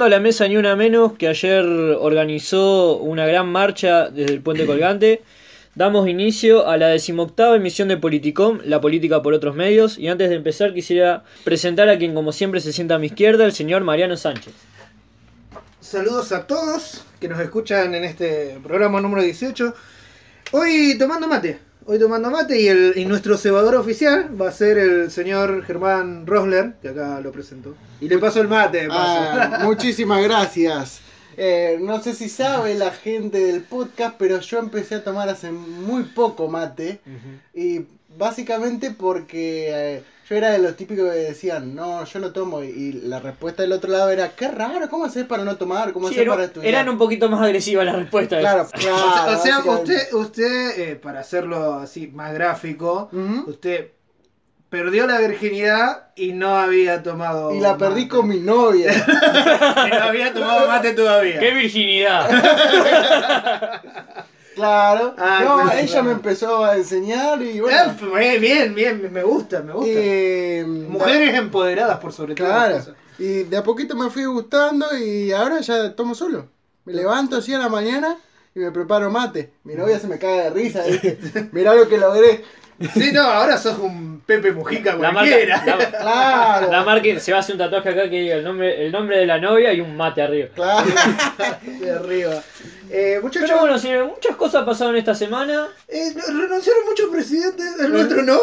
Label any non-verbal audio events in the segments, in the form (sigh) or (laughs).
a la mesa Ni Una Menos, que ayer organizó una gran marcha desde el Puente Colgante, damos inicio a la decimoctava emisión de Politicom, la política por otros medios. Y antes de empezar, quisiera presentar a quien, como siempre, se sienta a mi izquierda, el señor Mariano Sánchez. Saludos a todos que nos escuchan en este programa número 18. Hoy tomando mate, hoy tomando mate y, el, y nuestro cebador oficial va a ser el señor Germán Rosler, que acá lo presentó. Y le paso el mate, paso. Ah, (laughs) muchísimas gracias. Eh, no sé si sabe la gente del podcast, pero yo empecé a tomar hace muy poco mate. Y básicamente porque eh, yo era de los típicos que decían, no, yo no tomo. Y la respuesta del otro lado era, qué raro, ¿cómo haces para no tomar? ¿Cómo Sí, haces para estudiar? eran un poquito más agresivas las respuestas. (laughs) Claro, O sea, claro. o sea, usted, usted eh, para hacerlo así más gráfico, usted perdió la virginidad y no había tomado Y la perdí con mi novia. (laughs) Y no había tomado mate todavía. ¡Qué virginidad! (laughs) claro. Ah, no, claro, ella claro. me empezó a enseñar y Eh, bueno. pues, bien, bien, me gusta, me gusta. eh, Mujeres empoderadas por sobre todo. Claro. Y de a poquito me fui gustando y ahora ya tomo solo. Me levanto así a la mañana y me preparo mate. Mi novia se me caga de risa. ¿viste? (laughs) Mirá lo que logré. Sí, no, ahora sos un Pepe Mujica La marca, cualquiera. la, (laughs) Claro. la marca se va a hacer un tatuaje acá que diga el nombre, el nombre de la novia y un mate arriba. Claro. (laughs) De arriba. Eh, muchachos, Pero bueno, señores, muchas cosas pasaron esta semana. eh, renunciaron muchos presidentes, el nuestro no.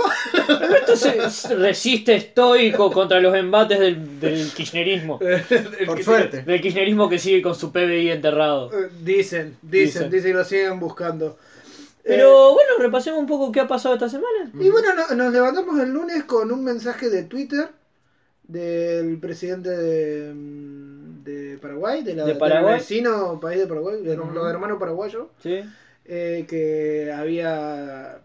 Alberto se se resiste estoico contra los embates del, del kirchnerismo. (laughs) Por suerte. Del kirchnerismo que sigue con su PBI enterrado. Eh, Dicen, Dicen. dicen, dicen, y lo siguen buscando. Pero bueno, repasemos un poco qué ha pasado esta semana. Y bueno, no- nos levantamos el lunes con un mensaje de Twitter del presidente de, mm, de Paraguay, de la, De Paraguay. del vecino país de Paraguay, de los Ujú. hermanos paraguayos, Sí. eh, que había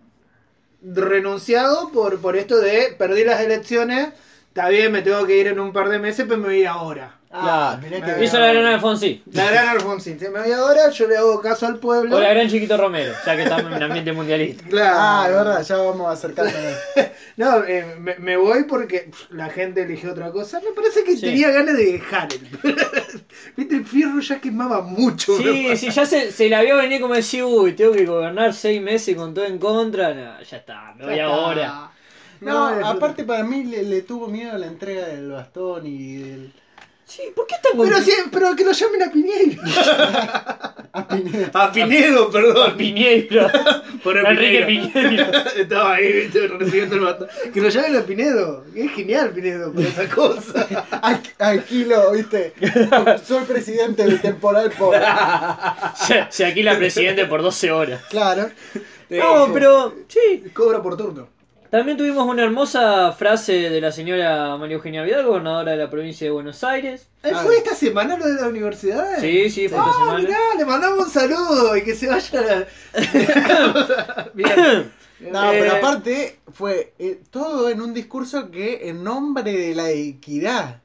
renunciado por, por esto de perdí las elecciones, está bien, me tengo que ir en un par de meses, pero me voy ahora. Ah, Hizo la gran Alfonsín. La gran Alfonsín, se me voy ahora, yo le hago caso al pueblo. O la gran Chiquito Romero, ya que estamos en un ambiente mundialista. (laughs) Claro. Ah, es verdad, ya vamos a acercarnos. (laughs) No, eh, me, me voy porque pff, la gente eligió otra cosa. Me parece que Sí. tenía ganas de dejar el. (laughs) Viste, el fierro ya quemaba mucho. Sí, sí, ya se, se la vio venir como decir, uy, tengo que gobernar seis meses con todo en contra. No, ya está, me voy Ya está. ahora. No, No, es- aparte para mí le, le tuvo miedo a la entrega del bastón y del... Sí, ¿por qué están Pero, sí, pero que lo llamen a Piñeiro. A Pineda. A Pinedo, perdón. Piñeiro? Por Enrique Piñeiro. (laughs) Estaba ahí, viste, recibiendo el batón. Que lo llamen a Pinedo. Es genial Pinedo por esa cosa. Aquí, aquí lo, viste. Soy presidente del temporal por. Se, se alquila presidente por 12 horas. Claro. No, pero sí. Cobra por turno. También tuvimos una hermosa frase de la señora María Eugenia Vidal, gobernadora de la provincia de Buenos Aires. Eh, Ah. ¿Fue esta semana lo de la universidad? Sí, sí, fue esta Ah, semana. mirá, le mandamos un saludo y que se vaya. a- (laughs) Bien. No, Eh, pero aparte fue eh, todo en un discurso que en nombre de la equidad.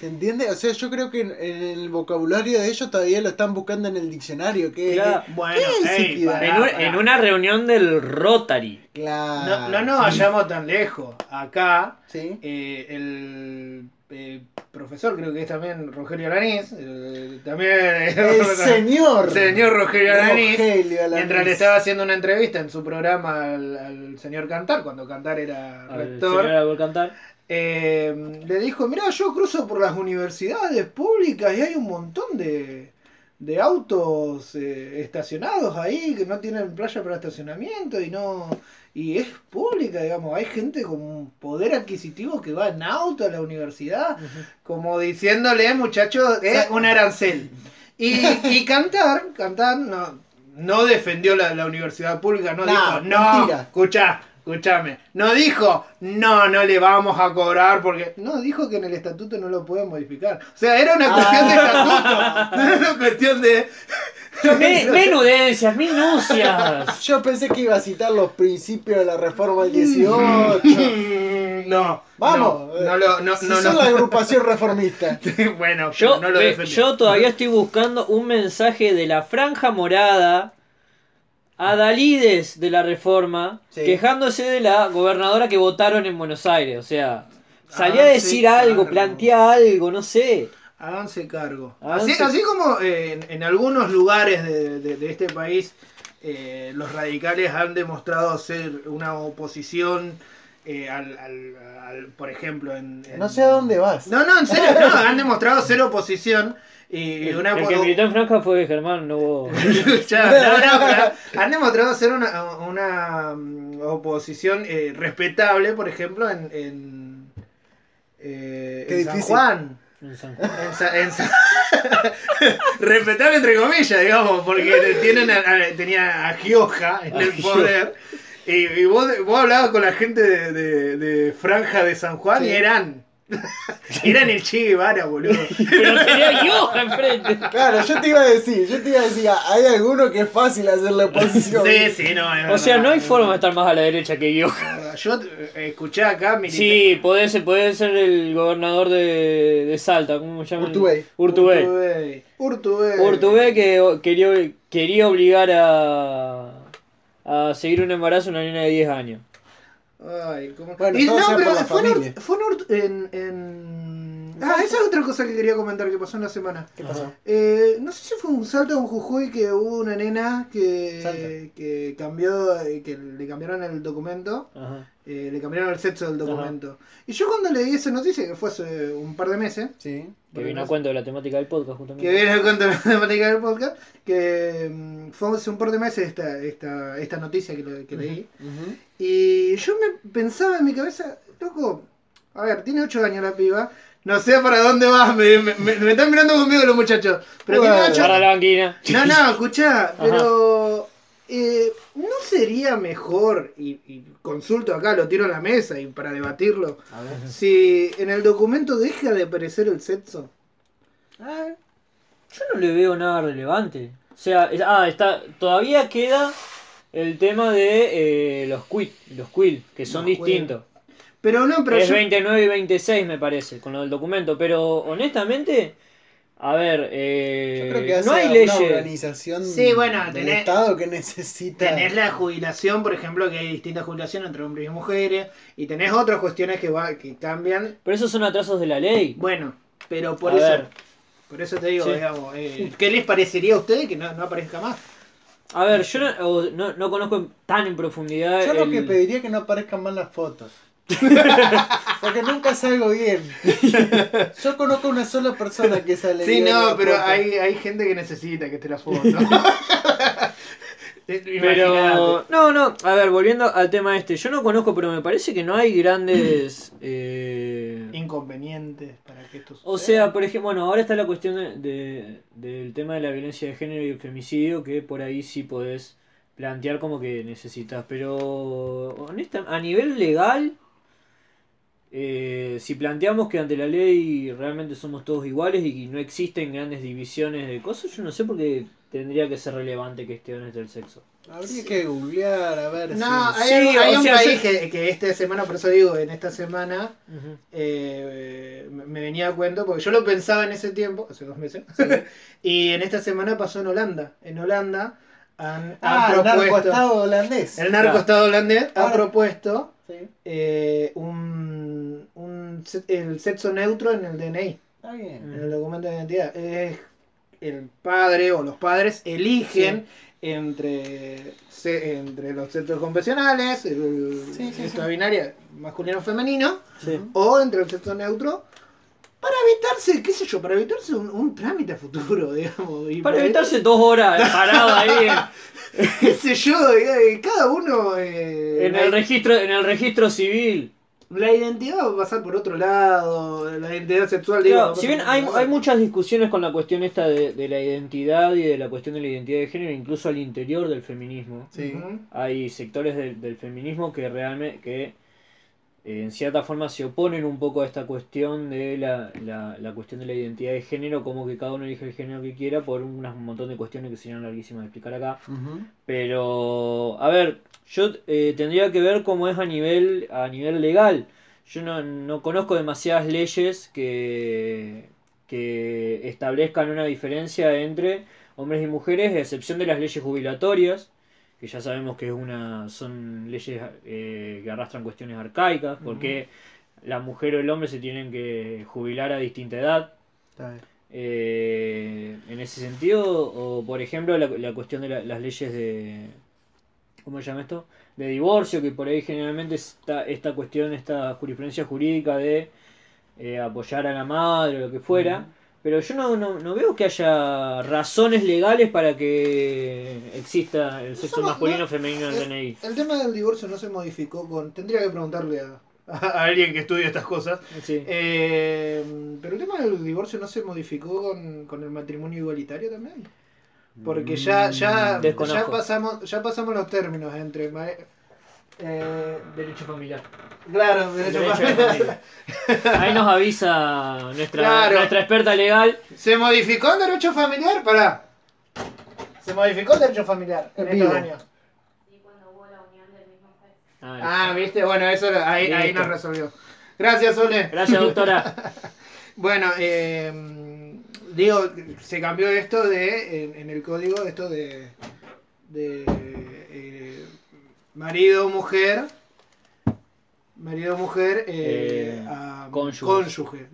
¿Se entiende? O sea, yo creo que en, en el vocabulario de ellos todavía lo están buscando en el diccionario. Que, Claro. Bueno, ¿Qué ey, En, un- pará. en una reunión del Rotary. Claro. No, no nos vayamos tan lejos. Acá, Sí. eh, el eh, profesor, creo que es también Rogelio Aranís, eh, también (laughs) El señor. señor Rogelio Aranís, Rogelio Alanís. mientras le estaba haciendo una entrevista en su programa al, al señor Cantar, cuando Cantar era Al rector, señor Cantar. Eh, le dijo, mira, yo cruzo por las universidades públicas y hay un montón de, de autos eh, estacionados ahí que no tienen playa para estacionamiento y no y es pública, digamos, hay gente con un poder adquisitivo que va en auto a la universidad, como diciéndole, muchachos, es un arancel. Y, y (laughs) cantar, cantar, no, no defendió la, la universidad pública, no dijo, no, mentira. Escúchame, no dijo, no, no le vamos a cobrar porque, no, dijo que en el estatuto no lo pueden modificar. O sea, era una cuestión de estatuto, no era una cuestión de... (laughs) Me- menudencias, minucias. Yo pensé que iba a citar los principios de la reforma del 18. (laughs) No, Vamos. no, no, lo- no, si no, son no. la agrupación reformista. (laughs) bueno, Yo, no lo defendí. yo todavía estoy buscando un mensaje de la franja morada a Dalides de la reforma, Sí. quejándose de la gobernadora que votaron en Buenos Aires. O sea, salía Ah, a sí, decir algo, claro. plantea algo, no sé. Háganse cargo. Así, así como eh, en, en algunos lugares de, de- de este país eh, los radicales han demostrado ser una oposición eh, al, al- al- por ejemplo, en, en- No sé a dónde vas. No, no, en serio, no, han demostrado ser oposición y una el que militó en Franja fue Germán, no vos. (laughs) (laughs) Ya, (laughs) no, no, pero han demostrado ser una, una mm, oposición eh, respetable, por ejemplo, en, en, eh, en San. Juan. En San- En Sa- en Sa- respetable entre comillas, digamos, porque tienen a- a- tenía a Gioja en A el poder. Y, y vos, vos hablabas con la gente de, de- de Franja de San Juan y Sí. (laughs) eran. eran el Che Guevara, boludo. (laughs) Pero tenía Gioja enfrente. Claro, yo te iba a decir, yo te iba a decir, hay alguno que es fácil hacerle oposición. Sí, sí, no. es O sea, no hay forma de estar más a la derecha que Gioja. Yo eh, escuché acá milita- Sí, podés, podés ser el gobernador de, de Salta, ¿cómo se llama? Urtubey. Urtubey. Urtubey. Urtubey. Urtubey que quería, quería obligar a, a seguir un embarazo a una niña de 10 años. Ay, ¿cómo? Bueno, Y todo no, sea pero por la fue, en, fue en, en, en- Ah, esa es otra cosa que quería comentar que pasó en la semana. ¿Qué pasó? Eh, no sé si fue un salto o un Jujuy que hubo una nena que, que cambió, eh, que le cambiaron el documento, Ajá. Eh, le cambiaron el sexo del Ajá. documento. Y yo cuando leí esa noticia, que fue hace un par de meses, Sí. Que viene a cuento de la temática del podcast, que justamente. viene a cuento de la temática del podcast, que mm, fue hace un par de meses esta, esta, esta noticia que, le- que leí. Y yo me pensaba en mi cabeza, loco, a ver, tiene 8 años la piba, no sé para dónde vas, me, me- me- me están mirando conmigo los muchachos, pero tiene 8 Para la banquina. No, no, escuchá, pero eh, ¿no sería mejor, y, y consulto acá, lo tiro a la mesa y para debatirlo, A ver. si en el documento deja de aparecer el sexo? Ah, Yo no le veo nada relevante. O sea, es- ah, está, todavía queda el tema de eh, los quit, los quill, que son Los quill. distintos. Pero no, pero es yo- 29 y 26 me parece, con lo del documento. Pero honestamente, a ver, eh, yo creo que hace no hay una leyes. organización Sí, bueno, del tenés- Estado que necesita. Tenés la jubilación, por ejemplo, que hay distintas jubilaciones entre hombres y mujeres, y tenés otras cuestiones que, va, que cambian. Pero esos son atrasos de la ley. Bueno, pero por A eso, ver. por eso te digo, Sí. digamos, eh, ¿qué les parecería a ustedes que no, no aparezca más? A ver, yo no, no, no conozco tan en profundidad. Yo lo el- que pediría que no aparezcan más las fotos. (laughs) Porque nunca salgo bien. (laughs) Yo conozco una sola persona que sale Sí, bien. en no, pero hay, hay gente que necesita que esté la foto. (laughs) Pero, no, no, a ver, volviendo al tema este, yo no conozco, pero me parece que no hay grandes... (clears throat) eh, Inconvenientes para que esto O suceda. sea, por ejemplo, bueno, ahora está la cuestión de, de- del tema de la violencia de género y el femicidio, que por ahí sí podés plantear como que necesitas, pero honesta, a nivel legal, eh, si planteamos que ante la ley realmente somos todos iguales y no existen grandes divisiones de cosas, yo no sé por qué tendría que ser relevante cuestiones del sexo. Habría que googlear, a ver No, si... hay, Sí, algo- hay un sea, país yo- que, que esta semana, por eso digo, en esta semana eh, me venía a cuento, porque yo lo pensaba en ese tiempo, hace dos meses, (laughs) y en esta semana pasó en Holanda. En Holanda han, han Ah, el propuesto, narcoestado holandés. el narcoestado holandés ha Ahora- propuesto Sí, eh, un, un el sexo neutro en el DNI, está bien. en el documento de identidad. Es el padre o los padres eligen entre, se- entre los sexos confesionales, el Sí, binaria masculino o femenino, Sí. o entre el sexo neutro, para evitarse, qué sé yo, para evitarse un, un trámite a futuro, (laughs) digamos. y Para evitarse dos horas (laughs) parado ahí en, (laughs) qué sé yo, cada uno... eh, en el registro, en el registro civil. la identidad va a pasar por otro lado, la identidad sexual, digo, Claro, si bien hay, hay muchas discusiones con la cuestión esta de, de la identidad y de la cuestión de la identidad de género, incluso al interior del feminismo, Sí. Hay sectores del, del feminismo que realmente que en cierta forma se oponen un poco a esta cuestión de la, la, la cuestión de la identidad de género, como que cada uno elige el género que quiera por unas- un montón de cuestiones que serían larguísimas de explicar acá. Pero, a ver, yo eh, tendría que ver cómo es a nivel, a nivel legal. Yo no, no conozco demasiadas leyes que, que establezcan una diferencia entre hombres y mujeres, a excepción de las leyes jubilatorias, que ya sabemos que es una, son leyes eh, que arrastran cuestiones arcaicas, porque la mujer o el hombre se tienen que jubilar a distinta edad. Está bien. eh, en ese sentido, o por ejemplo la, la cuestión de la- las leyes de, ¿cómo se llama esto? De divorcio, que por ahí generalmente está esta cuestión, esta jurisprudencia jurídica de eh, apoyar a la madre o lo que fuera. Pero yo no, no, no veo que haya razones legales para que exista el sexo somos- masculino no- o femenino en el DNI. El tema del divorcio no se modificó con. Tendría que preguntarle a, (laughs) a alguien que estudia estas cosas. Sí. Eh, pero el tema del divorcio no se modificó con, con el matrimonio igualitario también. Porque ya, ya, Desconozco. ya pasamos, ya pasamos los términos entre eh, Derecho familiar. claro, derecho Derecho de familiar. familia. (laughs) Ahí nos avisa nuestra, Claro. nuestra experta legal. ¿Se modificó el derecho familiar? Pará. Se modificó el derecho familiar en estos años. Sí, cuando hubo la unión del mismo sexo. Ah, viste, bueno, eso ahí, ahí nos resolvió. Gracias, Sole. Gracias, doctora. (laughs) Bueno, eh, digo, se cambió esto de, en, en el código, esto de, de eh, marido, mujer, marido, mujer, eh, Eh, a cónyuge. cónyuge,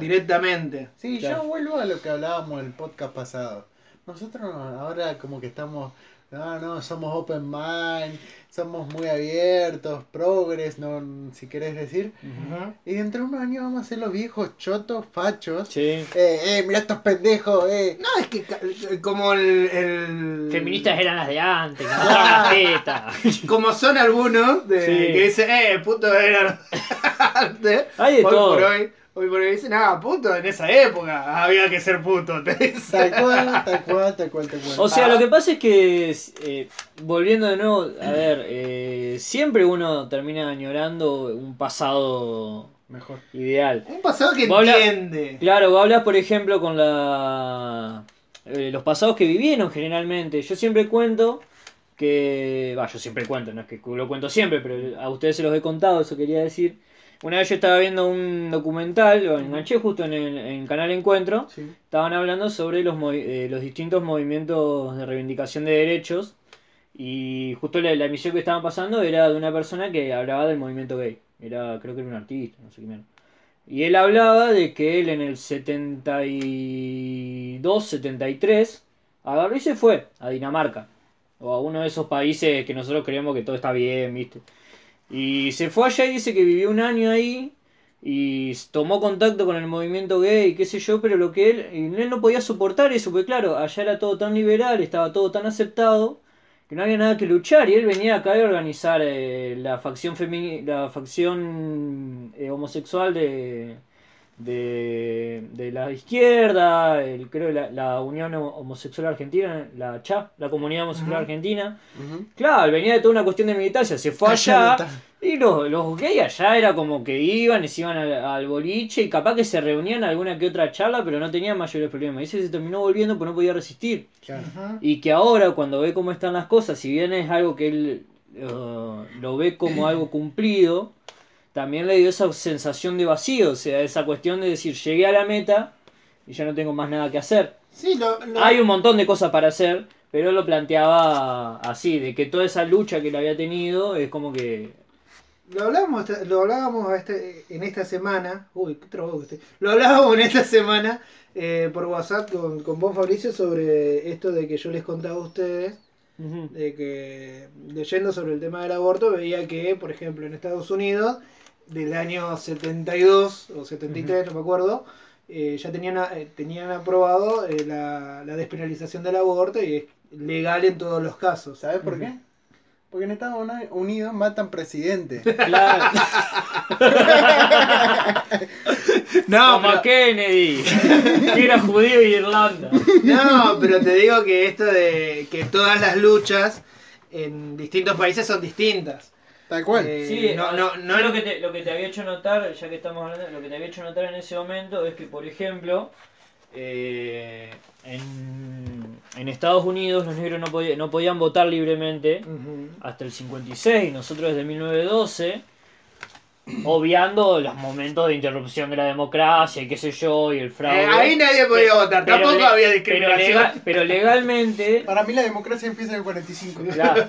directamente. Sí, Claro. yo vuelvo a lo que hablábamos en el podcast pasado. Nosotros ahora como que estamos, no, no, somos open mind, somos muy abiertos, progres, no, si querés decir. Ujú. Y dentro de unos años vamos a ser los viejos chotos, fachos. Sí. Eh, eh, mira estos pendejos, eh. No, es que ca- como el, el- Feministas eran las de antes, las tetas. (laughs) como son algunos de, Sí. que dicen, eh, puto eran (laughs) antes. Hay de hoy todo. por hoy, hoy por hoy dicen, ah, puto, en esa época había que ser puto. Tal cual, tal cual, tal cual, tal cual. O sea, Ah. lo que pasa es que, eh, volviendo de nuevo, a ver, eh, siempre uno termina añorando un pasado Mejor. ideal. Un pasado que Vos entiende. Claro, vos hablas, por ejemplo, con la eh, los pasados que vivieron generalmente. Yo siempre cuento que... Va, yo siempre cuento, no es que lo cuento siempre, pero a ustedes se los he contado, eso quería decir. Una vez yo estaba viendo un documental, lo enganché justo en el en Canal Encuentro, Sí. estaban hablando sobre los, movi- eh, los distintos movimientos de reivindicación de derechos y justo la, la emisión que estaban pasando era de una persona que hablaba del movimiento gay. Era, creo que era un artista, no sé qué mierda. Y él hablaba de que él en el 72, 73 agarró y se fue a Dinamarca. O a uno de esos países que nosotros creemos que todo está bien, ¿viste? Y se fue allá y dice que vivió un año ahí y tomó contacto con el movimiento gay, qué sé yo, pero lo que él, él no podía soportar eso, porque claro, allá era todo tan liberal, estaba todo tan aceptado, que no había nada que luchar, y él venía acá a organizar eh, la facción la facción eh, homosexual de, de, de la izquierda, el, creo la, la Unión Homosexual Argentina, la CHA, la Comunidad Homosexual. Argentina. Claro, venía de toda una cuestión de militancia, se fue allá. Y los, los gays allá era como que iban y se iban al, al boliche y capaz que se reunían a alguna que otra charla, pero no tenían mayores problemas. Y ese se terminó volviendo porque no podía resistir. Claro. Y que ahora cuando ve cómo están las cosas, si bien es algo que él uh, lo ve como algo cumplido, también le dio esa sensación de vacío, o sea, esa cuestión de decir, llegué a la meta y ya no tengo más nada que hacer. Sí, lo, lo- Hay un montón de cosas para hacer, pero lo planteaba así, de que toda esa lucha que él había tenido es como que... lo hablábamos, lo hablábamos este- en esta semana. Uy, qué trabajo que estoy. Lo hablábamos en esta semana eh, por WhatsApp con, con vos, Fabricio, sobre esto de que yo les contaba a ustedes. De que leyendo sobre el tema del aborto veía que, por ejemplo, en Estados Unidos, del año 72 o 73, no me acuerdo, eh, ya tenían, a- eh, tenían aprobado eh, la, la despenalización del aborto y es legal en todos los casos. ¿Sabes por qué? Porque en Estados Unidos matan presidentes. (laughs) Claro. (laughs) No, Como pero, Kennedy, que era judío y Irlanda. no, pero te digo que esto de que todas las luchas en distintos países son distintas. Tal cual. Eh, Sí, no, no, no, yo lo que, te, lo que te había hecho notar, ya que estamos hablando, lo que te había hecho notar en ese momento es que, por ejemplo, eh, en, en Estados Unidos los negros no, podía- no podían votar libremente Ujú. hasta el 56, nosotros desde 1912, obviando los momentos de interrupción de la democracia y qué sé yo, y el fraude. Eh, ahí nadie podía votar, Pero tampoco le- había pero, discriminación. legal- pero legalmente Para mí la democracia empieza en el 45. Claro.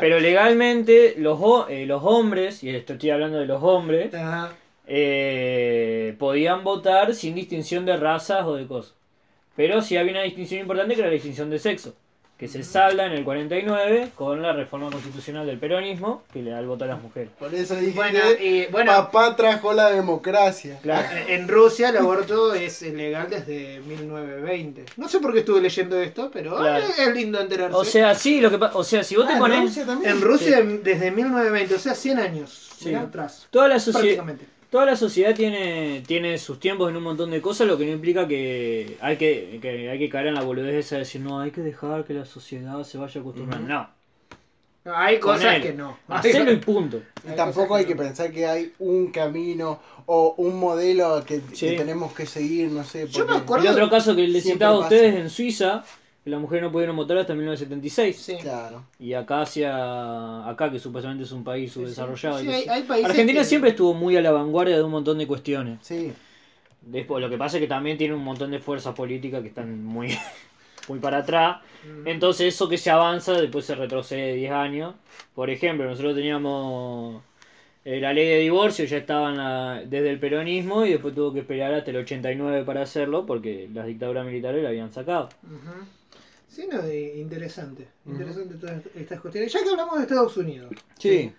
Pero legalmente los, eh, los hombres, y esto estoy hablando de los hombres, Ajá. eh, podían votar sin distinción de razas o de cosas. Pero sí había una distinción importante que era la distinción de sexo, que se salda en el 49 con la reforma constitucional del peronismo, que le da el voto a las mujeres. Por eso dije Bueno, que y bueno, papá trajo la democracia. Claro. en Rusia el aborto es legal desde 1920. No sé por qué estuve leyendo esto, pero Claro. es lindo enterarse. O sea, sí, lo que o sea, si vos Ah, te ¿en pones Rusia también? en Rusia desde 1920, o sea, 100 años Sí. atrás. toda la sociedad. Toda la sociedad tiene, tiene sus tiempos en un montón de cosas, lo que no implica que hay que, que hay que caer en la boludez esa de decir, no, hay que dejar que la sociedad se vaya acostumbrando. No, No, hay cosas que no. hacelo y (laughs) punto. Y tampoco hay que pensar que hay un camino o un modelo que, Sí. que tenemos que seguir, no sé. Yo me porque- acuerdo- El otro caso que les citaba a ustedes en Suiza, que las mujeres no pudieron votar hasta 1976. Sí. Claro. Y acá hacia acá, que supuestamente es un país subdesarrollado. Sí, hay, hay Argentina que- siempre estuvo muy a la vanguardia de un montón de cuestiones. Sí. Después, lo que pasa es que también tiene un montón de fuerzas políticas que están muy, (laughs) muy para atrás. Mm. Entonces eso que se avanza después se retrocede 10 años. Por ejemplo, nosotros teníamos eh, la ley de divorcio, ya estaba desde el peronismo y después tuvo que esperar hasta el 89 para hacerlo porque las dictaduras militares la habían sacado. Ujú. Sí, no, eh, interesante. Interesante todas estas cuestiones. Ya que hablamos de Estados Unidos. Sí.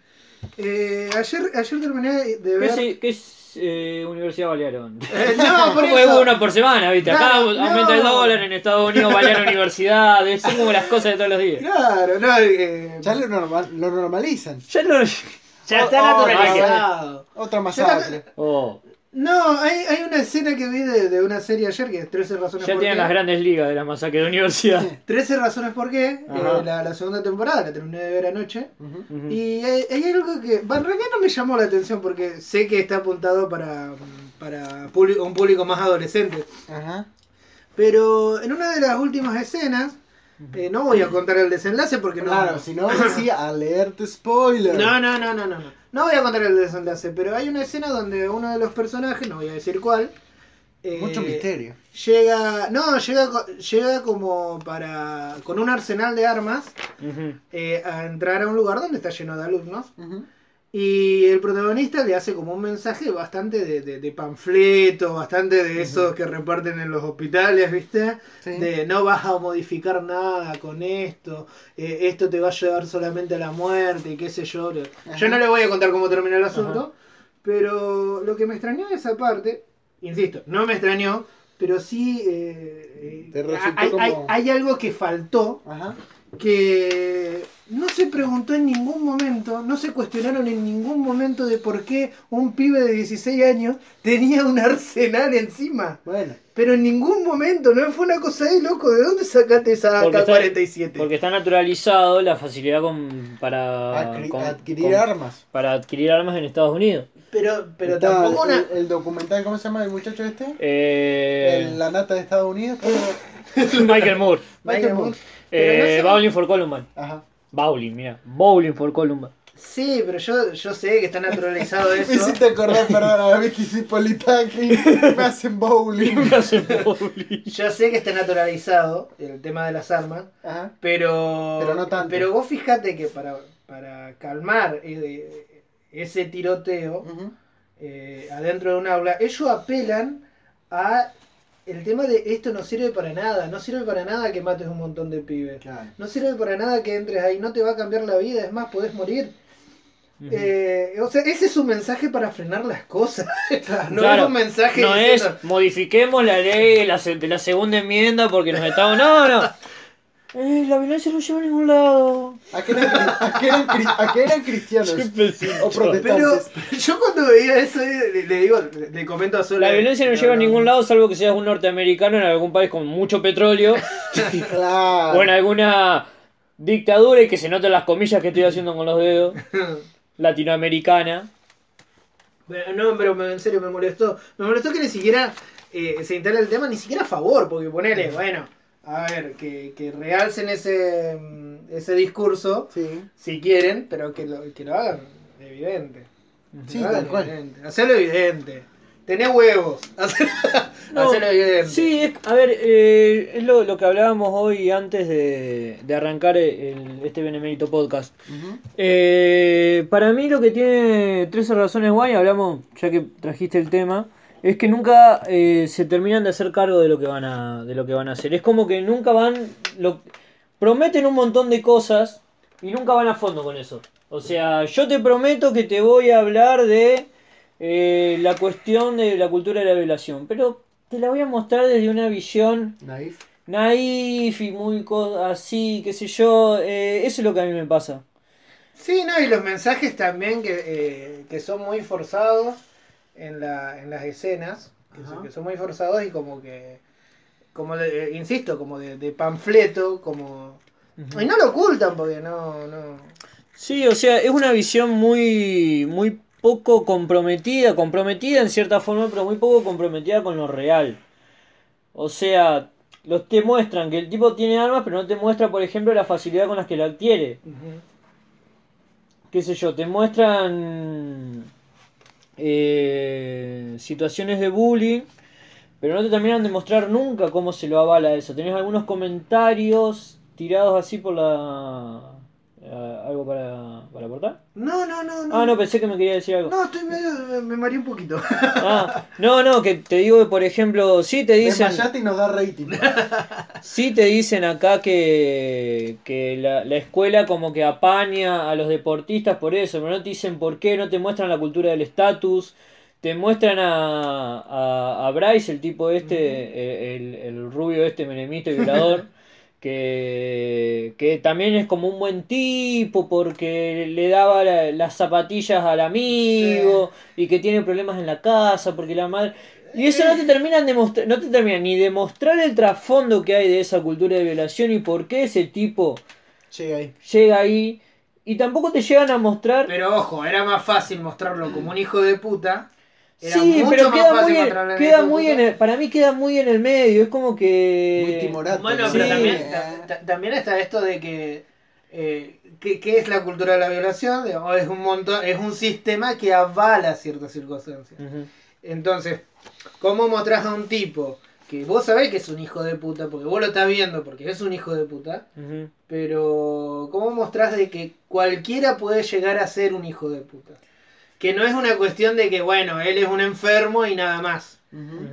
Eh, ayer, ayer terminé de ¿Qué ver. qué es, eh, Universidad Balearon? (laughs) Eh, no, (laughs) por eso. uno por semana, ¿viste? Acá Claro, aumenta el no. dólar, en Estados Unidos Balearon Universidad, son como las cosas de todos los días. Claro, no, eh, Ya lo, normal, lo normalizan. Ya no... (laughs) ya está Oh, oh, naturalizado. Otra masacre. Oh, No, hay, hay una escena que vi de, de una serie ayer que es 13 razones ya por tienen qué. las grandes ligas de la masacre de universidad. 13 razones por qué. Eh, la, la segunda temporada la terminé de ver anoche. Y hay, hay algo que, en realidad no me llamó la atención porque sé que está apuntado para, para público- un público más adolescente. Ajá. Pero en una de las últimas escenas, eh, no voy a contar el desenlace porque no. Claro, si no decía alerta spoiler. No, no, no, no, no, no. Voy a contar el desenlace, pero hay una escena donde uno de los personajes, no voy a decir cuál, eh, Mucho misterio. Llega, no, llega, co- llega como para, con un arsenal de armas, eh, a entrar a un lugar donde está lleno de alumnos. Y el protagonista le hace como un mensaje bastante de, de, de panfleto, bastante de esos que reparten en los hospitales, ¿viste? Sí. De no vas a modificar nada con esto, eh, esto te va a llevar solamente a la muerte y qué sé yo. Yo no le voy a contar cómo termina el asunto, pero lo que me extrañó de esa parte, insisto, no me extrañó, pero sí eh, eh, Te resultó hay, hay algo que faltó Ajá. Que no se preguntó en ningún momento, no se cuestionaron en ningún momento de por qué un pibe de 16 años tenía un arsenal encima. Bueno. Pero en ningún momento, no fue una cosa ahí, loco, ¿de dónde sacaste esa Porque está- AK-47? Porque está naturalizado la facilidad con, para, Adqui- con- adquirir con- armas. para adquirir armas en Estados Unidos. Pero, pero Está tampoco el, una... el documental, ¿cómo se llama el muchacho este? Eh, El- la nata de Estados Unidos. (laughs) Michael Moore. Michael Moore. Eh, no sé- Bowling for Columbine. Ajá. Bowling, mira. Bowling for Columbine. Sí, pero yo, yo sé que está naturalizado (laughs) Me eso. hiciste acordar, perdón, a Vicky Cipolitaki. Me hacen bowling. (laughs) Me hacen bowling. Yo sé que está naturalizado el tema de las armas. Ajá. Pero, Pero no tanto. pero vos fijate que para, para calmar ese tiroteo Ujú. eh, adentro de un aula, ellos apelan a el tema de esto no sirve para nada, no sirve para nada que mates un montón de pibes. Claro. No sirve para nada que entres ahí, no te va a cambiar la vida, es más, podés morir. Eh, o sea, ese es un mensaje para frenar las cosas. (laughs) no Claro, es un mensaje No es modifiquemos la ley de la, se- de la segunda enmienda porque nos estamos. No, no. (laughs) Eh, la violencia no lleva a ningún lado. ¿A qué eran, a qué eran, a qué eran cristianos? O Pero protestantes. yo cuando veía eso eh, le, le digo, le, comento a Sol. La violencia no lleva a ningún lado salvo que seas un norteamericano en algún país con mucho petróleo Claro. o en alguna dictadura y que se noten las comillas que estoy haciendo con los dedos. (laughs) Latinoamericana. Pero No, pero en serio me molestó. Me molestó que ni siquiera eh, se instala el tema, ni siquiera a favor, porque ponele, bueno, a ver, que, que realcen ese, mm, ese discurso, Sí. si quieren, pero que lo, que lo hagan evidente. Sí, tal cual. evidente. Hacerlo evidente. tenés huevos. (laughs) No, hacelo evidente. Sí, es, a ver, eh, es lo, lo que hablábamos hoy antes de, de arrancar el, este Benemérito Podcast. Eh, para mí lo que tiene 13 razones guay, hablamos, ya que trajiste el tema, es que nunca eh, se terminan de hacer cargo de lo que van a, de lo que van a hacer. Es como que nunca van, lo, prometen un montón de cosas y nunca van a fondo con eso. O sea, yo te prometo que te voy a hablar de eh, la cuestión de la cultura de la violación, pero te la voy a mostrar desde una visión Naif. naif y muy así, qué sé yo. eh, eso es lo que a mí me pasa. Sí, no, y los mensajes también que, eh, que son muy forzados en, la, en las escenas, que, son, Ajá. que son muy forzados y como que, como de- eh, insisto, como de, de panfleto, como... Y no lo ocultan porque no, no... Sí, o sea, es una visión muy, muy poco comprometida, comprometida en cierta forma, pero muy poco comprometida con lo real. O sea, los te muestran que el tipo tiene armas, pero no te muestra, por ejemplo, la facilidad con las que la adquiere. Qué sé yo, te muestran eh, situaciones de bullying, pero no te terminan de mostrar nunca cómo se lo avala eso. Tenés algunos comentarios tirados así por la... eh, ¿Algo para, para aportar? No, no, no, no. Ah, no, pensé que me quería decir algo. No, estoy medio... Me, me mareé un poquito. (laughs) Ah, no, no, que te digo que, por ejemplo, sí te dicen... Y nos da rating. (laughs) Sí te dicen acá que, que la, la escuela como que apaña a los deportistas por eso, pero no te dicen por qué, no te muestran la cultura del estatus, te muestran a, a, a Bryce, el tipo este, el, el rubio este menemista y violador, (laughs) que, que también es como un buen tipo porque le daba la- las zapatillas al amigo y que tiene problemas en la casa porque la madre... Y eso no te terminan de mostrar, no te terminan ni de mostrar el trasfondo que hay de esa cultura de violación y por qué ese tipo Llega ahí. llega ahí. Y tampoco te llegan a mostrar. Pero ojo, era más fácil mostrarlo como un hijo de puta. Era sí, mucho pero más queda fácil muy, en, queda muy en el, para mí queda muy en el medio. Es como que. Muy timorato. Bueno, Sí. pero también, Eh, ta- ta- también está esto de que eh, ¿qué, qué es la cultura de la violación? Digamos, es un montón, es un sistema que avala ciertas circunstancias. Entonces, ¿cómo mostrás a un tipo que vos sabés que es un hijo de puta, porque vos lo estás viendo porque es un hijo de puta, pero ¿cómo mostrás de que cualquiera puede llegar a ser un hijo de puta? Que no es una cuestión de que, bueno, él es un enfermo y nada más.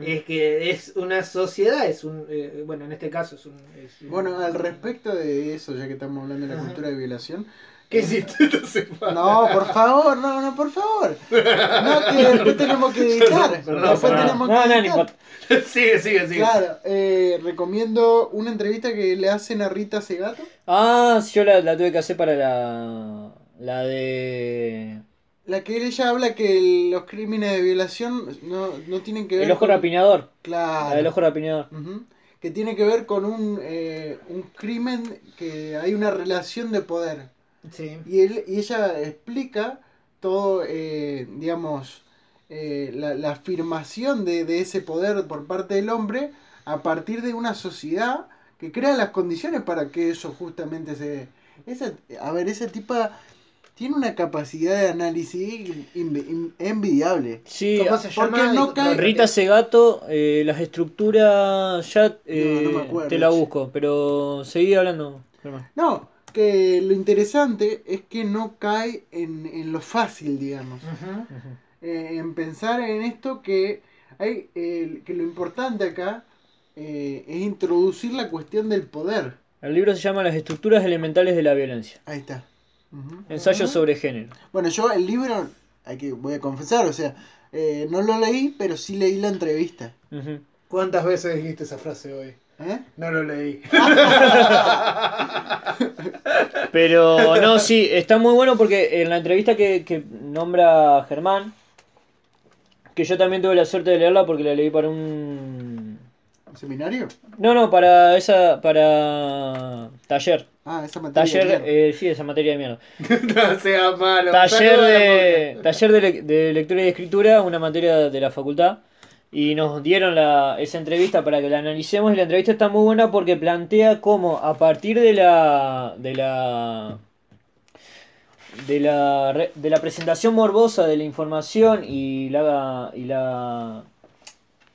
Es que es una sociedad, es un, eh, bueno, en este caso es un... es un- Bueno, al respecto de eso, ya que estamos hablando de la cultura de violación. ¿Qué hiciste? Entonces, No, por favor, no, no, por favor. No, (laughs) que después tenemos que editar. Perdón, después perdón. tenemos que No, no, no editar. importa. (laughs) sigue, sigue, sigue. Claro, eh, recomiendo una entrevista que le hacen a Rita Segato. Ah, sí, yo la, la tuve que hacer para la. La de. La que ella habla que el- los crímenes de violación no, no tienen que ver El ojo con- rapiñador. Claro. La del ojo rapiñador. Que tiene que ver con un, eh, un crimen que hay una relación de poder. Sí. Y, él, y ella explica todo, eh, digamos, eh, la, la afirmación de, de ese poder por parte del hombre a partir de una sociedad que crea las condiciones para que eso justamente se... Esa, a ver, esa tipa tiene una capacidad de análisis envidiable. Sí, ¿Cómo se porque llama? no cae- Rita Segato, eh, las estructuras ya eh, No, no me acuerdo, te la che. busco, pero seguí hablando, Germán. No, que lo interesante es que no cae en, en lo fácil, digamos. Eh, en pensar en esto que hay eh, que lo importante acá eh, es introducir la cuestión del poder. El libro se llama Las estructuras elementales de la violencia. Ahí está. Ujú. Ensayo sobre género. Bueno, yo el libro, hay que, voy a confesar, o sea, eh, no lo leí, pero sí leí la entrevista. ¿Cuántas veces dijiste esa frase hoy? ¿Eh? No lo leí. (laughs) Pero no, sí, está muy bueno porque en la entrevista que, que nombra Germán, que yo también tuve la suerte de leerla porque la leí para un... ¿Un seminario? No, no, para esa, para taller. Ah, esa materia. Taller, claro. eh, sí, esa materia de mierda. (laughs) no sea malo. Taller de, taller de, le- de lectura y escritura, una materia de la facultad. Y nos dieron la, esa entrevista para que la analicemos. Y la entrevista está muy buena porque plantea cómo a partir de la, de la de la, de la presentación morbosa de la información y la, y la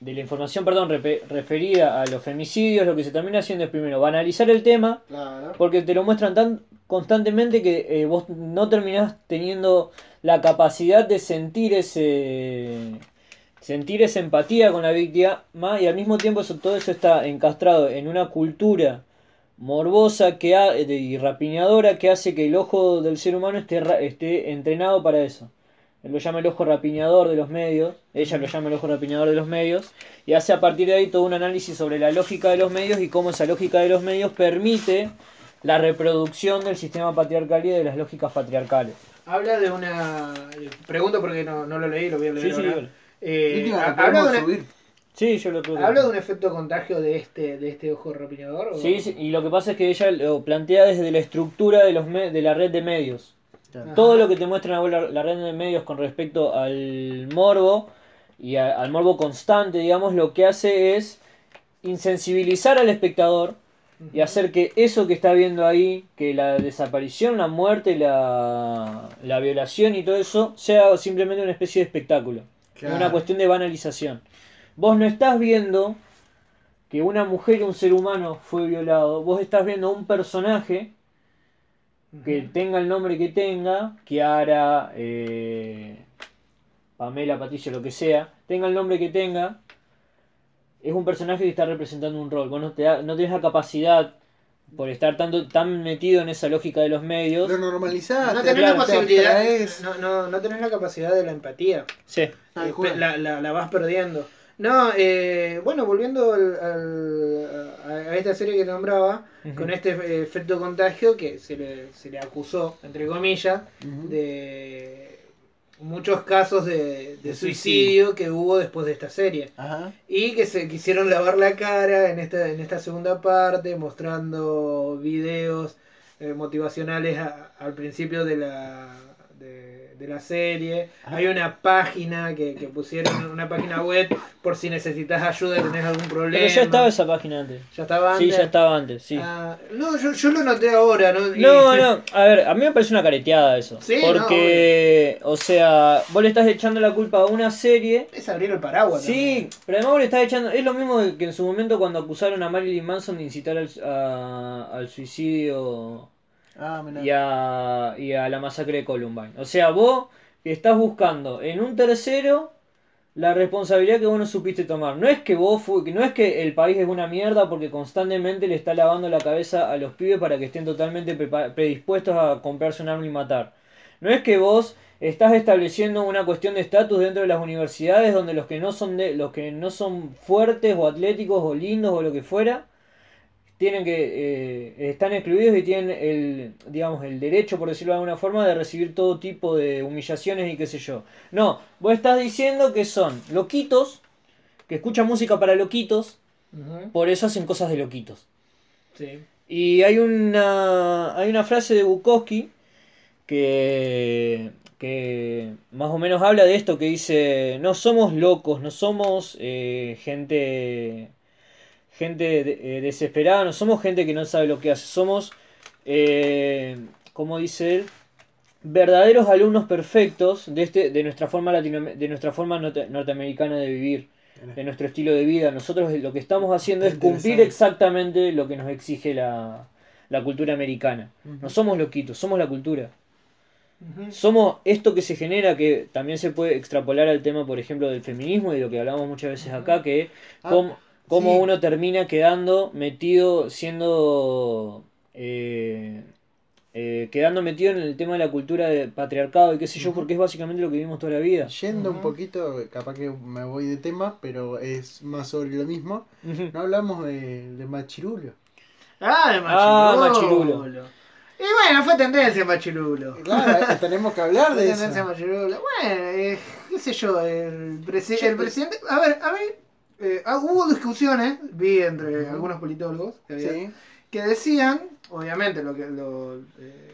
de la información, perdón, referida a los femicidios, lo que se termina haciendo es primero banalizar el tema, Claro. porque te lo muestran tan constantemente que eh, vos no terminás teniendo la capacidad de sentir ese sentir esa empatía con la víctima y al mismo tiempo eso, todo eso está encastrado en una cultura morbosa que ha, de- y rapiñadora que hace que el ojo del ser humano esté, esté entrenado para eso. Él lo llama el ojo rapiñador de los medios, ella lo llama el ojo rapiñador de los medios, y hace a partir de ahí todo un análisis sobre la lógica de los medios y cómo esa lógica de los medios permite la reproducción del sistema patriarcal y de las lógicas patriarcales. Habla de una. Pregunto porque no, no lo leí, lo voy a leer. Sí, sí, ahora. dígalo. Eh, habla, de una-. Sí, yo lo tuve. habla de un efecto contagio de este, de este ojo rapiñador. ¿o? Sí, sí, y lo que pasa es que ella lo plantea desde la estructura de, los me- de la red de medios. Claro. Todo lo que te muestra la, la red de medios con respecto al morbo y a- al morbo constante, digamos, lo que hace es insensibilizar al espectador y hacer que eso que está viendo ahí, que la desaparición, la muerte, la, la violación y todo eso, sea simplemente una especie de espectáculo. Claro. Una cuestión de banalización. Vos no estás viendo que una mujer y un ser humano fue violado, vos estás viendo un personaje que tenga el nombre que tenga, Kiara, eh, Pamela, Patricia, lo que sea, tenga el nombre que tenga, es un personaje que está representando un rol. Vos no, te da- no tenés la capacidad, por estar tanto, tan metido en esa lógica de los medios. Lo normalizaste. No tenés claro, la posibilidad. No, no, no tenés la capacidad de la empatía. Sí. La, la, la vas perdiendo. No, eh, bueno, volviendo al, al- a, esta serie que nombraba, con este eh, efecto contagio que se le, se le acusó, entre comillas, de muchos casos de, suicidio que hubo después de esta serie. Ajá. Y que se quisieron lavar la cara en esta, en esta segunda parte, mostrando videos eh, motivacionales a- al principio de la, de, la serie. Ajá. Hay una página que, que pusieron, (coughs) una página web por si necesitas ayuda, tenés algún problema. Pero ya estaba esa página antes. ¿Ya estaba Sí, antes? ya estaba antes, sí. Ah, no, yo, yo lo noté ahora, ¿no? Y- No, (laughs) no, a ver, a mí me parece una careteada eso. Sí, porque, o sea, vos le estás echando la culpa a una serie. Es abrir el paraguas. Sí, pero además vos le estás echando. Es lo mismo que en su momento cuando acusaron a Marilyn Manson de incitar al, a- al suicidio Ah, y a, y a la masacre de Columbine. O sea, vos estás buscando en un tercero la responsabilidad que vos no supiste tomar. No es que vos fu- no es que el país es una mierda porque constantemente le está lavando la cabeza a los pibes para que estén totalmente predispuestos a comprarse un arma y matar. No es que vos estás estableciendo una cuestión de estatus dentro de las universidades donde los que no son de, los que no son fuertes o atléticos o lindos o lo que fuera tienen que eh, están excluidos y tienen el digamos el derecho por decirlo de alguna forma de recibir todo tipo de humillaciones y qué sé yo. No vos estás diciendo que son loquitos que escuchan música para loquitos por eso hacen cosas de loquitos. Sí. y hay una hay una frase de Bukowski que que más o menos habla de esto que dice no somos locos no somos eh, gente gente de- eh, desesperada no somos gente que no sabe lo que hace somos eh, como dice él verdaderos alumnos perfectos de este de nuestra forma latino de nuestra forma norte- norteamericana de vivir de nuestro estilo de vida. Nosotros lo que estamos haciendo es cumplir exactamente lo que nos exige la, la cultura americana. No somos loquitos somos la cultura. Somos esto que se genera que también se puede extrapolar al tema por ejemplo del feminismo y de lo que hablamos muchas veces acá que Ah, cómo, cómo sí. uno termina quedando metido siendo eh, eh, quedando metido en el tema de la cultura de patriarcado y qué sé yo porque es básicamente lo que vivimos toda la vida Yendo un poquito, capaz que me voy de tema, pero es más sobre lo mismo. No hablamos de, de Machirulo. Ah, de Ah, Machirulo. Machirulo. Y bueno, fue tendencia Machirulo. Claro, eh, tenemos que hablar Fue de tendencia eso. Machirulo. Bueno, eh, qué sé yo, el, presi- el presidente... A ver, a ver, eh, ah, hubo discusiones, vi entre algunos politólogos, que, había- Sí. que decían, obviamente, lo que lo, eh,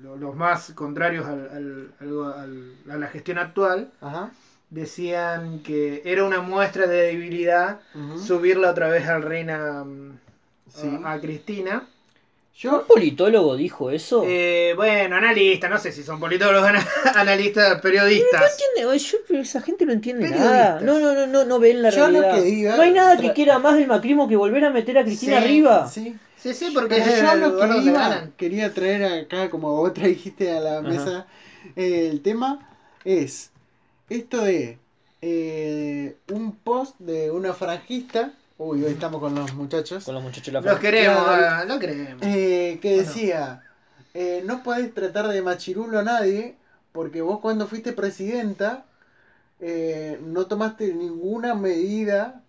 lo- los más contrarios al- al- al- al- a la gestión actual, Ajá. decían que era una muestra de debilidad subirla otra vez al reina mm, Sí. a, a Cristina. ¿Un Yo, politólogo dijo eso? Eh, bueno, analista, no sé si son politólogos, ana- (laughs) analistas, periodistas. No entiende, yo- pero esa gente no entiende nada. No, no, no, no, no ven la Yo lo realidad. que diga- no hay nada que quiera más el macrismo que volver a meter a Cristina Sí, arriba. sí. Sí, sí, porque yo lo que iba, quería traer acá, como vos (laughs) trajiste a la Ajá. mesa, eh, el tema es esto de eh, un post de una franjista, uy, hoy estamos con los muchachos, Con los muchachos la Los queremos, Claro. ah, lo queremos. eh, que Bueno. decía, eh, no podés tratar de machirulo a nadie, porque vos cuando fuiste presidenta eh, no tomaste ninguna medida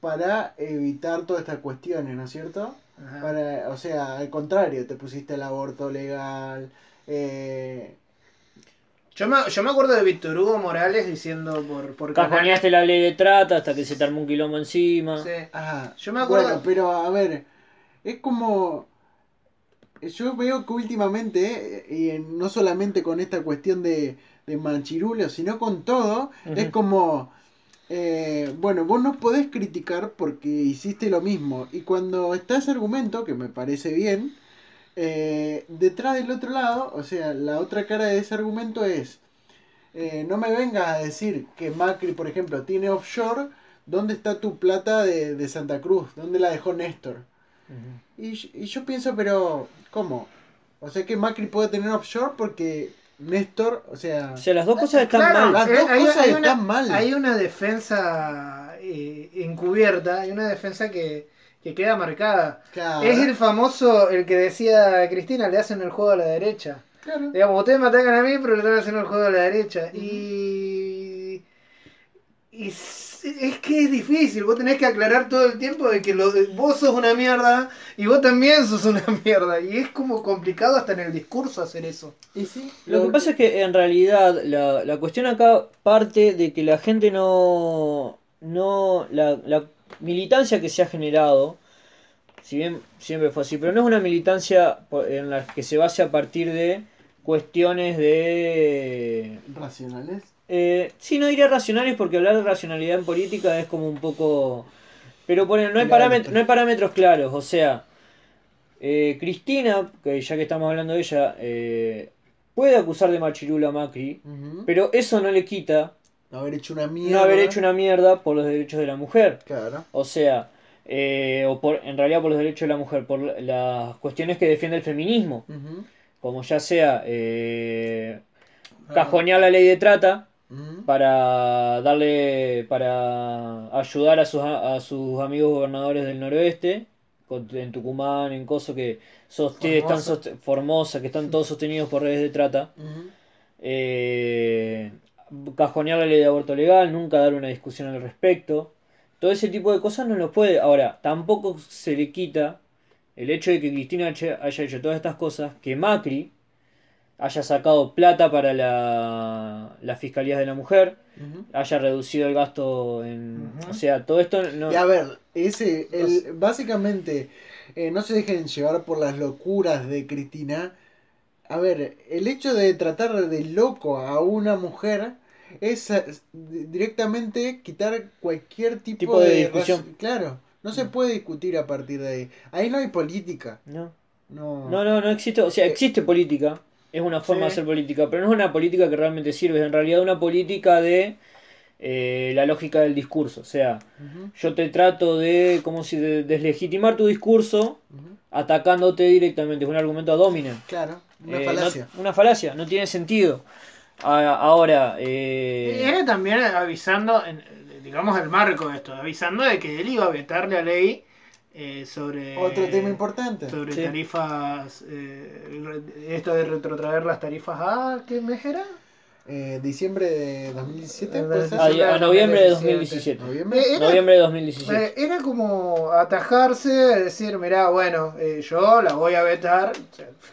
para evitar todas estas cuestiones, ¿no es cierto? Ajá. Para, o sea, al contrario, te pusiste el aborto legal. Eh, Yo, me, yo me acuerdo de Víctor Hugo Morales diciendo por, por Cajoneaste la ley de trata hasta que se te armó un quilombo encima. Sí. ah, Yo me acuerdo- Bueno, pero a ver, es como. Yo veo que últimamente, eh, y en- no solamente con esta cuestión de, de manchirulo, sino con todo, es como. eh, bueno, vos no podés criticar porque hiciste lo mismo. Y cuando está ese argumento, que me parece bien, eh, detrás del otro lado, o sea, la otra cara de ese argumento es, eh, no me vengas a decir que Macri, por ejemplo, tiene offshore, ¿dónde está tu plata de, de Santa Cruz? ¿Dónde la dejó Néstor? Y, y yo pienso, pero, ¿cómo? O sea que Macri puede tener offshore porque Néstor, o sea... O sea, las dos cosas están Claro, mal. Las eh, dos hay, cosas hay están una, mal. Hay una defensa eh, encubierta, hay una defensa que, que queda marcada. claro, Es el famoso, el que decía Cristina, le hacen el juego a la derecha. claro. Digamos, ustedes me atacan a mí, pero le están haciendo el juego a la derecha. Y. Y es que es difícil, vos tenés que aclarar todo el tiempo de que lo, vos sos una mierda y vos también sos una (laughs) mierda. Y es como complicado hasta en el discurso hacer eso. Y sí, Lo que pasa es que en realidad la, la cuestión acá parte de que la gente no. no la, la militancia que se ha generado, si bien siempre fue así, pero no es una militancia en la que se base a partir de cuestiones de. Racionales. Eh, sí, no diría racionales porque hablar de racionalidad en política es como un poco... Pero ponen, no, hay no parámetros claros, o sea, eh, Cristina, que ya que estamos hablando de ella, eh, puede acusar de machirulo a Macri, pero eso no le quita haber hecho una mierda. no haber hecho una mierda por los derechos de la mujer. Claro. O sea, eh, o por, en realidad por los derechos de la mujer, por las cuestiones que defiende el feminismo, como ya sea eh, cajonear la ley de trata, para darle para ayudar a sus, a sus amigos gobernadores del noroeste en Tucumán en Coso que están Formosa. que están todos sostenidos por redes de trata eh, cajonear la ley de aborto legal nunca dar una discusión al respecto. Todo ese tipo de cosas no lo puede ahora tampoco se le quita el hecho de que Cristina haya haya hecho todas estas cosas que Macri haya sacado plata para la, las fiscalías de la mujer haya reducido el gasto en... O sea, todo esto no... Y a ver, ese, el, básicamente, eh, no se dejen llevar por las locuras de Cristina. A ver, el hecho de tratar de loco a una mujer es eh, di- directamente quitar cualquier tipo, Tipo de de, discusión. Claro, no se puede discutir a partir de ahí. Ahí no hay política. No, No, no, no, no existe... O sea, existe política, es una forma de hacer política, pero no es una política que realmente sirve, es en realidad una política de eh, la lógica del discurso. O sea, yo te trato de, como si de deslegitimar tu discurso atacándote directamente, es un argumento ad hominem. Claro, una Eh, falacia. no- una falacia, no tiene sentido. Ahora, eh, Era también avisando, en- digamos el marco de esto, avisando de que él iba a vetar la ley eh, sobre... Otro tema importante. Sobre Sí. tarifas, eh, esto de retrotraer las tarifas a, ¿qué mes era? Eh, diciembre de 2017, Eh, a, a noviembre de 2017. 2017. ¿Noviembre? Eh, era- Noviembre de 2017. Eh, Era como atajarse, decir, mirá, bueno, eh, yo la voy a vetar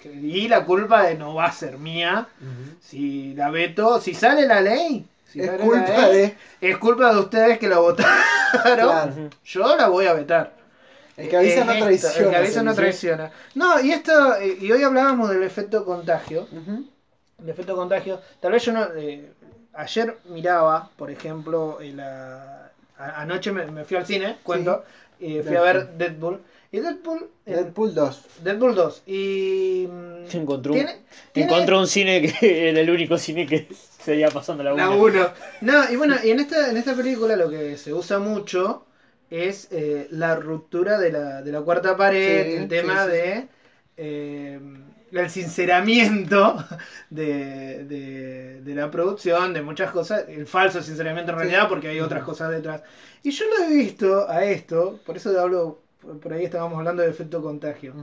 y la culpa de no va a ser mía. Si la veto, si sale la ley, si Es sale la culpa ley, de... es culpa de ustedes que la votaron. Claro. Yo la voy a vetar. El que avisa no traiciona. El que avisa no traiciona. No, y esto, y hoy hablábamos del efecto contagio. Ujú. El efecto contagio. Tal vez yo no. eh, ayer miraba, por ejemplo, eh, la- a- anoche me, me fui al cine, cuento. eh, fui a ver Deadpool. Y Deadpool. eh, Deadpool 2. Deadpool 2. Y. mm, Se encontró un- tiene- Encontró un cine que (laughs) era el único cine que (laughs) seguía pasando la La una. 1. No, y bueno, y en esta, en esta película lo que se usa mucho es eh, la ruptura de la, de la cuarta pared, Sí, el tema sí, sí. de eh, el sinceramiento de, de, de la producción, de muchas cosas, el falso sinceramiento en Sí. realidad, porque hay otras cosas detrás. Y yo lo he visto a esto, por eso hablo, por ahí estábamos hablando de efecto contagio.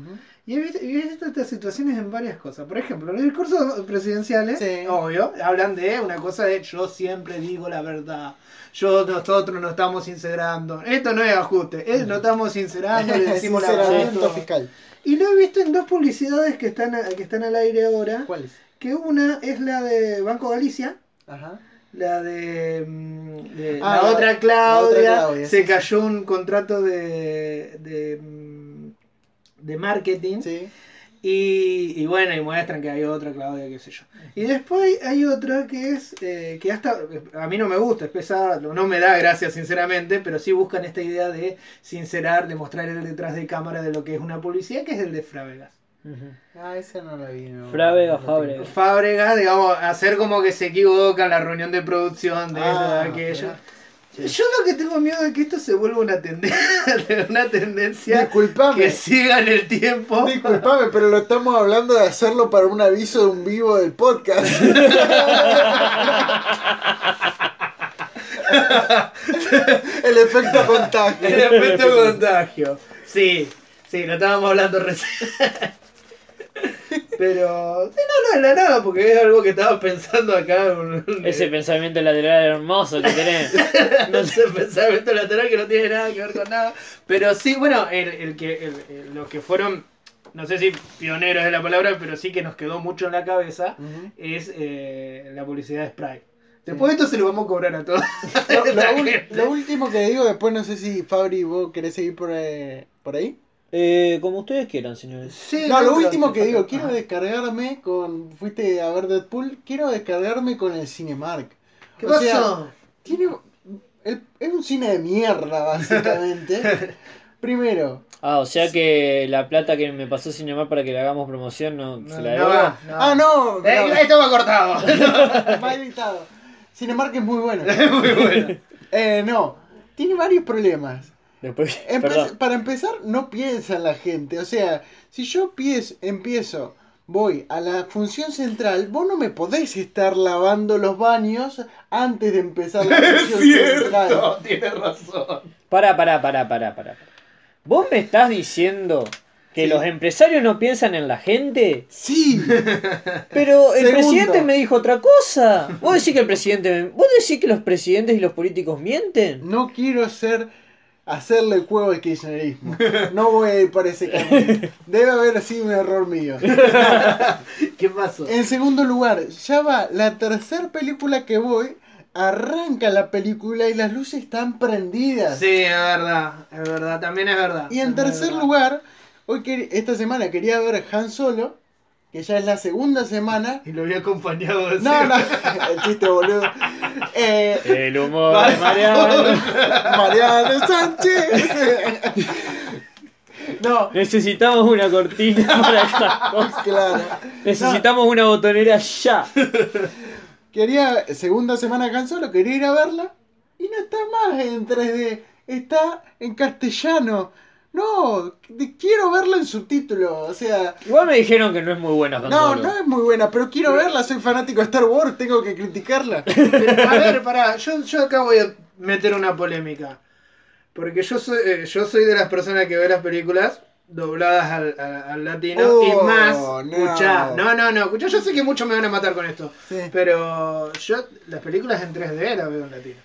Y he visto, y he visto estas situaciones en varias cosas. Por ejemplo, los discursos presidenciales, Sí. obvio, hablan de una cosa de yo siempre digo la verdad. Yo, nosotros nos estamos sincerando. Esto no es ajuste, es, nos estamos sincerando, le (laughs) decimos la verdad. Fiscal. Y lo he visto en dos publicidades que están, que están al aire ahora. ¿Cuál es? Que una es la de Banco Galicia. Ajá. La de, mm, de Ah, la, la- otra la Claudia, otra Claudia, se cayó un contrato de, de, mm, de marketing. Sí. y, y bueno, y muestran que hay otra Claudia, qué sé yo. Y después hay otra que es, eh, que hasta, a mí no me gusta, es pesada, no me da gracia sinceramente, pero sí buscan esta idea de sincerar, de mostrar el detrás de cámara de lo que es una publicidad, que es el de Ah, esa no la vi. No. Tengo. Fábrega. Fábregas, digamos, hacer como que se equivoca en la reunión de producción de esto, de Ah, aquello. Yo lo que tengo miedo es que esto se vuelva una tendencia, (laughs) una tendencia Disculpame. que siga en el tiempo. Disculpame, pero lo estamos hablando de hacerlo para un aviso de un vivo del podcast. (laughs) El efecto contagio. El efecto contagio. Sí, sí, lo estábamos hablando recién. Pero sí, no, no es la nada, porque es algo que estaba pensando acá. un- un- Ese pensamiento lateral hermoso que tenés. (laughs) no sé, pensamiento lateral que no tiene nada que ver con nada. Pero sí, bueno, el, el que, el- el- los que fueron, no sé si pioneros de la palabra, pero sí que nos quedó mucho en la cabeza, Ujú. es eh, la publicidad de Sprite. Después de esto se lo vamos a cobrar a todos. Lo, (laughs) lo último que digo, después no sé si Fabri vos querés seguir por, eh, por ahí. Eh, como ustedes quieran, señores. Sí, No, lo último que digo, quiero descargarme con. Fuiste a ver Deadpool, quiero descargarme con el Cinemark. ¿Qué O sea, pasó? Tiene. el- es un cine de mierda, (laughs) básicamente. Primero. Ah, o sea que la plata que me pasó Cinemar para que le hagamos promoción no, No, se la debo. va, no. Ah, no. Eh, no, esto va cortado. (laughs) mal editado. Cinemark es muy bueno. (laughs) Muy bueno. Eh, no. Tiene varios problemas. Después, (laughs) Empe- perdón. para empezar, no piensa en la gente. O sea, si yo pies- empiezo, voy a la función central, vos no me podés estar lavando los baños antes de empezar la (laughs) función central. Cierto, tienes razón. Pará, pará, pará, pará, pará. ¿Vos me estás diciendo que Sí. los empresarios no piensan en la gente? Sí, (laughs) Pero el Segundo. presidente me dijo otra cosa. ¿Vos decís que el presidente... ¿Vos decís que los presidentes y los políticos mienten? no quiero ser hacerle el juego al kirchnerismo. No voy a ir por ese camino. Debe haber sido un error mío. (laughs) ¿Qué pasó? En segundo lugar, ya va la tercera película que voy. Arranca la película y las luces están prendidas. Sí, es verdad, es verdad, también es verdad. Y en es tercer verdad. lugar, hoy esta semana quería ver Han Solo, que ya es la segunda semana. Y lo había acompañado de No, no, el chiste boludo. Eh, El humor de Mariano. (laughs) Mariano Sánchez. (laughs) No, Necesitamos una cortina (laughs) para estas cosas. claro. Necesitamos una botonera ya. Quería, segunda semana Han Solo, quería ir a verla y no está más en 3D, está en castellano. No, quiero verla en subtítulo, o sea, Igual me dijeron que no es muy buena no, no es muy buena, pero quiero verla, soy fanático de Star Wars, tengo que criticarla. (laughs) Pero, a ver, pará, yo, yo acá voy a meter una polémica. Porque yo soy, eh, yo soy de las personas que ve las películas dobladas al, al- al latino Oh, y más, no. escuchá, no, no, no, escuchá, yo sé que muchos me van a matar con esto, Sí. pero yo las películas en 3D las veo en latino.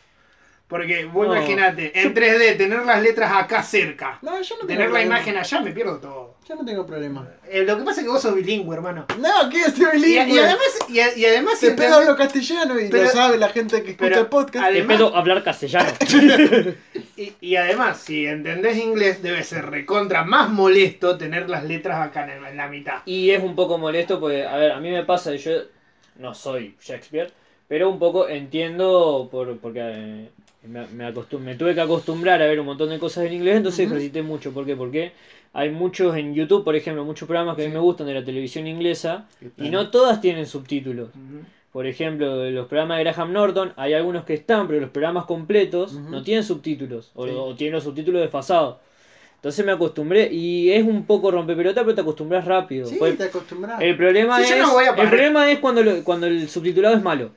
Porque vos No. imaginate, en 3D, tener las letras acá cerca, No, yo no tengo tener la imagen allá, me pierdo todo. Yo no tengo problema. Eh, lo que pasa es que vos sos bilingüe, hermano. No, que estoy Y, bilingüe. y además, y, y además Te pedo hablo castellano y Pero- lo sabe la gente que escucha el podcast. Además- pedo hablar castellano. (laughs) Y, y además, si entendés inglés, debe ser recontra más molesto tener las letras acá en, el- en la mitad. Y es un poco molesto porque, a ver, a mí me pasa, y yo no soy Shakespeare, Pero un poco entiendo por, porque eh, me, me, me tuve que acostumbrar a ver un montón de cosas en inglés, entonces Ujú. ejercité mucho. ¿Por qué? Porque hay muchos en YouTube, por ejemplo, muchos programas que a mí me gustan de la televisión inglesa y no todas tienen subtítulos. Por ejemplo, los programas de Graham Norton, hay algunos que están, pero los programas completos no tienen subtítulos o, Sí. o tienen los subtítulos desfasados. Entonces me acostumbré y es un poco rompepelota, pero te acostumbras rápido. Sí, Pues, te acostumbras. el problema Sí, es no el problema es cuando lo- cuando el subtitulado es malo.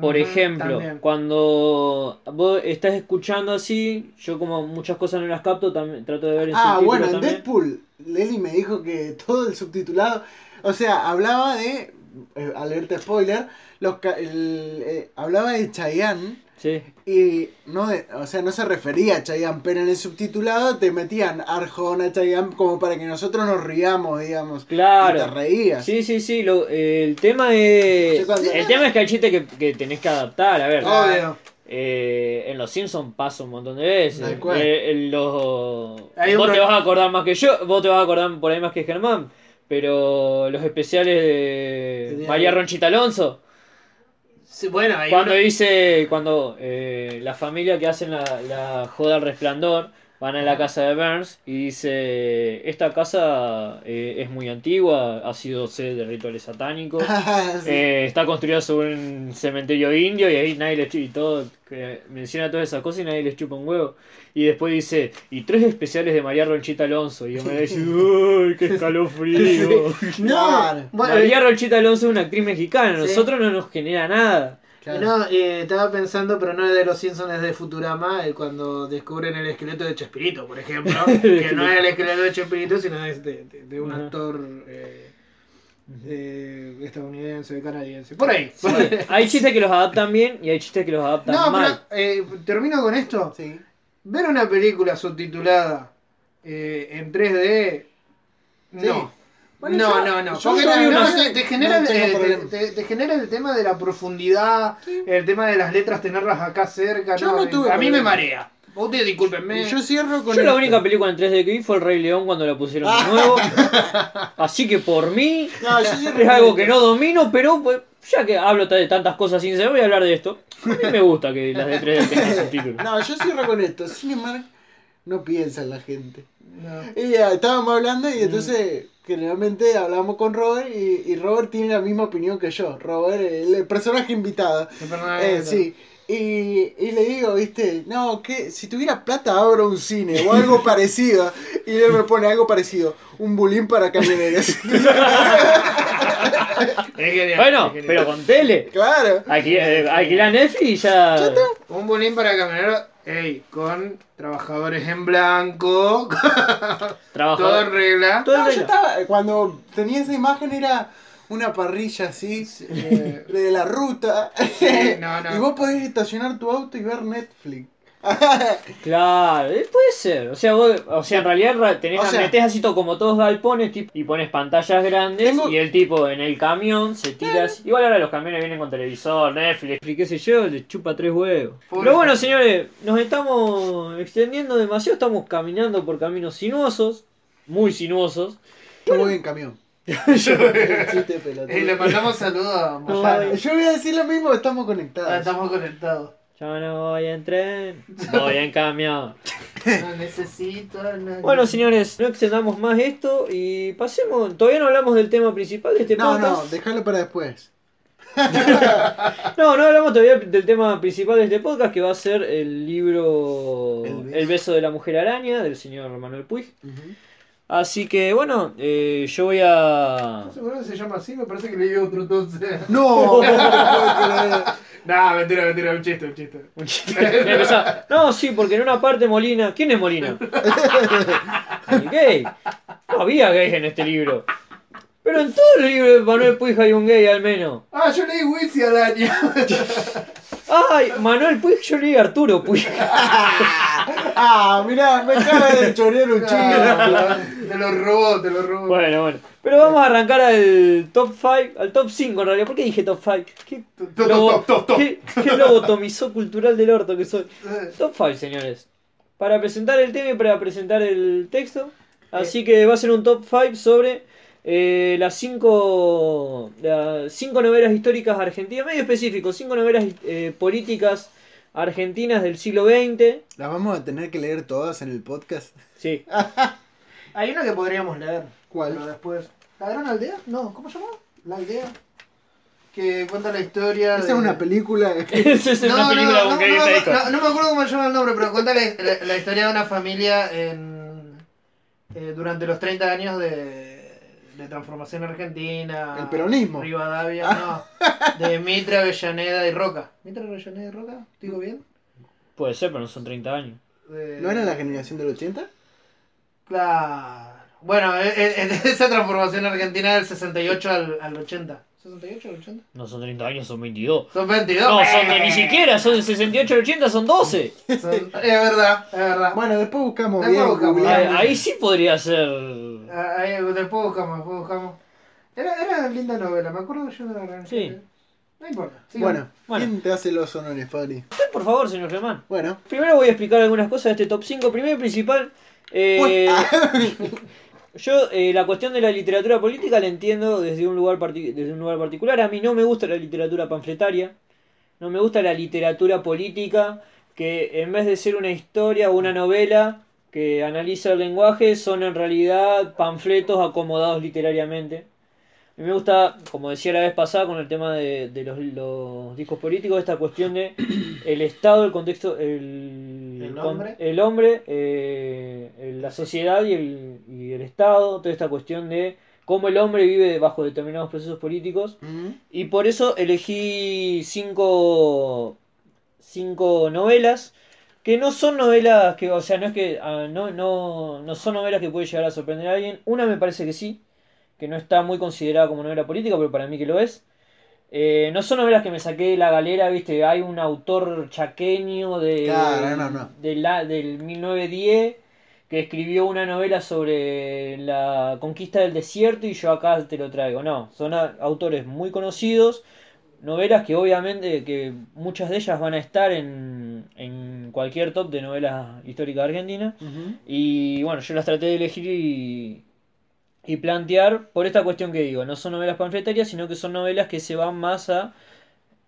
Por ejemplo, también. cuando vos estás escuchando así, yo como muchas cosas no las capto, también trato de ver en Ah, bueno, en también. Deadpool, Leli me dijo que todo el subtitulado, o sea, hablaba de, eh, alerta spoiler, los, el, eh, hablaba de Chayanne Sí. y no, o sea, no se refería a Chayanne, pero en el subtitulado te metían Arjona, Chayanne, como para que nosotros nos riamos, digamos. Claro. Y te reías. Sí, sí, sí. Lo, eh, el tema es. El tema es que hay chistes que, que tenés que adaptar. A ver, Obvio. eh, en Los Simpsons pasa un montón de veces. Eh, los... Hay Vos te vas a acordar más que yo, vos te vas a acordar por ahí más que Germán. Pero los especiales de María Ronchita Alonso. Sí, bueno, Cuando uno- dice, cuando eh, la familia que hacen la, la joda al resplandor van a la casa de Burns y dice, esta casa eh, es muy antigua, ha sido sede de rituales satánicos, (laughs) Sí. eh, está construida sobre un cementerio indio y ahí nadie les chupa y todo, que menciona todas esas cosas y nadie les chupa un huevo. Y después dice, y tres especiales de María Ronchita Alonso. Y yo me dice, uy, qué escalofrío. (laughs) No, (laughs) bueno, María Ronchita Alonso es una actriz mexicana, a Sí. nosotros no nos genera nada. Claro. No, eh, estaba pensando, pero no es de los Simpsons, es de Futurama, eh, cuando descubren el esqueleto de Chespirito, por ejemplo. (laughs) que no es el esqueleto de Chespirito, sino es de, de- de un Ajá. actor eh, estadounidense, canadiense. Por ahí. Sí, (laughs) hay chistes que los adaptan bien y hay chistes que los adaptan No, mal. pero eh, termino con esto. Sí. Ver una película subtitulada eh, en 3D. Sí. No. Bueno, no, no, no, yo no, no, te, te genera, no tengo eh, te- genera el tema de la profundidad, el tema de las letras tenerlas acá cerca. Yo no tuve a mí me marea. Ustedes discúlpenme. Yo cierro con Yo la única película en 3D que vi fue El Rey León cuando la pusieron de nuevo. (laughs) Así que por mí No, yo cierro es algo que no domino, pero pues, ya que hablo de tantas cosas sin saber, voy a hablar de esto. A mí me gusta que las de 3D tengan (laughs) subtítulos. No, yo cierro con esto. Cinemark no piensa en la gente. No. Y ya, estábamos hablando Mm. y entonces generalmente hablamos con Robert y, y Robert tiene la misma opinión que yo. Robert, el, el personaje invitado. El personaje Eh, sí. Y, y le digo, viste, no, que si tuviera plata abro un cine o algo (laughs) parecido. Y él me pone algo parecido, un bulín para camioneros. (laughs) Bueno, pero con tele. claro. Aquí, eh, alquilar Netflix y ya. Un bulín para camioneros, ey, con trabajadores en blanco, (laughs) todo en regla. Todo en No, yo regla. estaba, cuando tenía esa imagen era una parrilla así, Eh, de la ruta. Sí, no, (laughs) no. Y vos podés estacionar tu auto y ver Netflix. (laughs) Claro, eh, puede ser. O sea, vos, o sea, en realidad tenés, O sea- metés así todo como todos galpones tipo, y pones pantallas grandes Tengo- y el tipo en el camión se tira así. Igual ahora los camiones vienen con televisor, Netflix, qué sé yo, le chupa tres huevos. Pobre Pero bueno, señores, nos estamos extendiendo demasiado, estamos caminando por caminos sinuosos, muy sinuosos. Yo voy en camión. (laughs) (laughs) Y le mandamos saludos a No, Moyano. Yo voy a decir lo mismo, estamos conectados. Ah, estamos conectados. Yo no voy en tren, voy en camión. (laughs) No necesito a nadie. Bueno, señores, no extendamos más esto y pasemos. Todavía no hablamos del tema principal de este no, podcast. no, déjalo para después. (laughs) No, no hablamos todavía del tema principal de este podcast, que va a ser el libro El El beso. beso, de la mujer araña, del señor Manuel Puig. Así que bueno, eh, yo voy a... ¿Seguro que se llama así? Me parece que leí otro entonces. (laughs) No, (laughs) no (laughs) mentira, mentira, un chiste, un chiste. un chiste. No, sí, porque en una parte Molina... ¿Quién es Molina? El gay. No había gays en este libro. Pero en todo el libro de Manuel Puig hay un gay al menos. Ah, yo leí Wizzy al año. Ay, Manuel Puig, yo leí Arturo Puig. Ah, mirá, me acaba de chorear un. Ah, Te lo robó, te lo robó. Bueno, bueno. Pero vamos a arrancar al top 5, al top 5 en realidad. ¿Por qué dije top 5? ¿Qué, Top, top, lobo- qué- qué lobotomizó cultural del orto que soy? Top 5, señores. Para presentar el tema y para presentar el texto. Así que va a ser un top 5 sobre eh, las cinco, las cinco novelas históricas argentinas, medio específico, cinco novelas eh, políticas argentinas del siglo XX. Las vamos a tener que leer todas en el podcast. Sí, (laughs) Hay una que podríamos leer. ¿Cuál? Pero después. ¿La gran aldea? No, ¿cómo se llama? La aldea. Que cuenta la historia. Esa de- (laughs) (laughs) es una película. esa es No, una no, película no, no, no, Bacon. no, no me acuerdo cómo se llama el nombre, pero cuenta la, la- la historia de una familia en, eh, durante los 30 años de, de transformación argentina. El peronismo. Rivadavia, no. De Mitre, Avellaneda y Roca. ¿Mitre, Avellaneda y Roca? ¿Digo bien? Puede ser, pero no son 30 años. De- ¿No era la generación del 80? Claro. Bueno, e- e- e- (laughs) esa transformación argentina del 68 al, al 80. ¿68 al 80? No son 30 años, son 22. Son 22. No, son de ni siquiera, son de 68 al 80, son 12. Son- es verdad, es verdad. Bueno, después buscamos Después bien. buscamos. Ahí, ahí sí podría ser. Ah, Ahí, después buscamos, después buscamos. Era, era linda novela, me acuerdo yo de la gran Sí. No importa. sigamos. Bueno, Bueno. ¿quién te hace los honores, Fabri? Usted, por favor, señor Germán. Bueno, Primero voy a explicar algunas cosas de este top 5. Primero y principal, eh, (laughs) yo eh, la cuestión de la literatura política la entiendo desde un, lugar desde un lugar particular. A mí no me gusta la literatura panfletaria, no me gusta la literatura política que en vez de ser una historia o una novela que analiza el lenguaje son en realidad panfletos acomodados literariamente. A mí me gusta, como decía la vez pasada con el tema de, de los, los discos políticos, esta cuestión de (coughs) el Estado, el contexto, el, El hombre. el hombre, eh, la sociedad y el, y el Estado, toda esta cuestión de cómo el hombre vive bajo determinados procesos políticos. mm, Y por eso elegí cinco, cinco novelas que no son novelas que, o sea, no es que ah, no, no, no son novelas que puede llegar a sorprender a alguien. Una me parece que sí, que no está muy considerada como novela política, pero para mí que lo es. Eh, no son novelas que me saqué de la galera, viste, hay un autor chaqueño de, Claro, no, no. de la, del 1910 que escribió una novela sobre la conquista del desierto y yo acá te lo traigo. No, son autores muy conocidos, novelas que obviamente que muchas de ellas van a estar en, en cualquier top de novelas históricas argentinas. Y bueno, yo las traté de elegir y, y plantear por esta cuestión que digo. No son novelas panfletarias, sino que son novelas que se van más a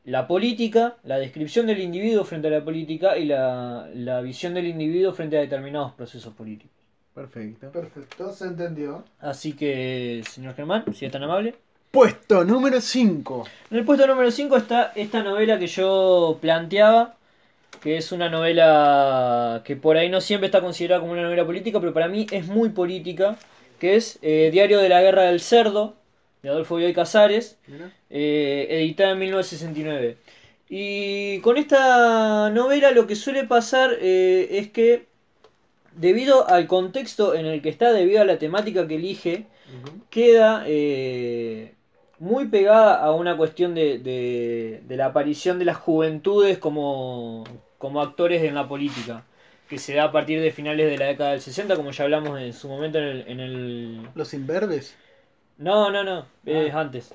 la política, la descripción del individuo frente a la política y la, la visión del individuo frente a determinados procesos políticos. Perfecto. Perfecto, se entendió. Así que, señor Germán, si es tan amable. Puesto número 5. En el puesto número 5 está esta novela que yo planteaba, que es una novela que por ahí no siempre está considerada como una novela política, pero para mí es muy política, que es eh, Diario de la Guerra del Cerdo, de Adolfo Bioy Casares, eh, editada en 1969. Y con esta novela lo que suele pasar eh, es que, debido al contexto en el que está, debido a la temática que elige, queda eh, muy pegada a una cuestión de, de- de la aparición de las juventudes como, como actores en la política, que se da a partir de finales de la década del 60, como ya hablamos en su momento en el... en el- Los imberbes. No, no, no, es antes.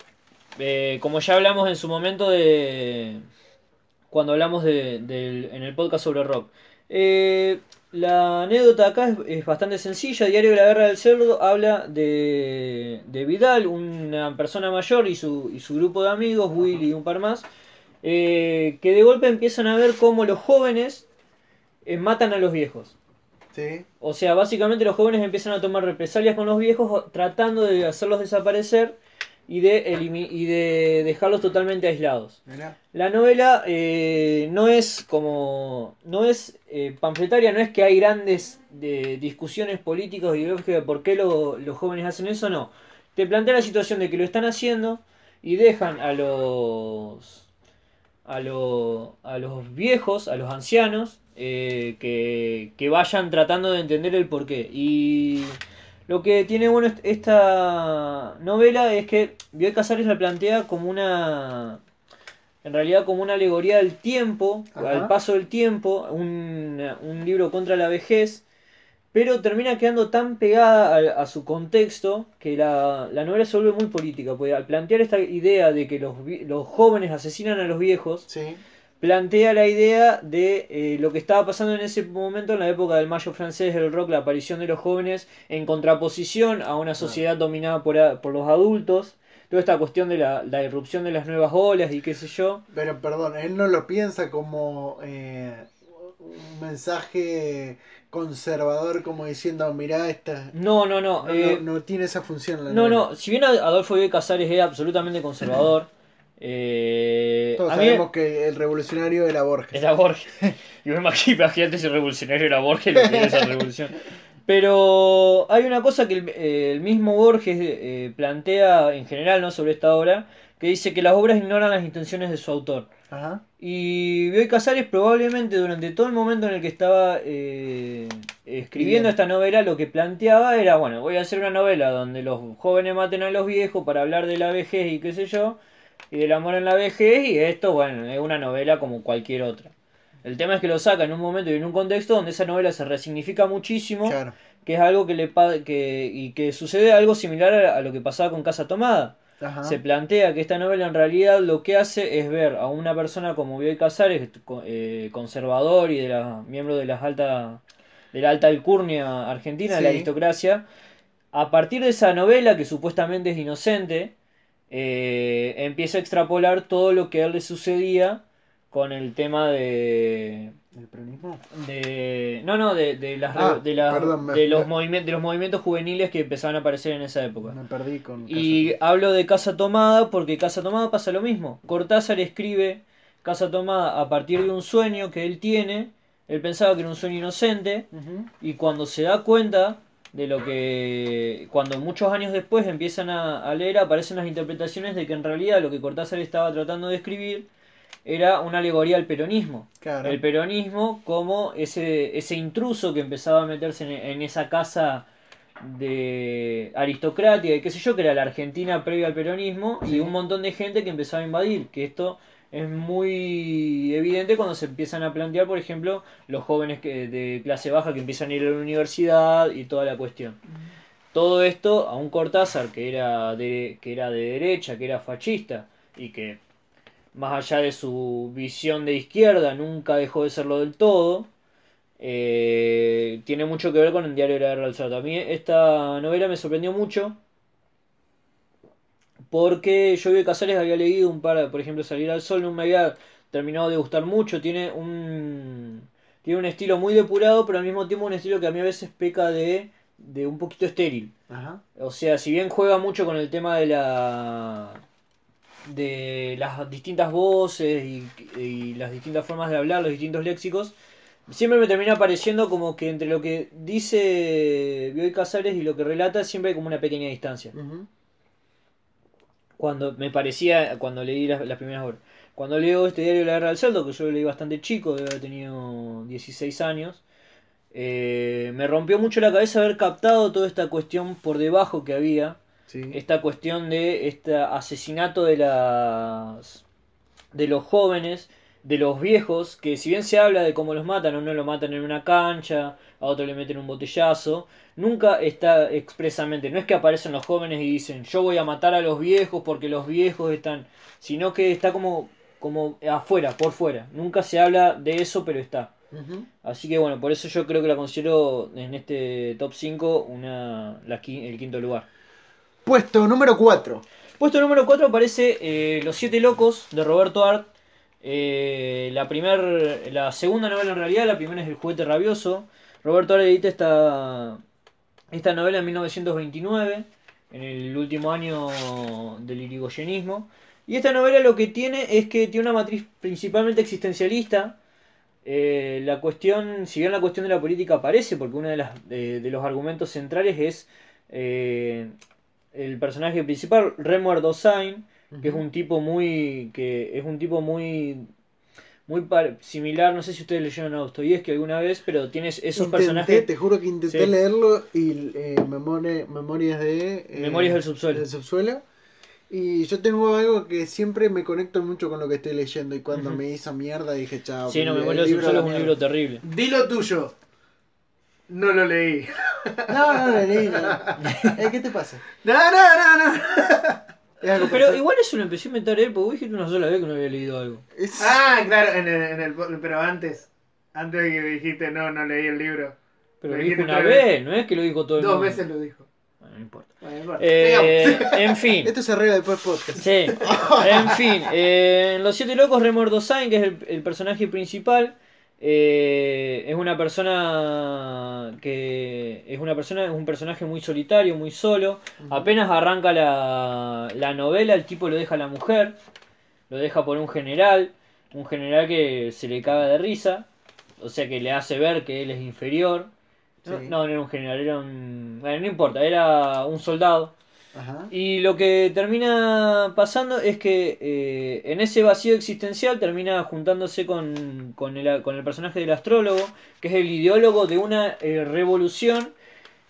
Eh, como ya hablamos en su momento de... cuando hablamos de, en el podcast sobre rock. Eh, la anécdota acá es, es bastante sencilla. Diario de la Guerra del Cerdo habla de, de Vidal, una persona mayor y su, y su grupo de amigos, Willy y un par más, eh, que de golpe empiezan a ver cómo los jóvenes eh, matan a los viejos. Sí. O sea, básicamente los jóvenes empiezan a tomar represalias con los viejos tratando de hacerlos desaparecer y de, y de dejarlos totalmente aislados. Mirá. La novela eh, no es como. no es eh, panfletaria, no es que hay grandes de, discusiones políticas o ideológicas de por qué lo- los jóvenes hacen eso, no. Te plantea la situación de que lo están haciendo y dejan a los. A, lo- a los viejos, a los ancianos, eh, que, que vayan tratando de entender el porqué. Y lo que tiene bueno est- esta novela es que Bioy Casares la plantea como una. En realidad, como una alegoría del tiempo, Ajá. al paso del tiempo, un, un libro contra la vejez, pero termina quedando tan pegada a, a su contexto que la, la novela se vuelve muy política. Porque al plantear esta idea de que los, los jóvenes asesinan a los viejos, Sí. plantea la idea de eh, lo que estaba pasando en ese momento en la época del mayo francés, el rock, la aparición de los jóvenes en contraposición a una sociedad dominada por, por los adultos, toda esta cuestión de la, la irrupción de las nuevas olas y qué sé yo. Pero perdón, él no lo piensa como eh, un mensaje conservador, como diciendo, mirá, esta. No, no, no. No, eh, no, no tiene esa función. La no, novela. no, si bien Adolfo Bioy Casares era absolutamente conservador, (clears throat) eh, Todos mí sabemos que el revolucionario era Borges. era Borges. (laughs) Yo me imagino, imagínate si el revolucionario era Borges, lo que esa (laughs) revolución. Pero hay una cosa que el, eh, el mismo Borges eh, plantea en general ¿no? sobre esta obra, que dice que las obras ignoran las intenciones de su autor. Ajá. Y Bioy Casares probablemente durante todo el momento en el que estaba eh, escribiendo Bien. esta novela lo que planteaba era, bueno, voy a hacer una novela donde los jóvenes maten a los viejos para hablar de la vejez y qué sé yo, y del amor en la vejez, y esto, bueno, es una novela como cualquier otra. El tema es que lo saca en un momento y en un contexto donde esa novela se resignifica muchísimo, Claro. que es algo que le que, y que sucede algo similar a, a lo que pasaba con Casa Tomada. Ajá. Se plantea que esta novela en realidad lo que hace es ver a una persona como Bioy Casares, eh, conservador y de la, miembro de las alta, de la alta alcurnia argentina, de la aristocracia, a partir de esa novela que supuestamente es inocente, eh, empieza a extrapolar todo lo que a él le sucedía con el tema de ¿El peronismo? de no no de, de las Ah, de, las- perdón, me- de los movimientos de los movimientos juveniles que empezaban a aparecer en esa época Me perdí con. y hablo de Casa Tomada porque Casa Tomada pasa lo mismo. Cortázar escribe Casa Tomada a partir de un sueño que él tiene. Él pensaba que era un sueño inocente y cuando se da cuenta de lo que... Cuando muchos años después empiezan a, a leer aparecen las interpretaciones de que en realidad lo que Cortázar estaba tratando de escribir era una alegoría al peronismo. Claro. El peronismo como ese, ese intruso que empezaba a meterse en, en esa casa de aristocrática y qué sé yo, que era la Argentina previa al peronismo, Sí. y un montón de gente que empezaba a invadir, que esto es muy evidente cuando se empiezan a plantear, por ejemplo, los jóvenes que, de clase baja que empiezan a ir a la universidad y toda la cuestión. Todo esto a un Cortázar que era de, que era de derecha, que era fascista y que más allá de su visión de izquierda nunca dejó de serlo del todo, eh, tiene mucho que ver con el diario de la guerra del Salto. A mí esta novela me sorprendió mucho porque yo vi Casares había leído un par, por ejemplo, Salir al Sol, no me había terminado de gustar mucho, tiene un tiene un estilo muy depurado, pero al mismo tiempo un estilo que a mí a veces peca de, de un poquito estéril. Ajá. O sea, si bien juega mucho con el tema de la de las distintas voces y, y las distintas formas de hablar, los distintos léxicos, siempre me termina pareciendo como que entre lo que dice Bioy Casares y lo que relata siempre hay como una pequeña distancia. Cuando me parecía, cuando leí las, las primeras obras. Cuando leo este diario de la guerra del Salto, que yo lo leí bastante chico, debe haber tenido 16 años, eh, me rompió mucho la cabeza haber captado toda esta cuestión por debajo que había Sí. esta cuestión de este asesinato de las de los jóvenes de los viejos que si bien se habla de cómo los matan a uno lo matan en una cancha a otro le meten un botellazo nunca está expresamente no es que aparecen los jóvenes y dicen yo voy a matar a los viejos porque los viejos están sino que está como como afuera por fuera nunca se habla de eso pero está. Así que bueno, por eso yo creo que la considero en este top 5 una, la, el quinto lugar. Puesto número 4. Puesto número 4 aparece eh, Los Siete Locos de Roberto Art. Eh, la, primer, la segunda novela en realidad, la primera es El Juguete Rabioso. Roberto Art edita esta, esta novela en 1929, en el último año del irigoyenismo. Y esta novela lo que tiene es que tiene una matriz principalmente existencialista. Eh, la cuestión, si bien la cuestión de la política aparece, porque uno de, las, de, los argumentos centrales es el personaje principal, Remuer Dossain, que es un tipo muy, que es un tipo muy, muy par- similar, no sé si ustedes leyeron a Dostoyevsky alguna vez, pero tienes esos Intenté, personajes, te juro que intenté Sí. leerlo y eh, memore- memorias de eh, Memorias del subsuelo. del subsuelo. Y yo tengo algo que siempre me conecto mucho con lo que estoy leyendo. Y cuando Ujú. me hizo mierda dije, chao. sí, no, el Memoria del Subsuelo es un mierda". libro terrible. Dilo tuyo. No lo leí. No, no, no, leí, no. Eh, ¿Qué te pasa? No, no, no, no. Pero igual eso lo empecé a inventar él, porque vos dijiste una sola vez que no había leído algo. Es- Ah, claro, en el, en el, pero antes. Antes de que dijiste, no, no leí el libro. Pero Lo lo dijo dijiste una vez, no es que lo dijo todo el Dos mundo. veces lo dijo. Bueno, no importa. Bueno, no importa. Eh, en fin. Esto se arregla después del podcast. Sí, en fin, eh, en Los Siete Locos, Remor Dosain, que es el, el personaje principal, eh, es una persona que es una persona, es un personaje muy solitario, muy solo. Apenas arranca la, la novela, el tipo lo deja a la mujer, lo deja por un general, un general que se le caga de risa, o sea que le hace ver que él es inferior. No, Sí. no, no era un general, era un... Bueno, no importa, era un soldado. Ajá. Y lo que termina pasando es que eh, en ese vacío existencial termina juntándose con, con, el, con el personaje del astrólogo, que es el ideólogo de una eh, revolución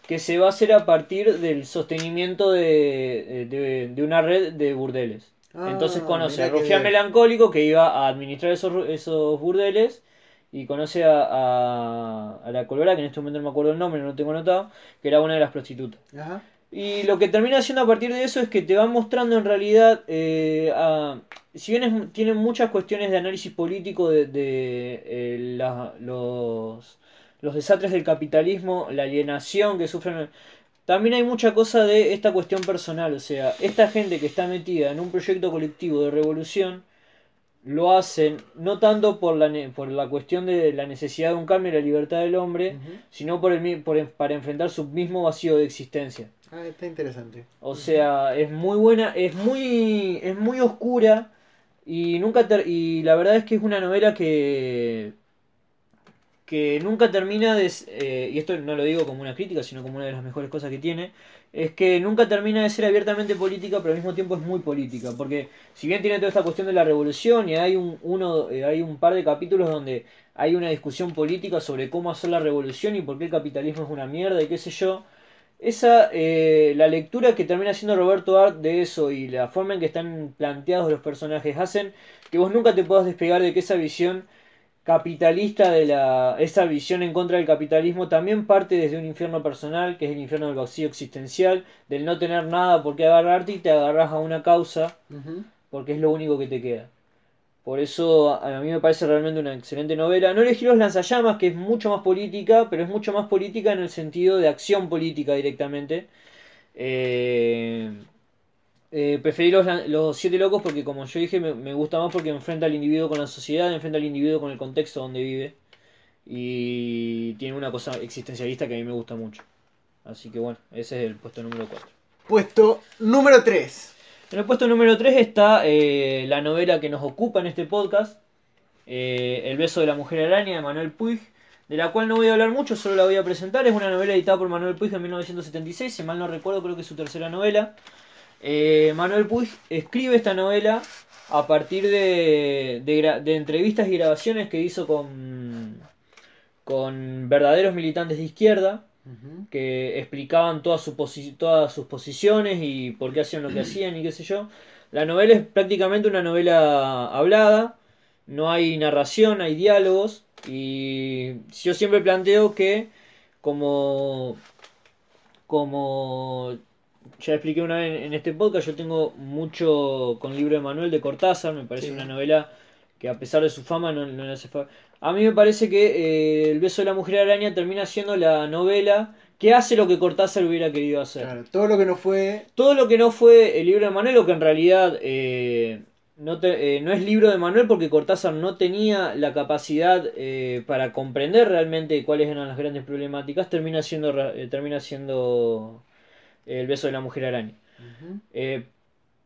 que se va a hacer a partir del sostenimiento de, de- de una red de burdeles. Ah, Entonces conoce a Rufián. Melancólico que iba a administrar esos, esos burdeles y conoce a, a, a la Colora, que en este momento no me acuerdo el nombre, no lo tengo anotado, que era una de las prostitutas. Ajá. Y lo que termina haciendo a partir de eso es que te va mostrando en realidad, eh, a- si bien es- tienen muchas cuestiones de análisis político de, de, eh, la- los, los desastres del capitalismo, la alienación que sufren, también hay mucha cosa de esta cuestión personal, o sea, esta gente que está metida en un proyecto colectivo de revolución, lo hacen no tanto por la, ne- por la cuestión de la necesidad de un cambio y la libertad del hombre, sino por el, por, para enfrentar su mismo vacío de existencia. Ah, está interesante. O sea, es muy buena, es muy, es muy oscura y nunca y la verdad es que es una novela que que nunca termina de eh, y esto no lo digo como una crítica, sino como una de las mejores cosas que tiene, es que nunca termina de ser abiertamente política, pero al mismo tiempo es muy política, porque si bien tiene toda esta cuestión de la revolución y hay un uno eh, hay un par de capítulos donde hay una discusión política sobre cómo hacer la revolución y por qué el capitalismo es una mierda y qué sé yo, esa, eh, la lectura que termina haciendo Roberto Art de eso y la forma en que están planteados los personajes hacen que vos nunca te puedas despegar de que esa visión capitalista de la esa visión en contra del capitalismo también parte desde un infierno personal que es el infierno del vacío existencial del no tener nada por qué agarrarte y te agarras a una causa porque es lo único que te queda por eso a mí me parece realmente una excelente novela. No elegí Los Lanzallamas, que es mucho más política, pero es mucho más política en el sentido de acción política directamente. Eh, eh, preferí los Siete Locos porque, como yo dije, me, me gusta más porque enfrenta al individuo con la sociedad, enfrenta al individuo con el contexto donde vive. Y tiene una cosa existencialista que a mí me gusta mucho. Así que bueno, ese es el puesto número 4. Puesto número 3. En el puesto número 3 está eh, la novela que nos ocupa en este podcast, eh, El beso de la mujer araña de Manuel Puig, de la cual no voy a hablar mucho, solo la voy a presentar. Es una novela editada por Manuel Puig en 1976, si mal no recuerdo, creo que es su tercera novela. Eh, Manuel Puig escribe esta novela a partir de, de de entrevistas y grabaciones que hizo con, con verdaderos militantes de izquierda Que explicaban todas, su todas sus posiciones y por qué hacían lo que (clears throat) hacían y qué sé yo. La novela es prácticamente una novela hablada, no hay narración, hay diálogos y yo siempre planteo que como como ya expliqué una vez en este podcast, yo tengo mucho con libro de Manuel de Cortázar, me parece Sí. una novela que a pesar de su fama no, no le hace A mí me parece que eh, El beso de la mujer araña termina siendo la novela que hace lo que Cortázar hubiera querido hacer. Claro, todo lo que no fue. Todo lo que no fue el libro de Manuel, o que en realidad eh, no, te- eh, no es libro de Manuel porque Cortázar no tenía la capacidad para comprender realmente cuáles eran las grandes problemáticas, termina siendo, termina siendo El beso de la mujer araña.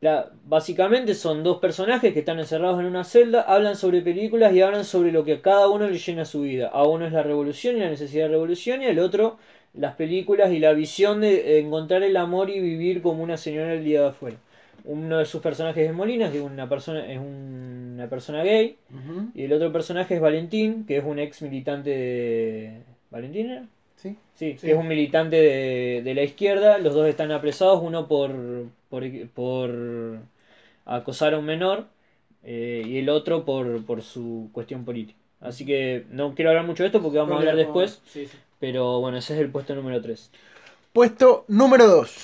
La- básicamente son dos personajes que están encerrados en una celda, hablan sobre películas y hablan sobre lo que a cada uno le llena su vida. A uno es la revolución y la necesidad de revolución y al otro las películas y la visión de encontrar el amor y vivir como una señora el día de afuera. Uno de sus personajes es Molina, que es una persona, es una persona gay, y el otro personaje es Valentín, que es un ex militante de... ¿Valentín era? Sí. Sí, Sí. que es un militante de, de la izquierda. Los dos están apresados, uno por, por, por acosar a un menor eh, y el otro por, por su cuestión política. Así que no quiero hablar mucho de esto porque vamos a hablar después. Sí, sí. Pero bueno, ese es el puesto número 3. Puesto número 2.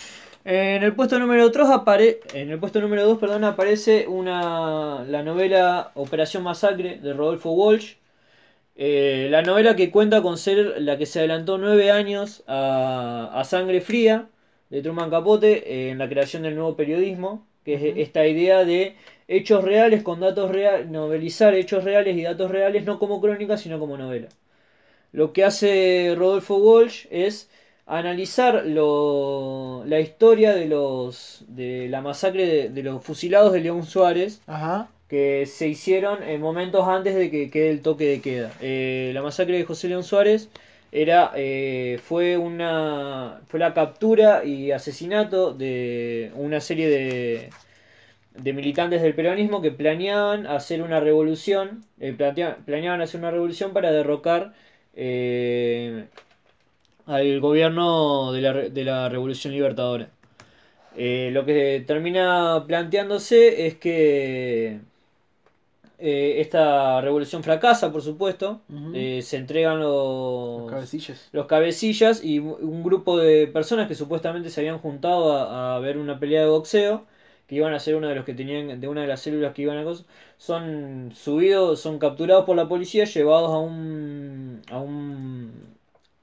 En el puesto número 3 apare en el puesto número 2, perdón, aparece una la novela Operación Masacre de Rodolfo Walsh. Eh, la novela que cuenta con ser la que se adelantó nueve años a, a Sangre Fría de Truman Capote eh, en la creación del nuevo periodismo, que es esta idea de hechos reales con datos reales, novelizar hechos reales y datos reales no como crónica sino como novela. Lo que hace Rodolfo Walsh es analizar lo- la historia de los de la masacre de, de los fusilados de León Suárez Ajá. que se hicieron en momentos antes de que quede el toque de queda. Eh, la masacre de José León Suárez era eh, fue una fue la captura y asesinato de una serie de de militantes del peronismo que planeaban hacer una revolución, eh, planeaban hacer una revolución para derrocar eh, al gobierno de la, de la Revolución Libertadora. Eh, lo que termina planteándose es que eh, esta revolución fracasa, por supuesto. Eh, se entregan los, Los cabecillas. los cabecillas y un grupo de personas que supuestamente se habían juntado a, a ver una pelea de boxeo, que iban a ser uno de los que tenían, de una de las células que iban a cosas, son subidos, son capturados por la policía, llevados a un, a un,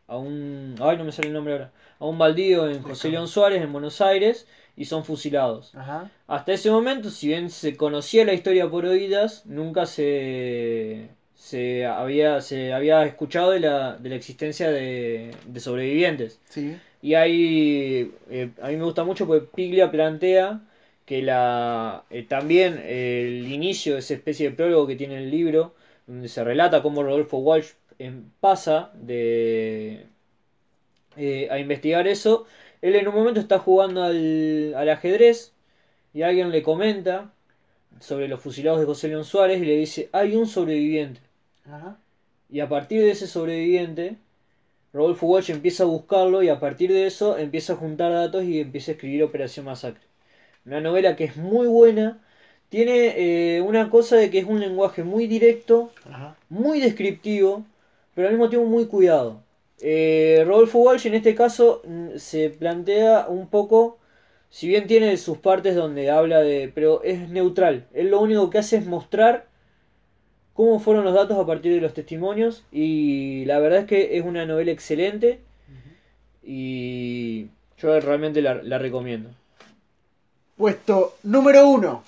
a un, ay no me sale el nombre ahora, a un baldío en José León Suárez en Buenos Aires y son fusilados. Ajá. Hasta ese momento, si bien se conocía la historia por oídas, nunca se, se, había, se había escuchado de la, de la existencia de, de sobrevivientes. Sí. Y ahí, eh, a mí me gusta mucho porque Piglia plantea que la, eh, también el inicio de esa especie de prólogo que tiene el libro, donde se relata cómo Rodolfo Walsh em, pasa de, eh, a investigar eso, él en un momento está jugando al, al ajedrez y alguien le comenta sobre los fusilados de José León Suárez y le dice, hay un sobreviviente. Ajá. Y a partir de ese sobreviviente, Rodolfo Walsh empieza a buscarlo y a partir de eso empieza a juntar datos y empieza a escribir Operación Masacre. Una novela que es muy buena, tiene eh, una cosa de que es un lenguaje muy directo, Ajá. muy descriptivo, pero al mismo tiempo muy cuidado. Eh, Rodolfo Walsh en este caso se plantea un poco, si bien tiene sus partes donde habla de, pero es neutral. Él lo único que hace es mostrar cómo fueron los datos a partir de los testimonios y la verdad es que es una novela excelente y yo realmente la, la recomiendo. Puesto número uno.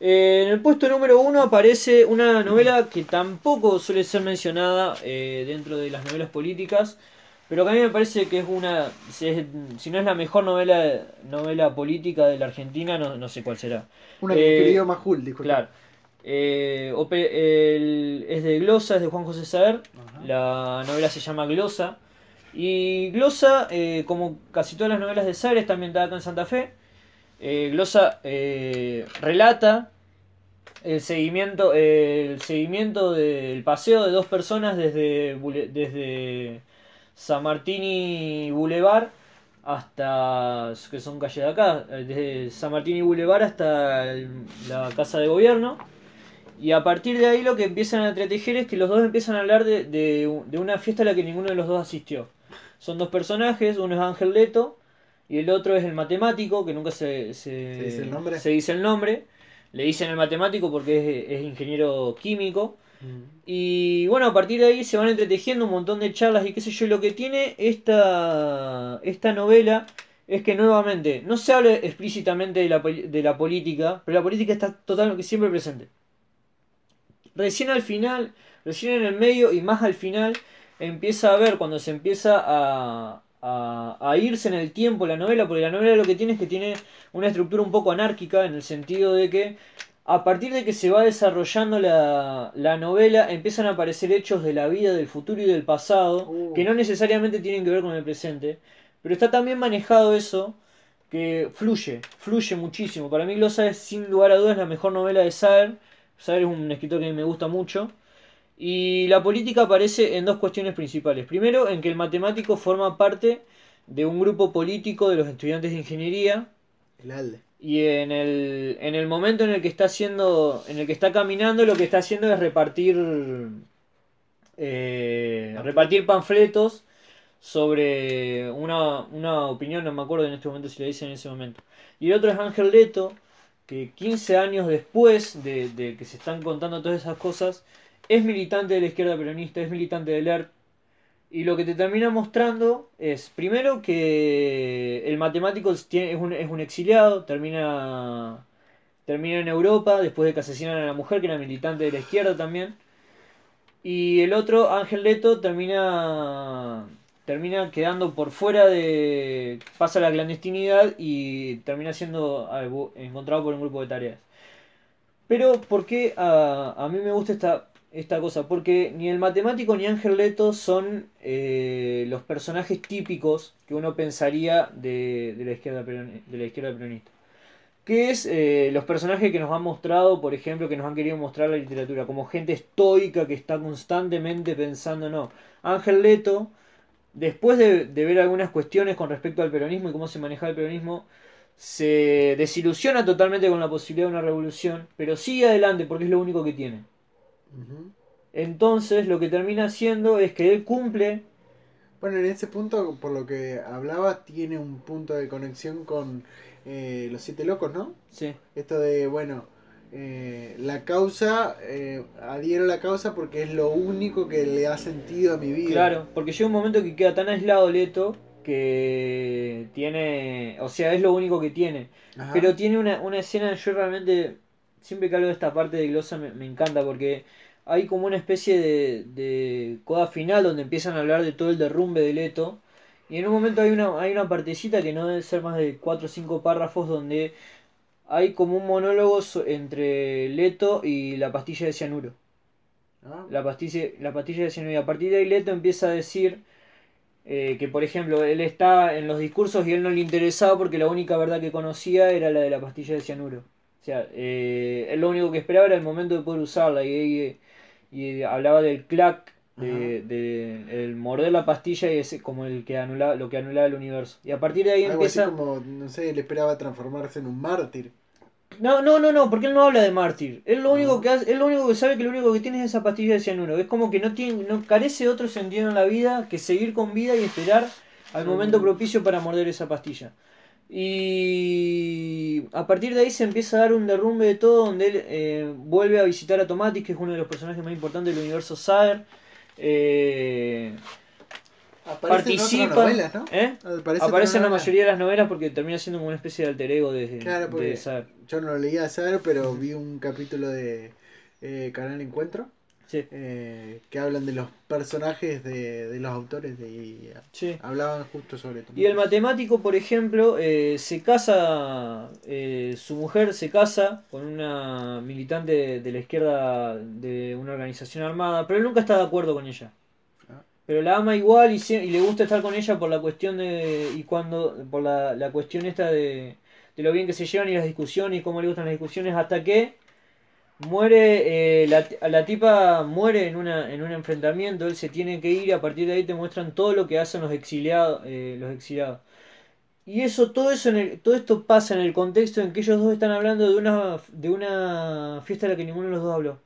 Eh, en el puesto número uno aparece una novela que tampoco suele ser mencionada eh, dentro de las novelas políticas, pero que a mí me parece que es una, si, es- si no es la mejor novela novela política de la Argentina, no, no sé cuál será. Una que Eh, escribió Majul, disculpa. Claro. Eh, el- es de Glosa, es de Juan José Saer. Ajá. La novela se llama Glosa. Y Glosa, eh, como casi todas las novelas de Saer, está ambientada acá en Santa Fe. Eh, Glosa eh, relata el seguimiento, el seguimiento del paseo de dos personas desde, desde San Martín y Boulevard hasta que son calles de acá, eh, desde San Martín y Boulevard hasta la casa de gobierno. Y a partir de ahí lo que empiezan a entretejer es que los dos empiezan a hablar de una fiesta a la que ninguno de los dos asistió. Son dos personajes, uno es Ángel Leto y el otro es el matemático, que nunca se, se, dice el nombre? se dice el nombre. Le dicen el matemático porque es, es ingeniero químico. Mm. Y bueno, a partir de ahí se van entretejiendo un montón de charlas y qué sé yo. Lo que tiene esta, esta novela es que nuevamente no se habla explícitamente de la, de la política, pero la política está totalmente siempre presente. Recién al final, recién en el medio y más al final, empieza a ver cuando se empieza a, a, a irse en el tiempo la novela, porque la novela lo que tiene es que tiene una estructura un poco anárquica en el sentido de que a partir de que se va desarrollando la, la novela, empiezan a aparecer hechos de la vida, del futuro y del pasado, Uh. que no necesariamente tienen que ver con el presente, pero está tan bien manejado eso que fluye, fluye muchísimo. Para mí Glosa es sin lugar a dudas la mejor novela de Saer. Saer es un escritor que me gusta mucho. Y la política aparece en dos cuestiones principales. Primero, en que el matemático forma parte de un grupo político de los estudiantes de ingeniería El Alde. y en el, en el momento en el que está haciendo, en el que está caminando, lo que está haciendo es repartir, eh, repartir panfletos sobre una, una opinión, no me acuerdo en este momento si la dice en ese momento. Y el otro es Ángel Leto, que 15 años después de, de que se están contando todas esas cosas, es militante de la izquierda peronista, es militante del ERP, y lo que te termina mostrando es, primero, que el matemático es un, es un exiliado, termina, termina en Europa, después de que asesinan a la mujer, que era militante de la izquierda también. Y el otro, Ángel Leto, termina, termina quedando por fuera de... pasa la clandestinidad y termina siendo encontrado por un grupo de tareas. Pero, ¿por qué a, a mí me gusta esta, esta cosa? Porque ni el matemático ni Ángel Leto son eh, los personajes típicos que uno pensaría de, de la, izquierda la izquierda peronista. Que es eh, los personajes que nos han mostrado, por ejemplo, que nos han querido mostrar la literatura, como gente estoica que está constantemente pensando, no. Ángel Leto, después de, de ver algunas cuestiones con respecto al peronismo y cómo se maneja el peronismo, se desilusiona totalmente con la posibilidad de una revolución, pero sigue adelante porque es lo único que tiene. Entonces lo que termina haciendo es que él cumple, Bueno, en ese punto, por lo que hablaba, tiene un punto de conexión con eh, los siete locos, ¿no? sí, Esto de, bueno, eh, la causa, eh, adhiero a la causa porque es lo único que le ha sentido a mi vida. claro, porque llega un momento que queda tan aislado Leto que tiene, o sea, es lo único que tiene. Ajá. Pero tiene una, una escena, yo realmente, siempre que hablo de esta parte de Glosa me, me encanta porque hay como una especie de, de coda final donde empiezan a hablar de todo el derrumbe de Leto. Y en un momento hay una, hay una partecita que no debe ser más de 4 o 5 párrafos donde hay como un monólogo entre Leto y la pastilla de cianuro. Ah, La pastilla, la pastilla de cianuro. Y a partir de ahí Leto empieza a decir eh, que, por ejemplo, él está en los discursos y él no le interesaba porque la única verdad que conocía era la de la pastilla de cianuro. O sea, eh, él lo único que esperaba era el momento de poder usarla y, y- y hablaba del clack, de, de- el morder la pastilla y es como el que anula, lo que anulaba el universo. Y a partir de ahí algo así empieza... como, no sé, él esperaba transformarse en un mártir. No, no, no, no, porque él no habla de mártir. Él lo único No. que hace, él lo único que sabe que lo único que tiene es esa pastilla de cianuro. Es como que no tiene, no carece de otro sentido en la vida que seguir con vida y esperar al Sí. momento propicio para morder esa pastilla. Y a partir de ahí se empieza a dar un derrumbe de todo, donde él eh, vuelve a visitar a Tomatis, que es uno de los personajes más importantes del universo Saer. Eh, Aparece en participa, otras novelas, ¿no? ¿eh? Aparece, Aparece en la mayoría de las novelas porque termina siendo como una especie de alter ego de, Claro, de yo no lo leía a saber, pero vi un capítulo de eh, Canal Encuentro Sí, eh, que hablan de los personajes de, de los autores de, y sí. hablaban justo sobre todo. Y el matemático, por ejemplo, eh, se casa, eh, su mujer se casa con una militante de, de la izquierda de una organización armada, pero él nunca está de acuerdo con ella. Ah. Pero la ama igual y, y le gusta estar con ella por la cuestión de y cuando por la, la cuestión esta de, de lo bien que se llevan y las discusiones y cómo le gustan las discusiones hasta que muere eh, la, la tipa muere en una en un enfrentamiento él se tiene que ir y a partir de ahí te muestran todo lo que hacen los exiliados eh, los exiliados y eso todo eso en el- todo esto pasa en el contexto en que ellos dos están hablando de una de una fiesta a la que ninguno de los dos habló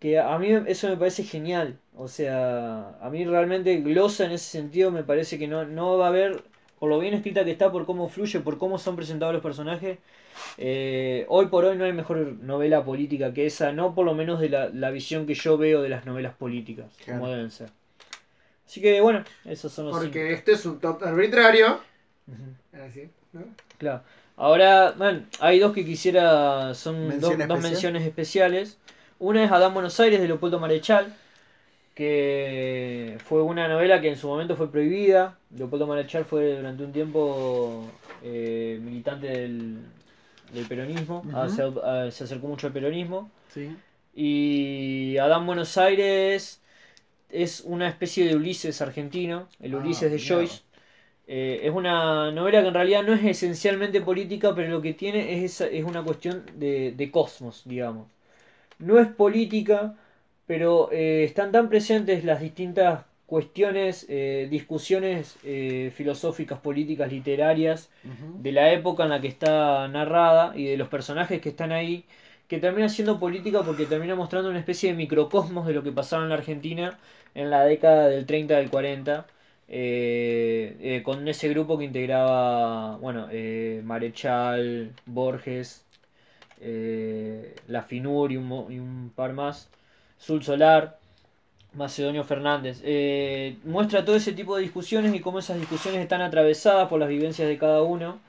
que a mí eso me parece genial. O sea, a mí realmente Glosa en ese sentido me parece que no, no va a haber, por lo bien escrita que está, por cómo fluye, por cómo son presentados los personajes, eh, hoy por hoy no hay mejor novela política que esa, no por lo menos de la, la visión que yo veo de las novelas políticas, como deben ser. Así que bueno, esos son los Porque este es un top arbitrario. Ujú, Así, ¿no? Claro. Ahora, man, hay dos que quisiera, son ¿Mención dos, menciones especiales. Una es Adán Buenos Aires de Leopoldo Marechal, que fue una novela que en su momento fue prohibida. Leopoldo Marechal fue durante un tiempo eh, militante del, del peronismo. Ah, se, ah, se acercó mucho al peronismo. Sí. Y Adán Buenos Aires es una especie de Ulises argentino, el Ah, Ulises de. Joyce. Eh, es una novela que en realidad no es esencialmente política, pero lo que tiene es, es una cuestión de, de cosmos, digamos. No es política, pero eh, están tan presentes las distintas cuestiones, eh, discusiones eh, filosóficas, políticas, literarias, de la época en la que está narrada y de los personajes que están ahí, que termina siendo política porque termina mostrando una especie de microcosmos de lo que pasaba en la Argentina en la década del 30 del 40, eh, con ese grupo que integraba, bueno, eh, Marechal, Borges, La Finur y un, mo- y un par más, Sul Solar, Macedonio Fernández. Eh, muestra todo ese tipo de discusiones y cómo esas discusiones están atravesadas por las vivencias de cada uno.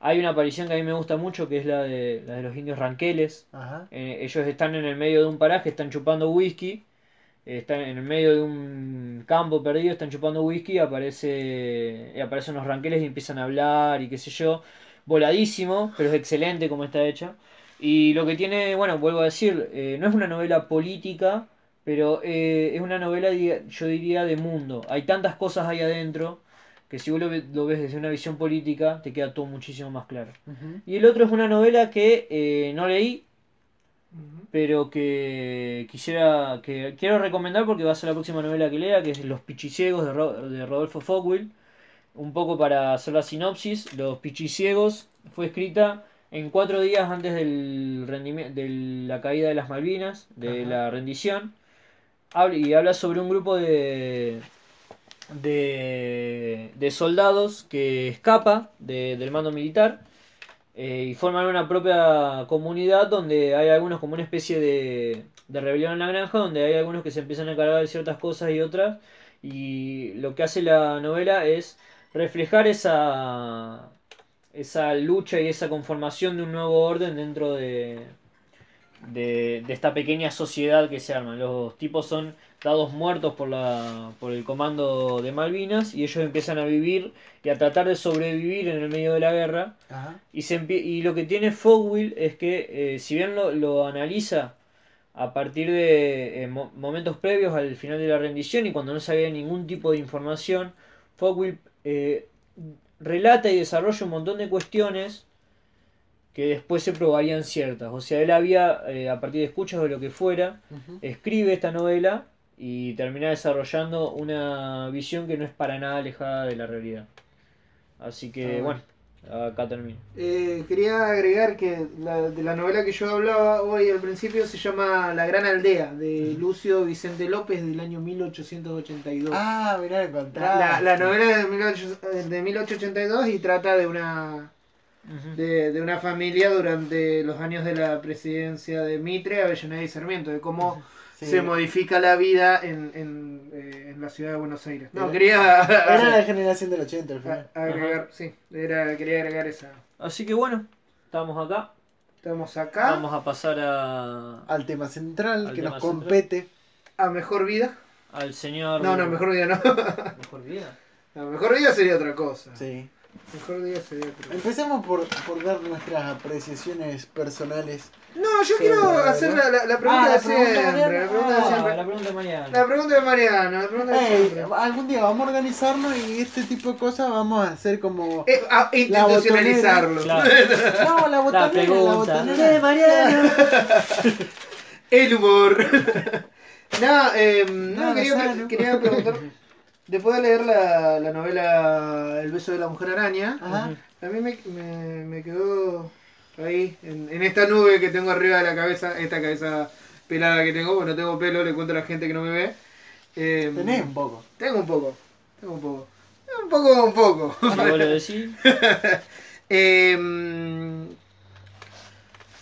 Hay una aparición que a mí me gusta mucho, que es la de, la de los indios ranqueles. Ajá. Eh, ellos están en el medio de un paraje, están chupando whisky. eh, Están en el medio de un campo perdido, están chupando whisky. Aparece, aparecen los ranqueles y empiezan a hablar y qué sé yo. Voladísimo, pero es excelente como está hecha. Y lo que tiene, bueno, vuelvo a decir, eh, no es una novela política, pero eh, es una novela, yo diría, de mundo. Hay tantas cosas ahí adentro que si vos lo, lo ves desde una visión política, te queda todo muchísimo más claro. Y el otro es una novela que eh, no leí, pero que quisiera que quiero recomendar porque va a ser la próxima novela que lea, que es Los Pichiciegos de, Ro- de Rodolfo Fogwill. Un poco para hacer la sinopsis, Los Pichiciegos fue escrita en cuatro días antes del rendimi- de la caída de las Malvinas, de Ajá. la rendición. Habla- y habla sobre un grupo de, de, de soldados que escapa de- del mando militar eh, y forman una propia comunidad donde hay algunos como una especie de, de rebelión en la granja, donde hay algunos que se empiezan a encargar de ciertas cosas y otras. Y lo que hace la novela es reflejar esa, esa lucha y esa conformación de un nuevo orden dentro de, de, de esta pequeña sociedad que se arma. Los tipos son dados muertos por, la, por el comando de Malvinas y ellos empiezan a vivir y a tratar de sobrevivir en el medio de la guerra. Ajá. Y, se y lo que tiene Fogwill es que, eh, si bien lo, lo analiza a partir de eh, mo- momentos previos al final de la rendición y cuando no sabía ningún tipo de información, Fogwill eh, relata y desarrolla un montón de cuestiones que después se probarían ciertas. O sea, él había, eh, a partir de escuchas o lo que fuera, escribe esta novela y termina desarrollando una visión que no es para nada alejada de la realidad. Así que, Ah, bueno, acá termino. Eh, quería agregar que la, de la novela que yo hablaba hoy al principio se llama La Gran Aldea, de Lucio Vicente López del año 1882. Ah, mirá, el la, contraste. la- la novela es de, 18, de 1882 y trata de una de, de una familia durante los años de la presidencia de Mitre, Avellaneda y Sarmiento, de cómo Sí. se modifica la vida en, en, eh, en la ciudad de Buenos Aires. No, Era- quería (laughs) Era la generación del 80 al final. a- agregar, sí, era, quería agregar esa. Así que bueno, estamos acá. Estamos acá, Vamos a pasar a, Al tema central Al que tema nos central. compete. a Mejor Vida. al señor. No, no, Mejor Vida no. Mejor vida. (laughs) No, Mejor Vida sería otra cosa. Sí. Mejor Vida sería otra cosa. Empecemos por, por dar nuestras apreciaciones personales. No, yo quiero la- hacer la- la, pregunta Ah, la de pregunta de siempre. La pregunta de Ah, siempre. la pregunta de Mariana. La pregunta de Mariano, la pregunta de Ey, siempre. algún día vamos a organizarnos y este tipo de cosas vamos a hacer como... Eh, ah, institucionalizarlo. Claro. No, la botanera, la, pregunta. botanera. Eh, Mariano. (laughs) El humor. (laughs) no, eh, no, Nada quería, quería preguntar. Después de leer la, la novela El beso de la mujer araña, Ajá. a mí me, me, me quedó ahí, en, en esta nube que tengo arriba de la cabeza, esta cabeza pelada que tengo, porque no tengo pelo, le cuento a la gente que no me ve. Eh, Tenés un poco. Tengo un poco, tengo un poco. Un poco, un poco. Si vos lo decís. (laughs) Eh,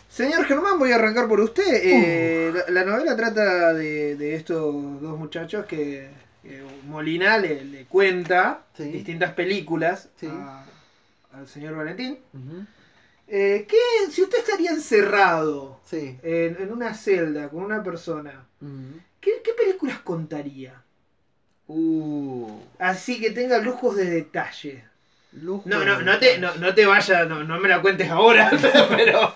señor Germán, voy a arrancar por usted. Eh, la, la novela trata de, de estos dos muchachos que, Molina le, le cuenta Sí. distintas películas Sí. a- al señor Valentín. Eh, ¿qué, si usted estaría encerrado Sí. en, en una celda con una persona. ¿qué, qué películas contaría? Uh, Así que tenga lujos de detalle. No, de no, no te, no, no te vayas, no, no me la cuentes ahora, (laughs) pero...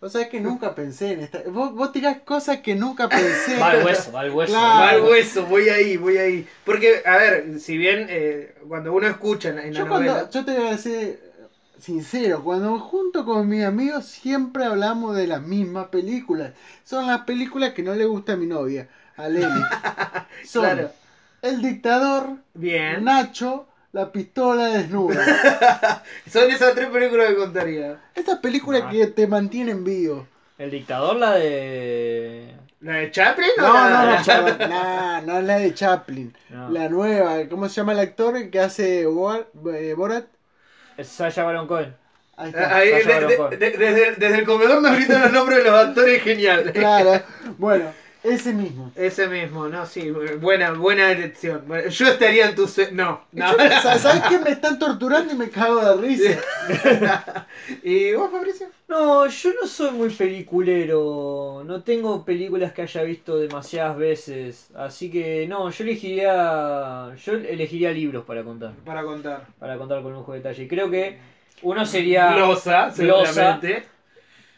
O sea, es que nunca pensé en esta. Vos, vos tirás cosas que nunca pensé. Va al hueso, va al hueso. Claro. Va al hueso, voy ahí, voy ahí. Porque, a ver, si bien eh, cuando uno escucha en, en la Yo, novela... cuando, yo te voy a decir sincero, cuando junto con mis amigos siempre hablamos de las mismas películas. Son las películas que no le gusta a mi novia, a Leli. (laughs) Son Claro. El Dictador, Bien. Nacho, La Pistola Desnuda. (laughs) Son esas tres películas que contaría. Estas películas Ah. que te mantienen vivo. El dictador, la de. ¿La de Chaplin o No, no, no, Chaplin? (laughs) no, no, es la de Chaplin. No. La nueva, ¿cómo se llama el actor que hace Borat? eh, Borat? Es Sasha Baron Cohen. Ahí está. Ahí, Sacha de- Baron de- Cohen. de- desde, el- desde el comedor nos gritan los nombres de los actores, genial. Claro, (laughs) bueno, ese mismo. Ese mismo, no, sí, buena, buena elección. Yo estaría en tu... se- No, no. Sa- ¿Sabes qué? Me están torturando y me cago de risa. (laughs) ¿Y vos, Fabricio? No, yo no soy muy peliculero. No tengo películas que haya visto demasiadas veces. Así que no, yo elegiría. Yo elegiría libros para contar. Para contar. Para contar con lujo de detalle. Creo que uno sería. Glosa, Glosa. seguramente.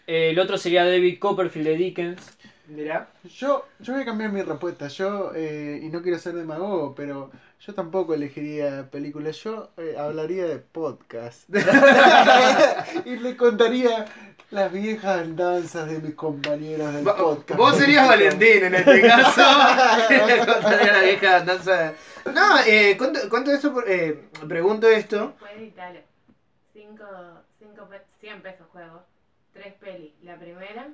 el otro sería David Copperfield de Dickens. Mirá. Yo, yo voy a cambiar mi respuesta. Yo, eh, y no quiero ser demagogo, pero yo tampoco elegiría películas. Yo eh, hablaría de podcast. (laughs) y le contaría las viejas danzas de mis compañeros del Va- podcast. Vos serías Valentín en este caso. (laughs) Le contaría la vieja danza. No, eh, cuento, cuento esto, por- eh, pregunto esto. Puedes editarlo. 5, 100 pesos juego. 3 pelis. La primera,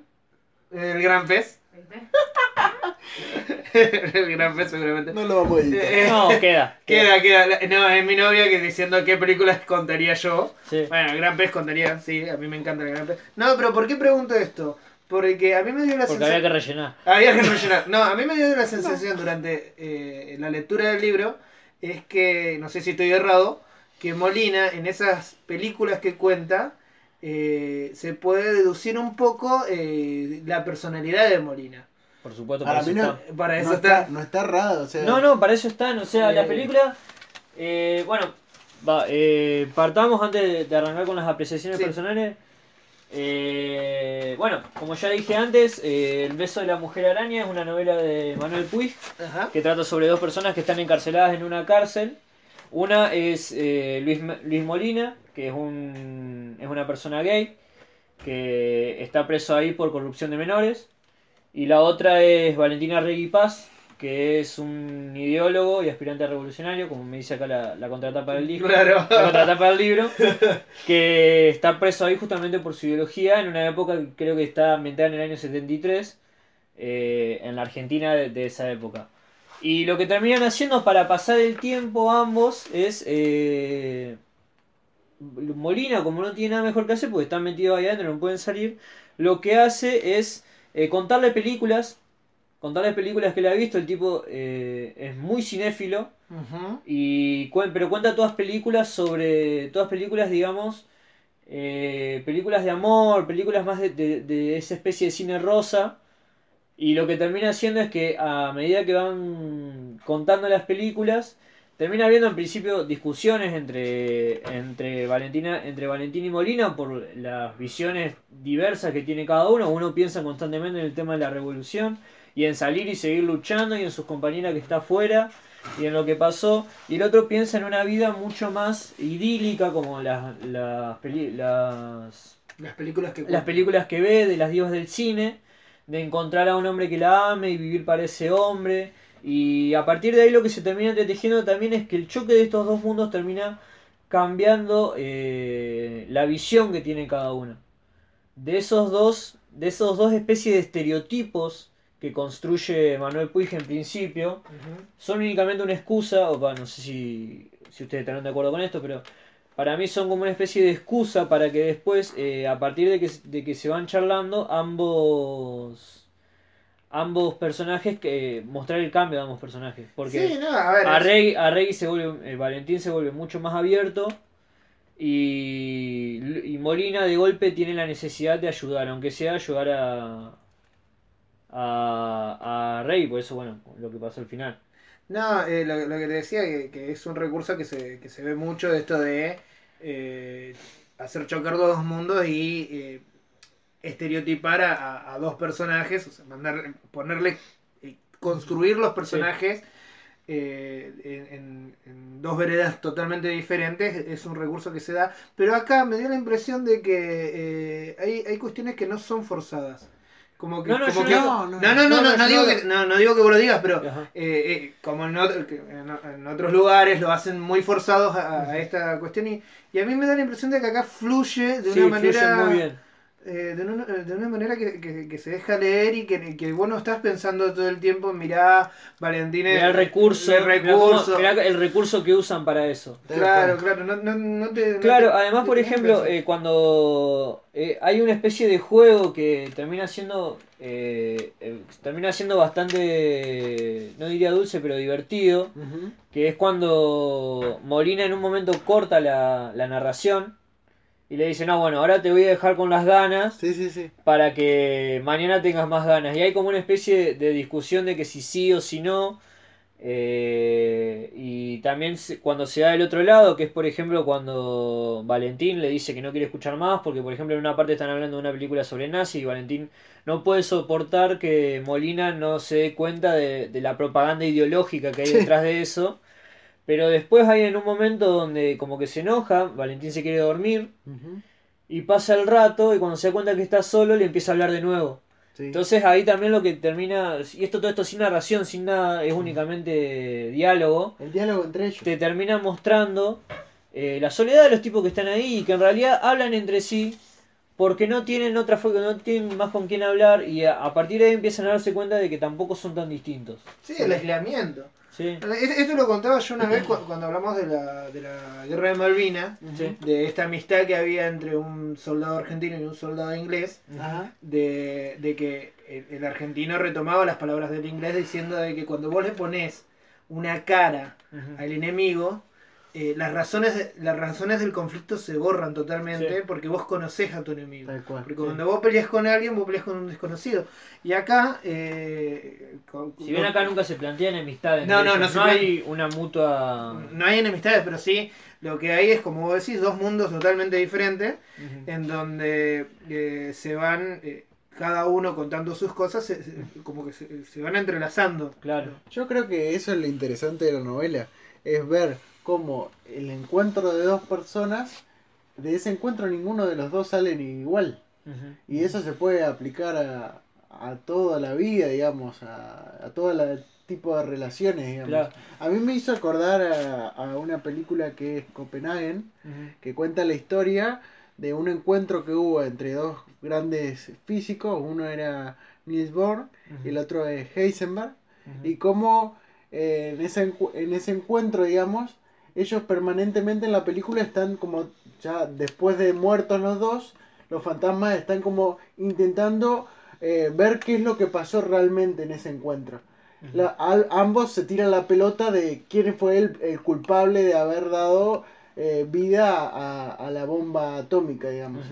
El gran pez. (laughs) El gran pez, seguramente. No lo vamos a editar. Eh, No, queda. (laughs) Queda, queda. No, es mi novia que diciendo qué películas contaría yo. Sí. Bueno, el Gran Pez contaría, sí, a mí me encanta el Gran Pez. No, pero ¿por qué pregunto esto? Porque a mí me dio la Porque había sensación... que rellenar. Había que rellenar. No, a mí me dio la (laughs) sensación durante eh, la lectura del libro, es que, no sé si estoy errado, que Molina en esas películas que cuenta, eh, se puede deducir un poco eh, la personalidad de Molina. Por supuesto, Para eso no, está. Para eso no está... está, no está errado. O sea, No, no, para eso están. O sea, Eh. la película. eh, bueno, va, eh, partamos antes de, de arrancar con las apreciaciones Sí. personales. Eh, bueno, como ya dije antes, eh, El beso de la mujer araña es una novela de Manuel Puig Ajá. que trata sobre dos personas que están encarceladas en una cárcel. Una es eh, Luis, Luis Molina, que es, un, es una persona gay, que está preso ahí por corrupción de menores. Y la otra es Valentina Regui Paz, que es un ideólogo y aspirante a revolucionario, como me dice acá la, la contratapa del disco. Claro. La contratapa del libro, (laughs) que está preso ahí justamente por su ideología en una época que creo que está ambientada en el año 73, eh, en la Argentina de, de esa época. Y lo que terminan haciendo para pasar el tiempo ambos es... eh, Molina, como no tiene nada mejor que hacer, porque están metidos ahí adentro, no pueden salir, lo que hace es eh, contarle películas, contarle películas que le ha visto, el tipo eh, es muy cinéfilo, Ujú. y cuen- pero cuenta todas películas sobre todas películas digamos eh, películas de amor películas más de, de- de esa especie de cine rosa y lo que termina haciendo es que a medida que van contando las películas termina habiendo en principio discusiones entre entre Valentina entre Valentín y Molina por las visiones diversas que tiene cada uno. Uno piensa constantemente en el tema de la revolución y en salir y seguir luchando y en sus compañeras que está afuera y en lo que pasó, y el otro piensa en una vida mucho más idílica, como las, las, peli- las, Las películas que las películas que ve de las divas del cine, de encontrar a un hombre que la ame y vivir para ese hombre, y a partir de ahí lo que se termina entretejiendo también es que el choque de estos dos mundos termina cambiando eh, la visión que tiene cada uno. De esos dos, de esos dos especies de estereotipos que construye Manuel Puig en principio, son únicamente una excusa, o no sé si, si ustedes estarán de acuerdo con esto, pero para mí son como una especie de excusa para que después, eh, a partir de que, de que se van charlando, ambos ambos personajes, que mostrar el cambio de ambos personajes. Porque Sí, no, a ver. a es- Rey, a Rey se vuelve, eh, Valentín se vuelve mucho más abierto y, y Molina de golpe tiene la necesidad de ayudar, aunque sea ayudar a, a, a Rey, por eso bueno, lo que pasó al final. No, eh, lo, lo que te decía, que, que es un recurso que se, que se ve mucho de esto de eh, hacer chocar dos mundos y eh, estereotipar a, a- dos personajes, o sea, mandar, ponerle, eh, construir los personajes eh, en, en- en dos veredas totalmente diferentes, es un recurso que se da, pero acá me dio la impresión de que eh, hay, hay cuestiones que no son forzadas. Como que, No, no, como que- no- no, no, no, no, no, digo no- que, no, no digo que vos lo digas, pero eh, eh, como en, otro- en- en otros lugares lo hacen muy forzados a, a esta cuestión y, y a mí me da la impresión de que acá fluye de Sí, una fluye manera muy bien. Eh, de, una, de una manera que, que- que se deja leer y que, que vos no estás pensando todo el tiempo, mirá, Valentín Mirá el recurso, el mirá cómo- recurso. mirá el recurso que usan para eso. Claro, claro, no, no, no te... no Claro, te- además, por ejemplo, eh, cuando eh, hay una especie de juego que termina siendo eh, eh, termina siendo bastante, no diría dulce, pero divertido, que es cuando Molina en un momento corta la, la narración y le dice, no, bueno, ahora te voy a dejar con las ganas Sí, sí, sí. para que mañana tengas más ganas. Y hay como una especie de discusión de que si sí o si no. eh, y también cuando se da del otro lado, que es por ejemplo cuando Valentín le dice que no quiere escuchar más, porque por ejemplo en una parte están hablando de una película sobre nazi y Valentín no puede soportar que Molina no se dé cuenta de, de la propaganda ideológica que hay detrás de eso. Pero después hay en un momento donde como que se enoja, Valentín se quiere dormir y pasa el rato y cuando se da cuenta que está solo le empieza a hablar de nuevo. Sí. Entonces ahí también lo que termina, y esto todo esto sin narración, sin nada, es únicamente diálogo, el diálogo entre ellos. te termina mostrando eh, la soledad de los tipos que están ahí y que en realidad hablan entre sí porque no tienen otra no tienen más con quién hablar y a, a partir de ahí empiezan a darse cuenta de que tampoco son tan distintos. Sí, el aislamiento. ¿Sí? Es- Esto lo contaba yo una vez cu- cuando hablamos de la, de la guerra de Malvinas, Sí. de esta amistad que había entre un soldado argentino y un soldado inglés, Ajá. de, de que el, el argentino retomaba las palabras del inglés diciendo de que cuando vos le pones una cara al enemigo, eh, las, razones de- las razones del conflicto se borran totalmente Sí. porque vos conocés a tu enemigo. Tal cual. Porque sí. cuando vos peleas con alguien, vos peleas con un desconocido. Y acá... eh, con- Si bien acá nunca se plantean enemistades, No, no, no no hay una mutua... No hay enemistades, pero sí lo que hay es, como vos decís, dos mundos totalmente diferentes en donde eh, se van, eh, cada uno contando sus cosas, se- se- como que se, se van entrelazando. Claro. Yo creo que eso es lo interesante de la novela, es ver cómo el encuentro de dos personas, de ese encuentro ninguno de los dos salen igual. Y eso se puede aplicar a, a toda la vida, digamos, a, a todo el tipo de relaciones, digamos. Claro. A mí me hizo acordar a, a una película que es Copenhagen, que cuenta la historia de un encuentro que hubo entre dos grandes físicos, uno era Niels Bohr y el otro es Heisenberg, y cómo eh, en, ese en ese encuentro, digamos, ellos permanentemente en la película están como ya después de muertos los dos, los fantasmas están como intentando eh, ver qué es lo que pasó realmente en ese encuentro. Ujú. La- al- ambos se tiran la pelota de quién fue el, el culpable de haber dado eh, vida a, a la bomba atómica, digamos.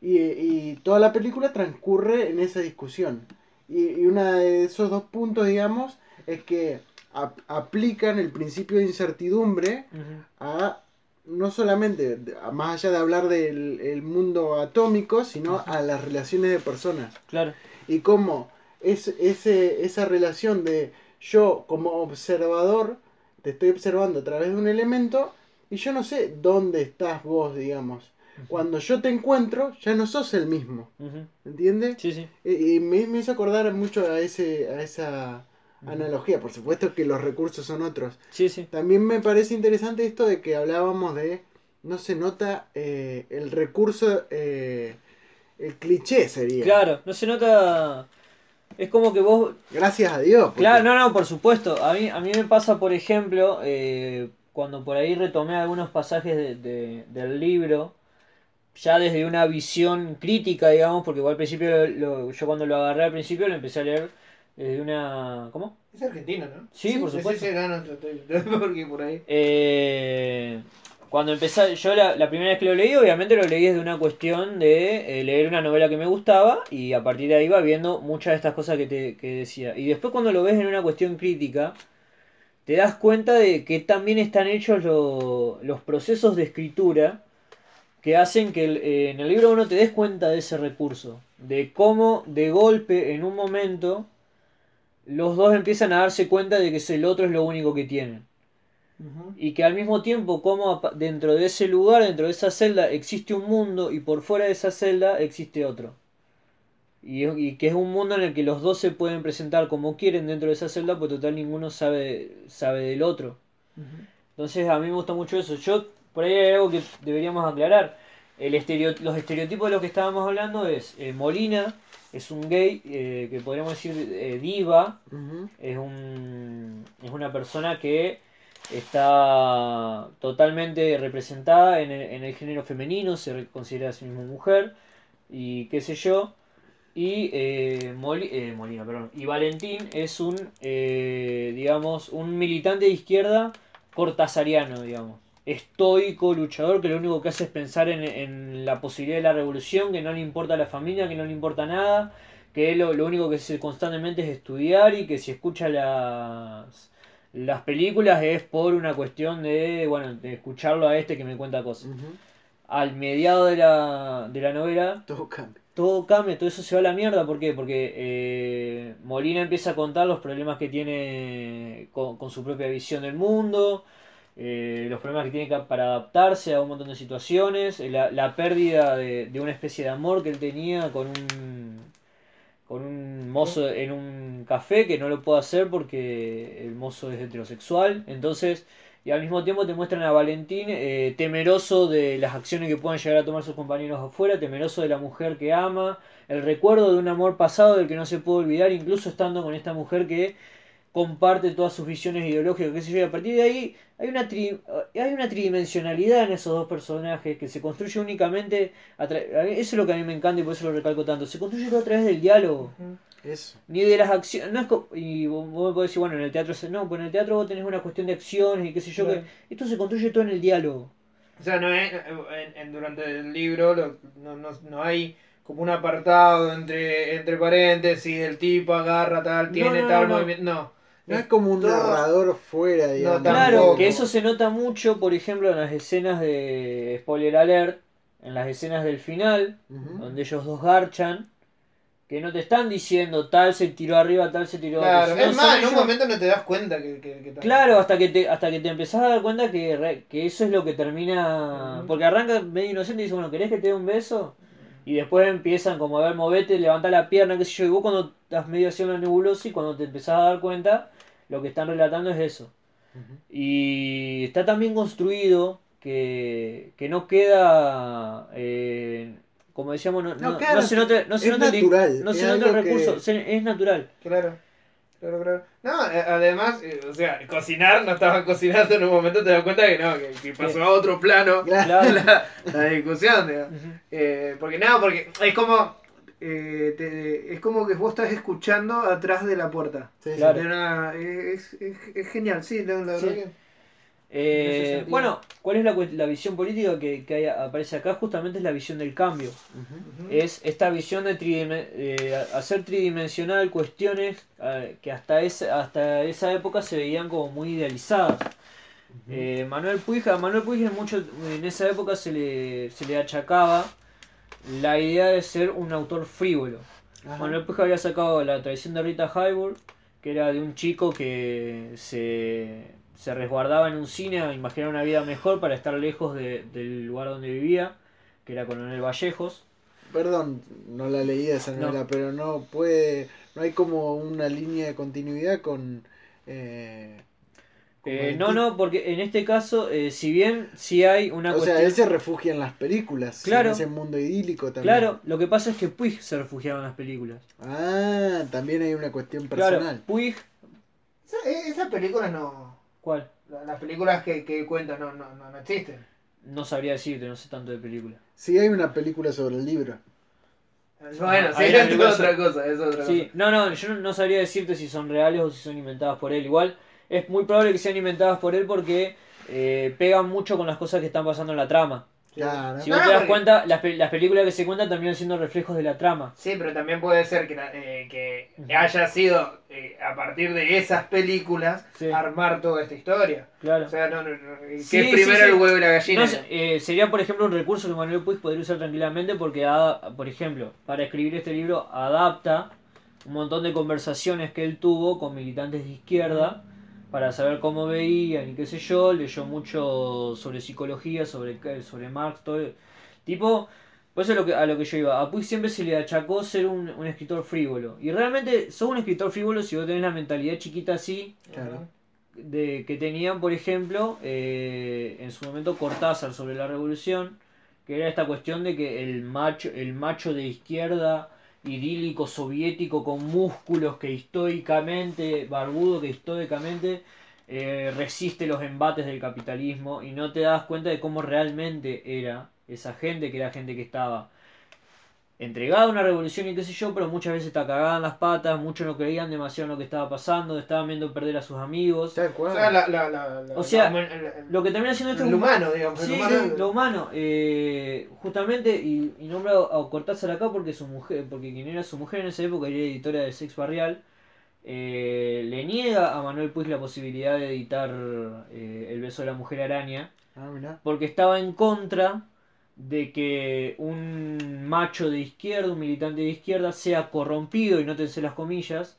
Y, y toda la película transcurre en esa discusión. Y, y uno de esos dos puntos, digamos, es que ap- aplican el principio de incertidumbre a no solamente, a más allá de hablar del el mundo atómico, sino a las relaciones de personas. Claro. Y cómo es, ese, esa relación de yo como observador, te estoy observando a través de un elemento y yo no sé dónde estás vos, digamos. Cuando yo te encuentro, ya no sos el mismo. ¿entiendes? Sí, sí. Y, y me, me hizo acordar mucho a, ese, a esa analogía. Por supuesto que los recursos son otros. Sí, sí. También me parece interesante esto de que hablábamos de, no se nota eh, el recurso, eh, el cliché sería. Claro, no se nota. Es como que vos. Gracias a Dios. porque- Claro, no, no, por supuesto. A mí, a mí me pasa, por ejemplo, eh, cuando por ahí retomé algunos pasajes de- de- del libro, ya desde una visión crítica, digamos, porque igual al principio, lo- lo- yo cuando lo agarré al principio lo empecé a leer desde una. ¿Cómo? Es argentino, ¿no? Sí, por supuesto. Sí, sí, no, no, porque por ahí. Eh, cuando empecé, yo la, la primera vez que lo leí, obviamente lo leí desde una cuestión de eh, leer una novela que me gustaba y a partir de ahí iba viendo muchas de estas cosas que, te, que decía. Y después cuando lo ves en una cuestión crítica, te das cuenta de que también están hechos lo- los procesos de escritura que hacen que eh, en el libro uno te des cuenta de ese recurso, de cómo de golpe en un momento los dos empiezan a darse cuenta de que el otro es lo único que tienen y que al mismo tiempo como dentro de ese lugar, dentro de esa celda existe un mundo y por fuera de esa celda existe otro. Y que es un mundo en el que los dos se pueden presentar como quieren dentro de esa celda, pues total ninguno sabe, sabe del otro. Entonces a mí me gusta mucho eso. Yo, por ahí hay algo que deberíamos aclarar, el estereo- los estereotipos de los que estábamos hablando es eh, Molina, es un gay eh, que podríamos decir eh, diva, es, un, es una persona que está totalmente representada en el, en el género femenino, se considera a sí mismo mujer y qué sé yo. Y eh, Moli- eh, Molina, perdón. Y Valentín es un, eh, digamos, un militante de izquierda cortasariano, digamos. Estoico, luchador, que lo único que hace es pensar en, en la posibilidad de la revolución, que no le importa la familia, que no le importa nada, que él lo, lo único que hace constantemente es estudiar y que si escucha las, las películas es por una cuestión de, bueno, de escucharlo a este que me cuenta cosas. Al mediado de la, de la novela, Todo cambia. todo cambia, todo eso se va a la mierda. ¿Por qué? Porque eh, Molina empieza a contar los problemas que tiene con, con su propia visión del mundo, eh, los problemas que tiene para adaptarse a un montón de situaciones, eh, la, pérdida de, de una especie de amor que él tenía con un, con un mozo en un café que no lo puede hacer porque el mozo es heterosexual. Entonces, y al mismo tiempo te muestran a Valentín eh, temeroso de las acciones que puedan llegar a tomar sus compañeros afuera, temeroso de la mujer que ama, el recuerdo de un amor pasado del que no se puede olvidar, incluso estando con esta mujer que comparte todas sus visiones ideológicas, qué sé yo, y a partir de ahí hay una, tri- hay una tridimensionalidad en esos dos personajes que se construye únicamente, a tra- eso es lo que a mí me encanta y por eso lo recalco tanto, se construye todo a través del diálogo. Eso. Ni de las acciones, no es co- y vos, vos me podés decir, bueno, en el teatro se- no, pues en el teatro vos tenés una cuestión de acciones y qué sé yo, Claro. que esto se construye todo en el diálogo. O sea, no es, en, en- durante el libro lo- no, no, no hay como un apartado entre, entre paréntesis, el tipo agarra tal, tiene no, tal no. movimiento. No. No es como un todo- narrador fuera, digamos. Claro, que eso se nota mucho, por ejemplo, en las escenas de spoiler alert, en las escenas del final, donde ellos dos garchan, que no te están diciendo tal se tiró arriba, tal se tiró Claro, abajo. sino es más, en un ellos- momento no te das cuenta que... que, que Claro, hasta que te, hasta que te empezás a dar cuenta que, re- que eso es lo que termina. Porque arranca medio inocente y dice, bueno, ¿querés que te dé un beso? Y después empiezan como a ver, movete, levanta la pierna, qué sé yo. Y vos cuando estás medio haciendo la nebulosa y cuando te empezás a dar cuenta, lo que están relatando es eso. Y está tan bien construido que, que no queda. eh, como decíamos, no, No, no- claro, no se nota, no se es nota el di- natural, no es se nota el algo que- recurso, se- es natural. Claro, claro, claro. No, eh, además, eh, o sea, cocinar, no estaban cocinando en un momento, te das cuenta que no, que, que pasó a otro plano (laughs) Claro. (laughs) la, la discusión, digamos. Ujú. Eh, porque nada, porque es como, eh, te- es como que vos estás escuchando atrás de la puerta. Sí. Claro. De una- es, es- es genial, sí, la, la Sí. verdad que... Eh, bueno, ¿cuál es la, la visión política que, que hay- aparece acá? Justamente es la visión del cambio. Es esta visión de tridime- eh, hacer tridimensional cuestiones eh, que hasta, ese, hasta esa época se veían como muy idealizadas. Eh, Manuel Puig, a Manuel Puig en, mucho, en esa época se le, se le achacaba la idea de ser un autor frívolo. Manuel Puig había sacado la tradición de Rita Hayworth, que era de un chico que se, se resguardaba en un cine a imaginar una vida mejor para estar lejos de- del lugar donde vivía, que era Coronel Vallejos. Perdón, no la leí esa No. novela, pero no puede, no hay como una línea de continuidad con... Eh, con Eh, no, no, porque en este caso, eh, si bien sí hay una O cuestión... sea, él se refugia en las películas, Claro. en ese mundo idílico también. Claro, lo que pasa es que Puig se refugiaba en las películas. Ah, también hay una cuestión personal. Claro, Puig... Esa- esas películas no... ¿Cuál? la- Las películas que, que cuentan no, no, no, no existen. No sabría decirte, no sé tanto de películas. Sí, hay una película sobre el libro. Bueno, sí, es otra cosa, es otra Sí, cosa. no, no, yo no, no sabría decirte si son reales o si son inventadas por él. Igual es muy probable que sean inventadas por él porque eh, pegan mucho con las cosas que están pasando en la trama. Claro. Si No, vos no, te das porque- cuenta, las, pe- las películas que se cuentan terminan siendo reflejos de la trama. Sí, pero también puede ser que, eh, que haya sido eh, a partir de esas películas Sí. armar toda esta historia. Claro. O sea, no, no, no, que Sí, es sí, primero sí. el huevo y la gallina. Eh, sería, por ejemplo, un recurso que Manuel Puig podría usar tranquilamente porque, por ejemplo, para escribir este libro adapta un montón de conversaciones que él tuvo con militantes de izquierda para saber cómo veían y qué sé yo. Leyó mucho sobre psicología, sobre, sobre Marx, todo. Tipo, por eso es lo que, a lo que yo iba. A Puig siempre se le achacó ser un, un escritor frívolo. Y realmente sos un escritor frívolo si vos tenés la mentalidad chiquita así Claro. de que tenían, por ejemplo, eh, en su momento Cortázar sobre la revolución, que era esta cuestión de que el macho, el macho de izquierda idílico soviético con músculos que históricamente, barbudo que históricamente eh, resiste los embates del capitalismo y no te das cuenta de cómo realmente era esa gente, que era gente que estaba entregada a una revolución y qué sé yo, pero muchas veces está cagada en las patas, muchos no creían demasiado en lo que estaba pasando, estaban viendo perder a sus amigos. O sea, la, la, la, la- O sea, la- el- Lo que termina siendo esto es un- humano, digamos. el Sí, humano- sí, lo humano. eh, justamente, y, y nombro a Cortázar acá porque su mujer, porque quien era su mujer en esa época era editora de Sex Barrial, eh, le niega a Manuel Puig la posibilidad de editar eh, El beso de la mujer araña, Ah, porque estaba en contra de que un macho de izquierda, un militante de izquierda, sea corrompido, y nótense las comillas,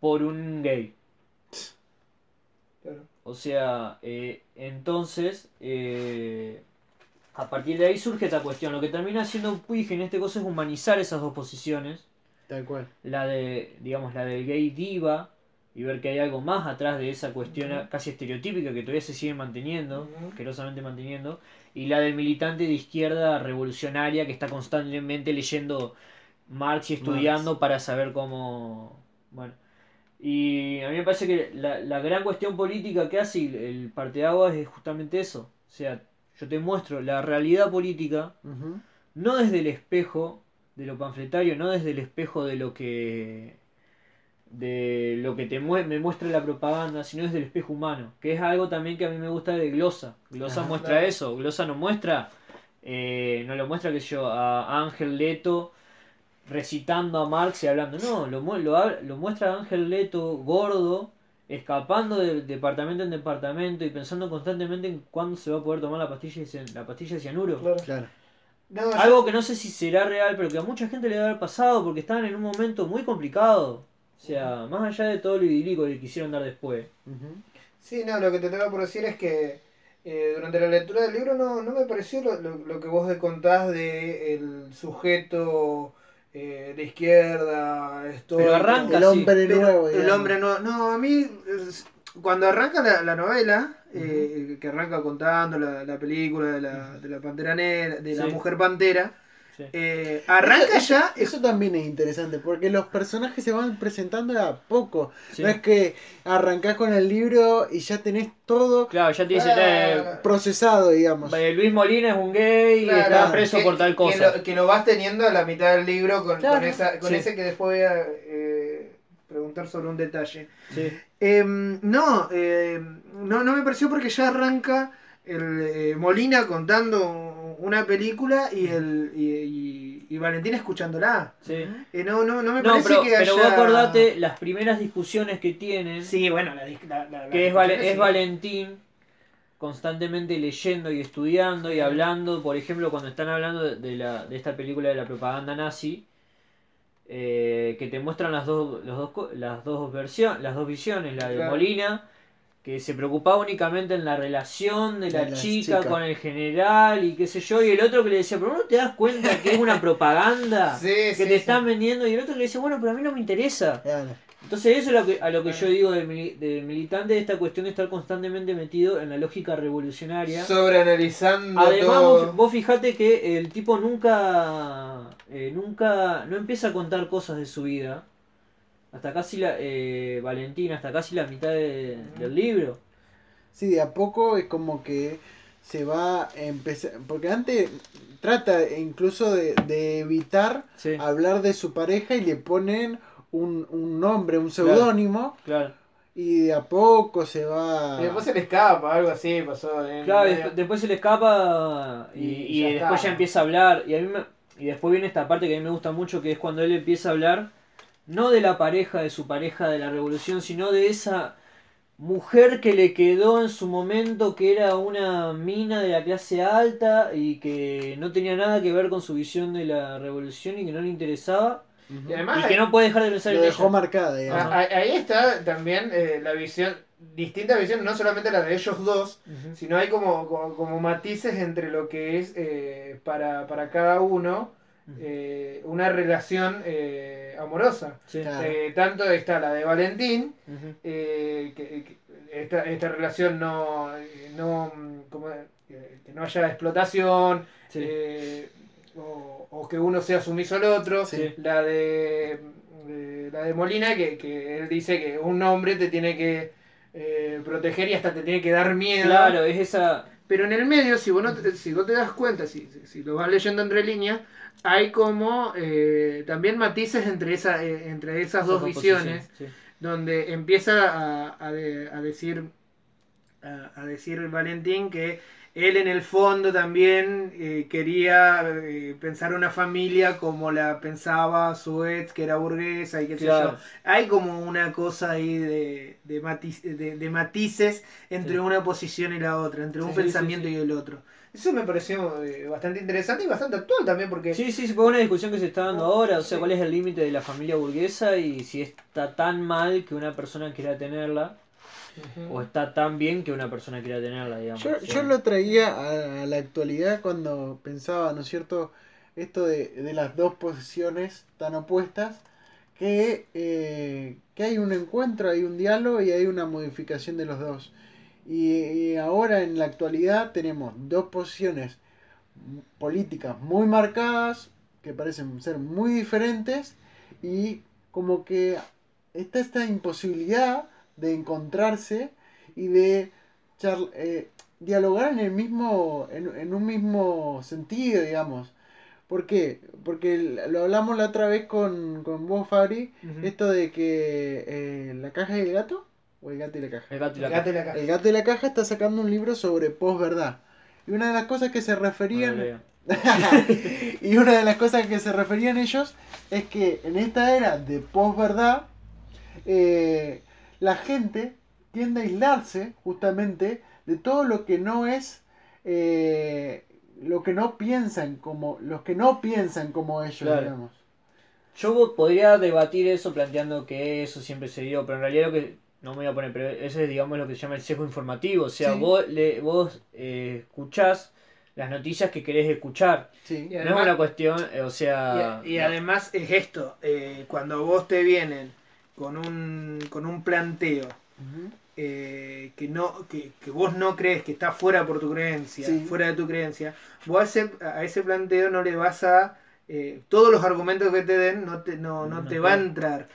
por un gay. Claro. O sea, eh, entonces, eh, a partir de ahí surge esta cuestión. Lo que termina haciendo Puig en este caso es humanizar esas dos posiciones. Tal cual. La de, digamos, la del gay diva y ver que hay algo más atrás de esa cuestión casi estereotípica que todavía se sigue manteniendo, asquerosamente manteniendo. Y la del militante de izquierda revolucionaria que está constantemente leyendo Marx y estudiando para saber cómo... Bueno. Y a mí me parece que la, la gran cuestión política que hace el, parteaguas es justamente eso. O sea, yo te muestro la realidad política no desde el espejo de lo panfletario, no desde el espejo de lo que de lo que te mue- me muestra la propaganda, sino desde el espejo humano, que es algo también que a mí me gusta de Glosa. Glosa Ajá, muestra claro. eso, Glosa no muestra, eh, no lo muestra que yo a Ángel Leto recitando a Marx y hablando, no, lo, mu- lo, muestra Ángel Leto gordo, escapando de departamento en departamento y pensando constantemente en cuándo se va a poder tomar la pastilla de, cian- la pastilla de cianuro. Claro. Claro. No, Algo que no sé si será real, pero que a mucha gente le debe haber pasado porque estaban en un momento muy complicado. O sea, más allá de todo lo idílico que quisieron dar después. Ujú. Sí, no, lo que te tengo por decir es que eh, durante la lectura del libro no, no me pareció lo, lo, lo que vos contás de el sujeto eh, de izquierda, estoico. Pero arranca El hombre Pero nuevo. el digamos. hombre no, no, a mí es- cuando arranca la, la novela, eh, que arranca contando la, la película de la, de la pantera negra, de la Sí. mujer pantera, Sí. eh, arranca Eso- ya. Eso también es interesante, porque los personajes se van presentando de a poco. Sí. No es que arrancás con el libro y ya tenés todo Claro, ya Ah, eh, procesado, digamos. eh, Luis Molina es un gay y Claro, está preso que- por tal Que cosa. lo, que lo vas teniendo a la mitad del libro con, Claro. con, esa, con Sí. ese que después voy a eh, preguntar sobre un detalle. Sí. Em, no, em, no, no me pareció porque ya arranca el eh, Molina contando una película y el y, y- y Valentina escuchándola. sí. Eh, no, no, no me parece pero, que pero vos acordate las primeras discusiones que tienen, Sí, bueno, la, la, que es, Vale- es sí. Valentín constantemente leyendo y estudiando y hablando, por ejemplo, cuando están hablando de, la, de esta película de la propaganda nazi, eh, que te muestran las dos, los dos, las dos versiones, las dos visiones, la de Claro. Molina, que se preocupaba únicamente en la relación de la, De la chica, chica. con el general y qué sé yo, y el otro que le decía, pero no te das cuenta que es una (laughs) propaganda Sí, que sí, te sí. están vendiendo, y el otro que le decía, bueno, pero a mí no me interesa. Claro. Entonces eso es lo que, a lo que yo digo del, del militante, de esta cuestión de estar constantemente metido en la lógica revolucionaria. Sobreanalizando Además, todo. vos, vos fijate que el tipo nunca, eh, nunca, no empieza a contar cosas de su vida. Hasta casi la, eh, Valentina, hasta casi la mitad de- del libro. Sí, de a poco es como que se va a empezar. Porque antes trata incluso de, de evitar Sí, hablar de su pareja y le ponen un, un nombre, un seudónimo. claro. Y de a poco se va. Y después se le escapa, algo así pasó. en- Claro, medio- después se le escapa y, Y y ya después está. ya empieza a hablar. Y, a mí me- y después viene esta parte que a mí me gusta mucho, que es cuando él empieza a hablar, no de la pareja, de su pareja de la revolución, sino de esa mujer que le quedó en su momento, que era una mina de la clase alta y que no tenía nada que ver con su visión de la revolución y que no le interesaba. Y además Y que no puede dejar de pensar Lo en dejó ella. marcada, digamos. Ah, ahí- Ahí está también eh, la visión, distinta visión, no solamente la de ellos dos, Ujú. sino hay como, como, como matices entre lo que es eh, para, para cada uno eh, una relación eh, amorosa. Sí. Claro. Eh, tanto está la de Valentín, que, que esta, esta relación no, no como, que, no haya explotación, Sí. o, o que uno sea sumiso al otro. Sí. La de, de- la de Molina, que, que él dice que un hombre te tiene que proteger y hasta te tiene que dar miedo. Claro, es esa. Pero en el medio, si vos, no te, si vos te das cuenta, si, si, si lo vas leyendo entre líneas, hay como eh, también matices entre, esa, eh, entre esas dos visiones, Sí. donde empieza a, a de- a decir a, a decir Valentín que él en el fondo también eh, quería eh, pensar una familia como la pensaba su ex, que era burguesa y qué sé yo. Hay como una cosa ahí de, de, matiz- de- matices entre Sí. una posición y la otra, entre un Sí, pensamiento y el otro. Eso me pareció eh, bastante interesante y bastante actual también porque... Sí, sí, fue una discusión que se está dando ahora, o sea, cuál es el límite de la familia burguesa y si está tan mal que una persona quiera tenerla o está tan bien que una persona quiera tenerla, digamos. Yo, yo lo traía a, a la actualidad cuando pensaba, ¿no es cierto? Esto de, de las dos posiciones tan opuestas, que, eh, que hay un encuentro, hay un diálogo y hay una modificación de los dos. Y, y ahora en la actualidad tenemos dos posiciones políticas muy marcadas, que parecen ser muy diferentes, y como que está esta imposibilidad de encontrarse y de charl- eh, dialogar en el mismo en, en un mismo sentido digamos. ¿por qué? porque lo hablamos la otra vez con, con vos Fabri esto de que eh, la caja y el gato o el gato y la caja El gato y la caja. el gato y la caja está sacando un libro sobre posverdad y una de las cosas que se referían (laughs) y una de las cosas que se referían ellos es que en esta era de posverdad, eh, la gente tiende a aislarse justamente de todo lo que no es, eh, lo que no piensan como, los que no piensan como ellos, Claro. digamos. Yo po- podría debatir eso planteando que eso siempre se dio, pero en realidad lo que no me voy a poner, pero ese es digamos lo que se llama el sesgo informativo, o sea, Sí. vos le, vos eh, escuchás las noticias que querés escuchar, Sí. Y no es una cuestión, eh, o sea, Y, y además es esto, eh, cuando vos te vienen con un, con un planteo eh, que, no, que, que vos no crees, que está fuera por tu creencia, Sí. fuera de tu creencia, vos a ese, a ese planteo no le vas a... eh, todos los argumentos que te den no te, no, no No, te no. va a entrar.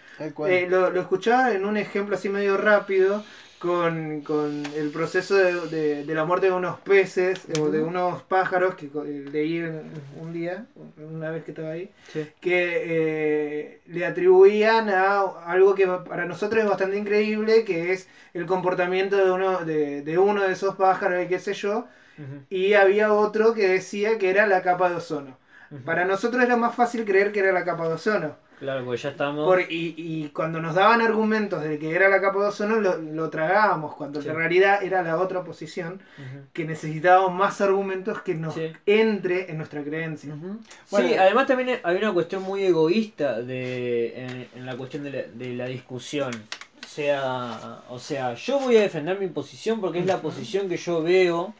Eh, lo, lo escuchaba en un ejemplo así medio rápido con, con el proceso de, de- de la muerte de unos peces o de unos pájaros que eh, leí un día, una vez que estaba ahí, Sí. que eh, le atribuían a algo que para nosotros es bastante increíble, que es el comportamiento de uno de, de uno de esos pájaros y qué sé yo, y había otro que decía que era la capa de ozono. Para nosotros era más fácil creer que era la capa de ozono. Claro, porque ya estamos... Por- y, y cuando nos daban argumentos de que era la capa de ozono, lo, lo tragábamos, cuando Sí. en realidad era la otra posición, que necesitábamos más argumentos que nos Sí. entre en nuestra creencia. Sí, además también hay una cuestión muy egoísta de, en, en la cuestión de la, de la discusión. O sea, o sea, yo voy a defender mi posición porque es la posición que yo veo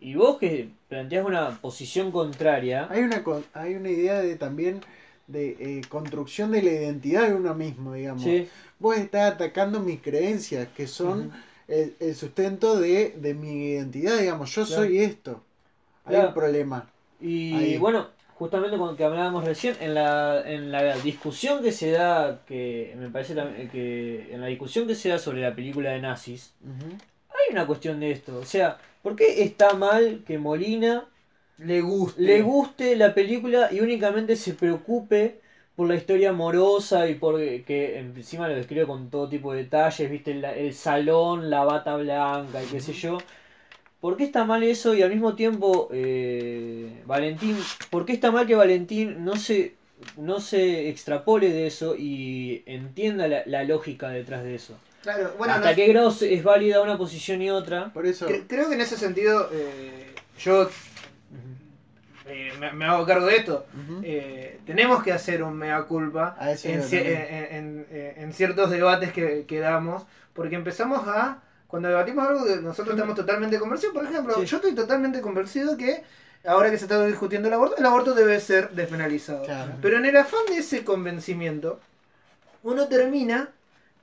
y vos que planteas una posición contraria. Hay una, hay una idea de también de eh, construcción de la identidad de uno mismo, digamos. Sí, Vos estás atacando mis creencias, que son el, el sustento de, de mi identidad, digamos. Yo Claro. soy esto. Hay Claro. un problema. y Ahí. bueno, justamente con lo que hablábamos recién, en la, en la discusión que se da, que me parece que en la discusión que se da sobre la película de nazis, hay una cuestión de esto. O sea, ¿por qué está mal que Molina Le gusta. le guste la película y únicamente se preocupe por la historia amorosa y por que encima lo describe con todo tipo de detalles, viste, el, el salón, la bata blanca y qué sé yo. ¿Por qué está mal eso? Y al mismo tiempo, eh, Valentín, ¿por qué está mal que Valentín no se, no se extrapole de eso y entienda la, la lógica detrás de eso? Claro, bueno, ¿Hasta no- qué grado se- es válida una posición y otra? Por eso. cre- creo que en ese sentido eh, yo eh, me, me hago cargo de esto. Eh, tenemos que hacer un mea culpa en, iba ci- también. en- en- en- en ciertos debates que, que damos, porque empezamos a, cuando debatimos algo que nosotros estamos totalmente convencidos, por ejemplo, Sí. yo estoy totalmente convencido que ahora que se está discutiendo el aborto, el aborto debe ser despenalizado. Claro. Pero en el afán de ese convencimiento, uno termina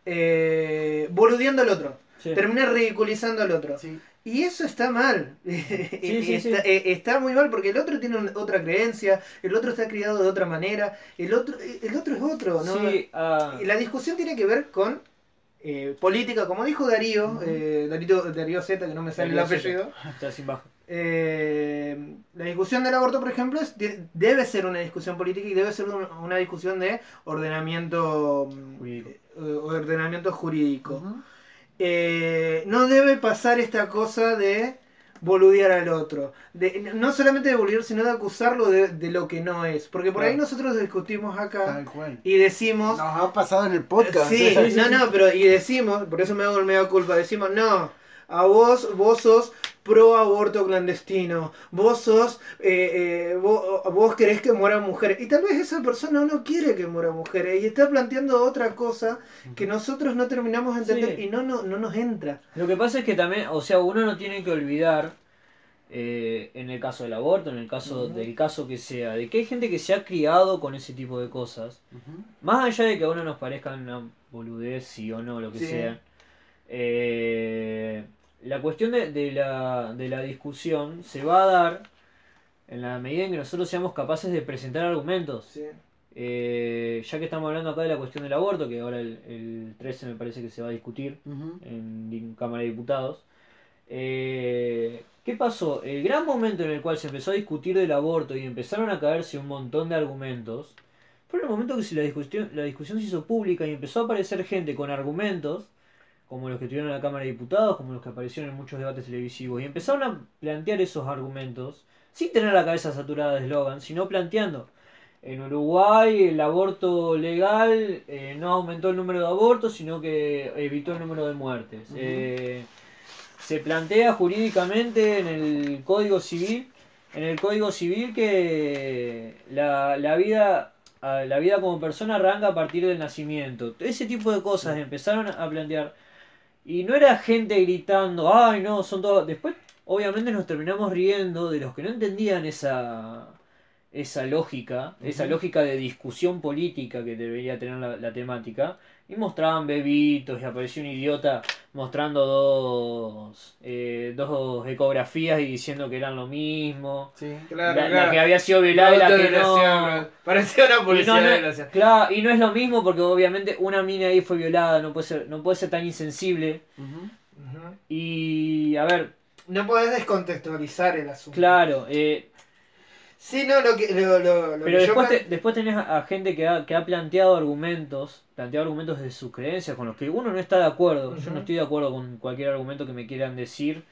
eh, boludeando al otro. Sí. termina ridiculizando al otro. Sí. Y eso está mal. (laughs) sí, está, sí. eh, está muy mal porque el otro tiene otra creencia, el otro está criado de otra manera, el otro, el otro es otro, ¿no? Sí, Y la discusión tiene que ver con eh, política, como dijo Darío, eh, Darío, Darío Z, que no me sale Darío el apellido. (laughs) está sin baja. Eh, la discusión del aborto, por ejemplo, es- de- debe ser una discusión política y debe ser un- una discusión de ordenamiento mm, Jurídico. Eh, ordenamiento jurídico. Eh, no debe pasar esta cosa de boludear al otro. De, no solamente de boludear, sino de acusarlo de, de lo que no es. Porque por ahí nosotros discutimos acá y decimos... Nos ha pasado en el podcast. Sí, (laughs) no, no, pero y decimos, por eso me hago el mega culpa, decimos, no, a vos, vos sos pro aborto clandestino, vos sos, eh, eh, vos, vos querés que mueran mujeres, y tal vez esa persona no quiere que mueran mujeres, y está planteando otra cosa que nosotros no terminamos de entender Sí. y no, no, no nos entra. Lo que pasa es que también, o sea, uno no tiene que olvidar, eh, en el caso del aborto, en el caso del caso que sea, de que hay gente que se ha criado con ese tipo de cosas. Más allá de que a uno nos parezca una boludez, sí o no, lo que Sí. sea. La cuestión de, de la, de la discusión se va a dar en la medida en que nosotros seamos capaces de presentar argumentos. Eh, ya que estamos hablando acá de la cuestión del aborto, que ahora el, el 13 me parece que se va a discutir Ujú. en di- Cámara de Diputados. Eh, ¿Qué pasó? El gran momento en el cual se empezó a discutir del aborto y empezaron a caerse un montón de argumentos, fue en el momento que se la discusión, la discusión se hizo pública y empezó a aparecer gente con argumentos, como los que estuvieron en la Cámara de Diputados, como los que aparecieron en muchos debates televisivos, y empezaron a plantear esos argumentos, sin tener la cabeza saturada de eslogan, sino planteando. En Uruguay el aborto legal eh, no aumentó el número de abortos, sino que evitó el número de muertes. Eh, se plantea jurídicamente en el Código Civil, en el Código Civil que la, la vida la vida como persona arranca a partir del nacimiento. Ese tipo de cosas empezaron a plantear y no era gente gritando, ay no, son todos. Después, obviamente, nos terminamos riendo de los que no entendían esa, esa lógica, esa lógica de discusión política que debería tener la, la temática. Y mostraban bebitos y apareció un idiota mostrando dos, eh, dos ecografías y diciendo que eran lo mismo. Sí. Claro, la, que había sido violada y la que no. Parecía una Y policía no, claro, y no es lo mismo porque obviamente una mina ahí fue violada, no puede ser, no puede ser tan insensible. Y a ver, No podés descontextualizar el asunto. claro, eh, Sí, no, lo que, lo, lo, lo pero que después, te- después tenés a, gente que ha, que ha planteado argumentos, planteado argumentos de sus creencias con los que uno no está de acuerdo. Yo no estoy de acuerdo con cualquier argumento que me quieran decir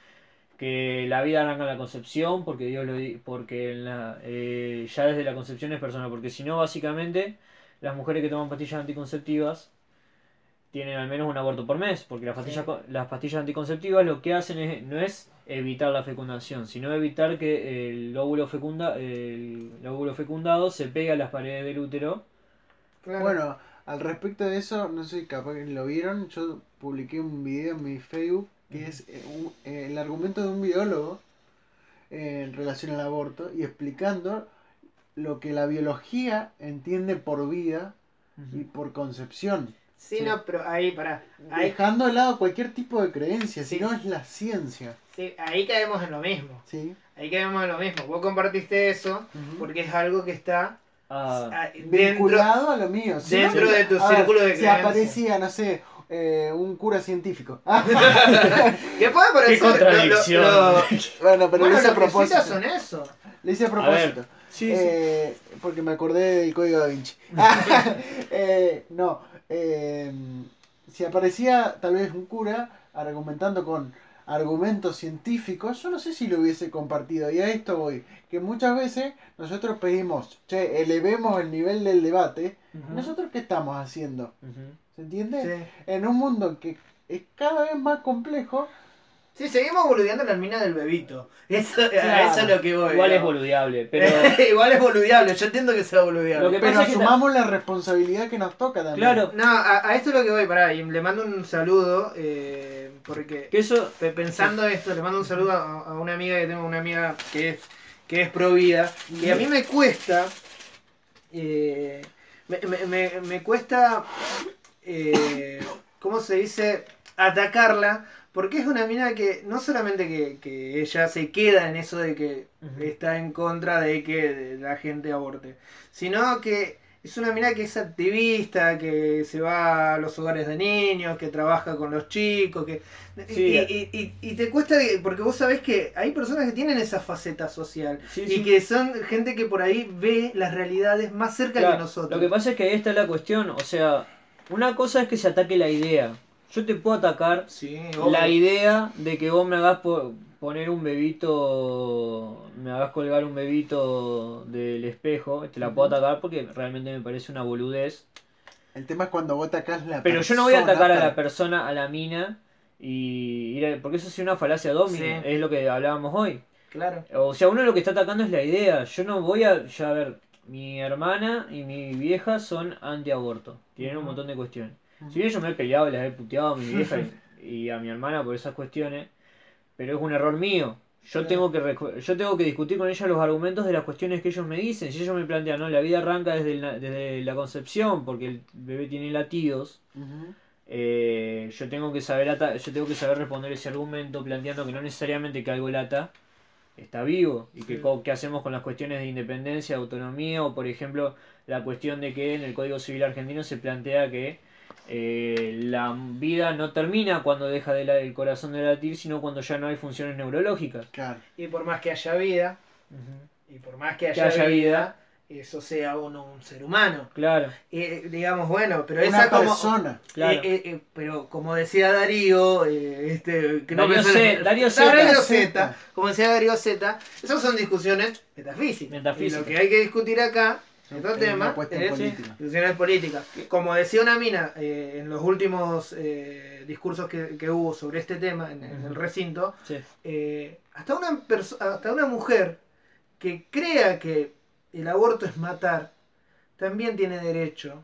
que la vida arranca en la concepción, porque Dios lo porque en la, eh, ya desde la concepción es personal, porque si no, básicamente, las mujeres que toman pastillas anticonceptivas tienen al menos un aborto por mes, porque las pastillas, co- las pastillas anticonceptivas lo que hacen es, no es evitar la fecundación, sino evitar que el óvulo, fecunda, el, óvulo fecundado se pegue a las paredes del útero. Claro. Bueno, al respecto de eso, no sé, capaz que lo vieron, yo publiqué un video en mi Facebook que es eh, un- eh, el argumento de un biólogo eh, en relación al aborto y explicando lo que la biología entiende por vida y por concepción, sí, sí. no, pero ahí, pará. Ahí, dejando de lado cualquier tipo de creencia, Sí. si no es la ciencia. sí, ahí caemos en lo mismo. ¿sí? Ahí caemos en lo mismo. Vos compartiste eso Ujú. porque es algo que está Ah, ah, dentro. vinculado a lo mío. Si dentro no, de tu a ver, círculo de Si creencias. aparecía, no sé, eh, un cura científico. (laughs) (laughs) ¿Qué puede parecer? Qué contradicción. Lo- lo- lo- (laughs) bueno, pero bueno, lo hice a propósito. son eso. Le hice a A propósito. ver, sí, sí. Eh, porque me acordé del código da Vinci. Eh, no, eh, si aparecía tal vez un cura argumentando con argumentos científicos, yo no sé si lo hubiese compartido. Y a esto voy, que muchas veces nosotros pedimos, che, elevemos el nivel del debate. ¿Nosotros qué estamos haciendo? ¿Se entiende? Sí. En un mundo que es cada vez más complejo, Sí, seguimos boludeando la mina del bebito. Eso, A Claro. eso es lo que voy. Igual es boludeable, pero (laughs) Igual es boludeable, yo entiendo que sea boludeable. Lo que pero es que asumamos la responsabilidad que nos toca también. claro, No, a, a esto es lo que voy, pará, y le mando un saludo, eh, porque que eso pe- pensando esto, le mando un saludo a, a una amiga que tengo, una amiga que es, que es pro vida, y a mí me cuesta, eh, me, me- me- me cuesta, eh, ¿cómo se dice? Atacarla, Porque es una mina que no solamente que, que ella se queda en eso de que está en contra de que la gente aborte, sino que es una mina que es activista, que se va a los hogares de niños, que trabaja con los chicos, que Sí. y, y- y- y te cuesta que- porque vos sabés que hay personas que tienen esa faceta social Sí, y sí. que son gente que por ahí ve las realidades más cerca Claro, que nosotros. Lo que pasa es que ahí está la cuestión, o sea, una cosa es que se ataque la idea. Yo te puedo atacar Sí, la idea de que vos me hagas po- poner un bebito, me hagas colgar un bebito del espejo, te la puedo atacar porque realmente me parece una boludez. El tema es cuando vos atacás la Pero yo no voy a atacar a la persona, a la mina, y ir a- porque eso es una falacia domine, Sí. es lo que hablábamos hoy. Claro. O sea, uno lo que está atacando es la idea. Yo no voy a. Ya a ver, mi hermana y mi vieja son anti-aborto. Tienen un montón de cuestiones. Si bien yo me he peleado y las he puteado a mi (laughs) vieja y, y a mi hermana por esas cuestiones, pero es un error mío. Yo tengo que yo tengo que discutir con ella los argumentos de las cuestiones que ellos me dicen. Si ellos me plantean, no, la vida arranca desde, el desde la concepción, porque el bebé tiene latidos. Eh, yo tengo que saber ata- yo tengo que saber responder ese argumento planteando que no necesariamente que algo lata está vivo y que Sí. qué hacemos con las cuestiones de independencia, autonomía o por ejemplo la cuestión de que en el Código Civil argentino se plantea que eh, la vida no termina cuando deja de la- el corazón de latir, sino cuando ya no hay funciones neurológicas. Claro. Y por más que haya vida, y por más que Que haya, vida, eso sea uno un ser humano. Claro, Eh, digamos, bueno, pero Una esa como... persona. claro. Eh, eh, eh, pero como decía Darío, eh, este, que no Darío me sale- Z, Darío Darío Z. Z, como decía Darío Z, esas son discusiones metafísicas. Metafísicas. Y lo que hay que discutir acá, en otro Es tema, una cuestión es política. discusiones políticas. Como decía una mina eh, en los últimos eh, discursos que, que hubo sobre este tema en, en el recinto, Sí. eh, hasta, una hasta una mujer que crea que el aborto es matar, también tiene derecho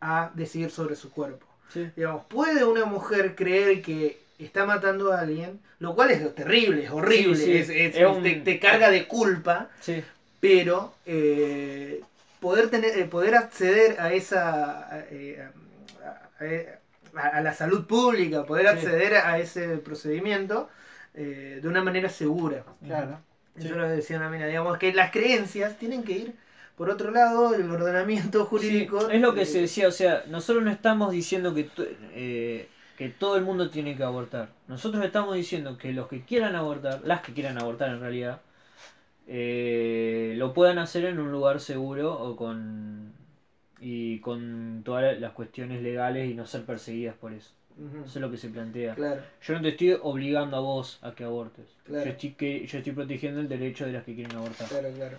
a decidir sobre su cuerpo. Sí. Digamos, ¿puede una mujer creer que está matando a alguien? Lo cual es terrible, es horrible, Sí, sí. es- es- Es un- te, te carga de culpa, Sí. pero eh, poder, tener, eh, poder acceder a esa... a- eh, a, a- a la salud pública, poder Sí. acceder a ese procedimiento eh, de una manera segura. Claro. Sí. Eso lo decía una mina, digamos que las creencias tienen que ir por otro lado, el ordenamiento jurídico. Sí, es lo que eh, se decía, o sea, nosotros no estamos diciendo que, eh, que todo el mundo tiene que abortar. Nosotros estamos diciendo que los que quieran abortar, las que quieran abortar en realidad, eh, lo puedan hacer en un lugar seguro o con y con todas las cuestiones legales y no ser perseguidas por eso. Eso es lo que se plantea. Claro, Yo no te estoy obligando a vos a que abortes. Claro. Yo, estoy que, yo estoy protegiendo el derecho de las que quieren abortar. claro, claro.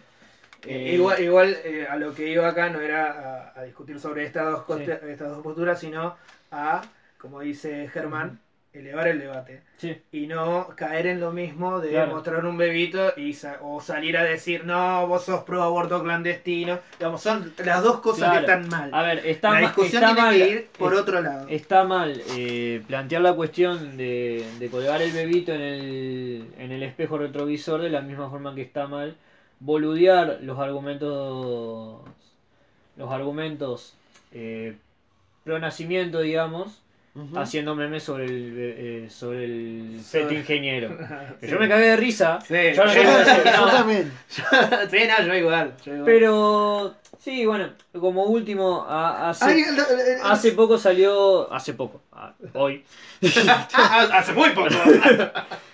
Eh, igual igual eh, a lo que iba acá no era a, a discutir sobre estas dos, Sí. estas dos posturas, sino a, como dice Germán, elevar el debate. Sí, Y no caer en lo mismo de Claro. mostrar un bebito y sa- o salir a decir, no, vos sos pro aborto clandestino. Digamos, son las dos cosas Claro. que están mal. a ver, está, La discusión está tiene mal. que ir por otro lado. Está mal eh, plantear la cuestión de, de colgar el bebito en el, en el espejo retrovisor de la misma forma que está mal boludear los argumentos los argumentos eh, pro nacimiento digamos Haciendo memes sobre el eh, sobre el Sobre- pet ingeniero (laughs) Sí. yo me cagué de risa Sí. yo no (laughs) Yo, también. (laughs) sí, no, yo igual. yo igual. pero sí bueno como último a- hace, Ay, lo- hace poco salió hace poco hoy hace muy poco.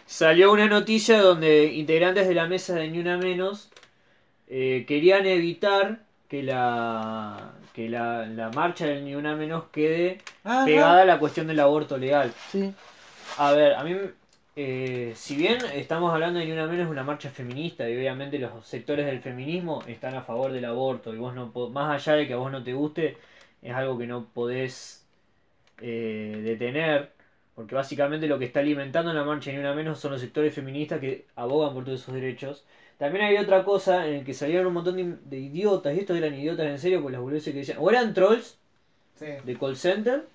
Salió una noticia donde integrantes de la mesa de Ni Una Menos eh, querían evitar que la que la, la marcha del Ni Una Menos quede Ajá. pegada a la cuestión del aborto legal. Sí. A ver, a mí, eh, si bien estamos hablando de Ni Una Menos una marcha feminista y obviamente los sectores del feminismo están a favor del aborto y vos no más allá de que a vos no te guste, es algo que no podés eh, detener, porque básicamente lo que está alimentando la marcha Ni Una Menos son los sectores feministas que abogan por todos esos derechos. También hay otra cosa en el que salieron un montón de, de idiotas, y estos eran idiotas en serio, por las boludeces que decían, o eran trolls, Sí. de call center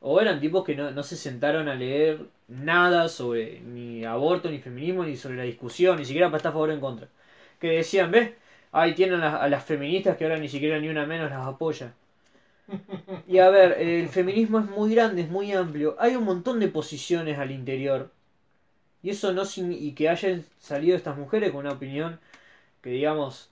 o eran tipos que no, no se sentaron a leer nada sobre ni aborto, ni feminismo, ni sobre la discusión, ni siquiera para estar a favor o en contra. Que decían, ¿ves? Ahí tienen a, a las feministas que ahora ni siquiera ni una menos las apoya. (laughs) Y a ver, el feminismo es muy grande, es muy amplio. Hay un montón de posiciones al interior. Y eso no sin- y que hayan salido estas mujeres con una opinión que digamos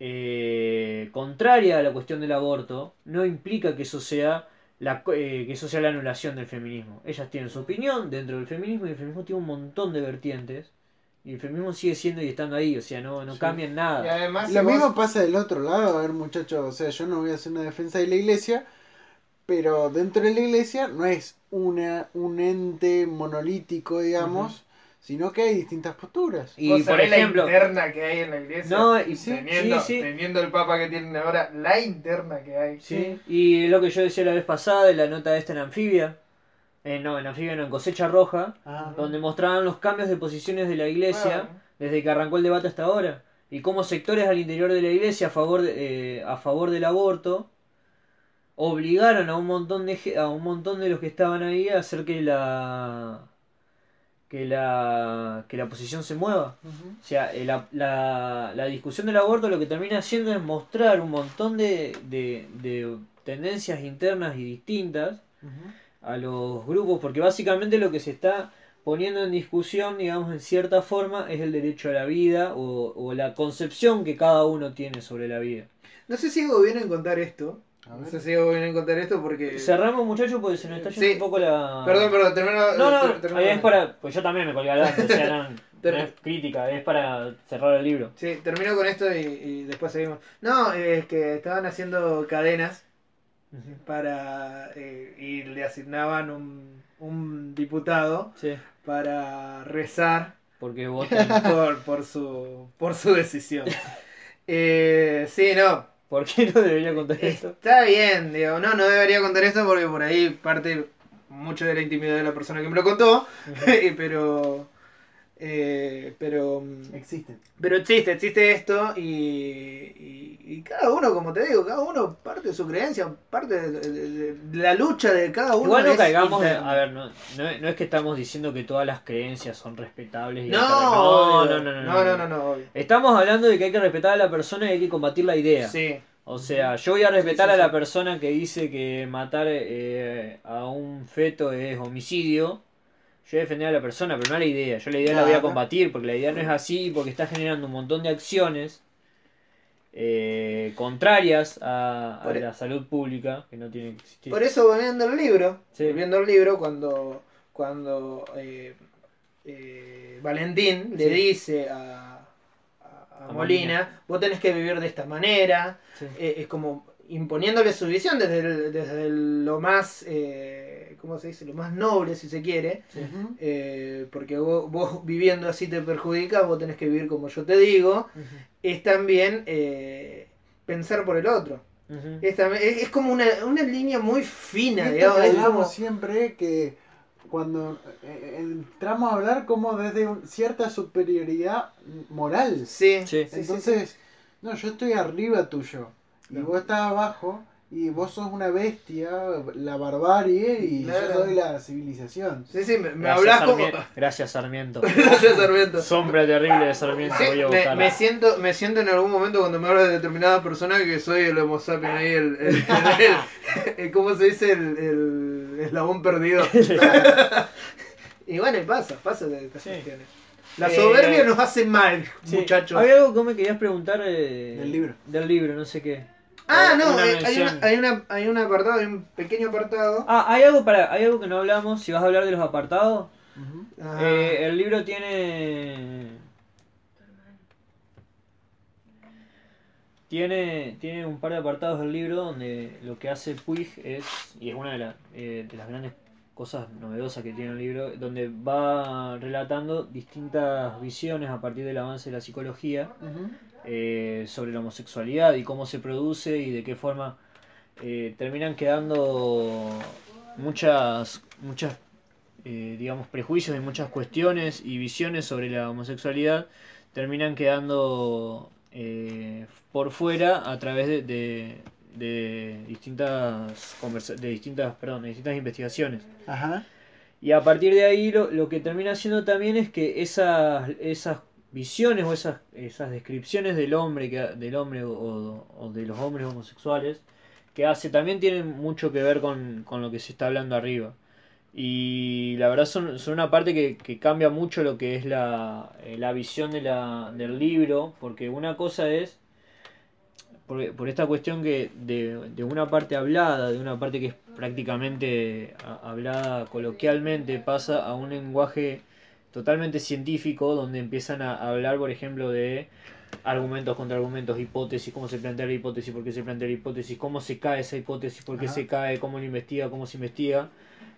eh, contraria a la cuestión del aborto, no implica que eso sea la, co- eh, que eso sea la anulación del feminismo. Ellas tienen su opinión dentro del feminismo y el feminismo tiene un montón de vertientes. Y el feminismo sigue siendo y estando ahí, o sea, no, no Sí. cambia en nada. Y además, Lo si vos- mismo pasa del otro lado, a ver muchachos, o sea, yo no voy a hacer una defensa de la iglesia, pero dentro de la iglesia no es una, un ente monolítico, digamos, sino que hay distintas posturas. Y vos por ejemplo, la interna que hay en la iglesia. No, y- teniendo, sí, sí. teniendo el papa que tienen ahora, la interna que hay. Sí, y lo que yo decía la vez pasada de la nota esta en Anfibia, eh, no, en Anfibia no, en Cosecha Roja, Ah, donde mostraban los cambios de posiciones de la iglesia Bueno, desde que arrancó el debate hasta ahora, y cómo sectores al interior de la iglesia a favor, de- eh, a favor del aborto obligaron a un montón de a un montón de los que estaban ahí a hacer que la que la que la posición se mueva. O sea, eh, la, la, la discusión del aborto lo que termina haciendo es mostrar un montón de, de, de tendencias internas y distintas a los grupos, porque básicamente lo que se está poniendo en discusión, digamos, en cierta forma, es el derecho a la vida o, o la concepción que cada uno tiene sobre la vida. No sé si hago bien en contar esto. A No sé si hago bien en contar esto porque. Cerramos, muchachos, porque se nos está yendo Sí. un poco la... Perdón, perdón, termino. No, no, ter- termino- ahí es para... Pues yo también me colgué adelante, (laughs) o sea, no, no es crítica, es para cerrar el libro. Sí, termino con esto y, y después seguimos. No, es que estaban haciendo cadenas para. eh, y le asignaban un, un diputado Sí, para rezar porque (laughs) votan... por, por, su, por su decisión. (laughs) Eh, sí, no. ¿Por qué no debería contar esto? Está bien, digo, no, no debería contar esto porque por ahí parte mucho de la intimidad de la persona que me lo contó, (laughs) pero... eh, pero... Existen. Pero existe, existe esto y, y, y cada uno, como te digo, cada uno parte de su creencia, parte de, de- de- de la lucha de cada uno. Igual no caigamos, a ver, no, no, no es que estamos diciendo que todas las creencias son respetables. Y No, no, obvio. no, no, no, no, no, no. Estamos hablando de que hay que respetar a la persona y hay que combatir la idea. Sí, O sea, yo voy a respetar Sí, sí, a la sí. persona que dice que matar eh, a un feto es homicidio. Yo defender a la persona, pero no a la idea. Yo la idea la voy a combatir porque la idea no es así, porque está generando un montón de acciones eh, contrarias a, e- la salud pública que no tienen que existir. por eso volviendo al libro, Sí. volviendo al libro, cuando, cuando eh, eh, Valentín le dice a, a- Molina, Molina. vos tenés que vivir de esta manera, Sí. eh, es como imponiéndole su visión desde, el- desde el- lo más, eh, ¿cómo se dice? Lo más noble, si se quiere, eh, porque vos, vos viviendo así te perjudicas, vos tenés que vivir como yo te digo, es también eh, pensar por el otro. Es, también- es- es como una, una línea muy fina, digamos. es como- siempre que cuando eh, entramos a hablar como desde un- cierta superioridad moral. Sí, Sí. sí, sí, Entonces, no, yo estoy arriba tuyo y vos estás abajo y vos sos una bestia, la barbarie y Claro. yo soy la civilización. Sí, sí, me, me Gracias, hablas como... Sarmiento. Gracias, Sarmiento. (laughs) Gracias, Sarmiento. Sombra terrible de Sarmiento. Sí, voy a me, me siento, me siento en algún momento cuando me habla de determinada persona que soy el homo sapiens ahí, el, el, el- el- (laughs) el- ¿cómo se dice? El, el eslabón perdido. (laughs) y bueno, y pasa, pasa de estas Sí. cuestiones. La Eh, soberbia nos hace mal, Sí. muchachos. Había algo que me querías preguntar eh, Del libro. Del libro, no sé qué. Ah, no, una eh, hay, una, hay, una, hay un apartado, hay un pequeño apartado. Ah, hay algo para, hay algo que no hablamos. Si vas a hablar de los apartados, Ujú. Ah, eh, el libro tiene tiene tiene un par de apartados del libro donde lo que hace Puig es y es una de, las eh, de las grandes cosas novedosas que tiene el libro, donde va relatando distintas visiones a partir del avance de la psicología eh, sobre la homosexualidad y cómo se produce y de qué forma eh, terminan quedando muchas muchas eh, digamos prejuicios y muchas cuestiones y visiones sobre la homosexualidad terminan quedando por fuera a través de, de, de distintas de distintas perdón de distintas investigaciones Ajá. y a partir de ahí lo, lo que termina haciendo también es que esas, esas visiones o esas, esas descripciones del hombre, que, del hombre o, o de los hombres homosexuales que hace también tienen mucho que ver con, con lo que se está hablando arriba. Y la verdad son, son una parte que, que cambia mucho lo que es la, eh, la visión de la, del libro, porque una cosa es, por, por esta cuestión que de, de una parte hablada, de una parte que es prácticamente a- hablada coloquialmente, pasa a un lenguaje totalmente científico, donde empiezan a hablar, por ejemplo, de argumentos contra argumentos, hipótesis, cómo se plantea la hipótesis, por qué se plantea la hipótesis, cómo se cae esa hipótesis, por qué Ajá. se cae, cómo lo investiga, cómo se investiga.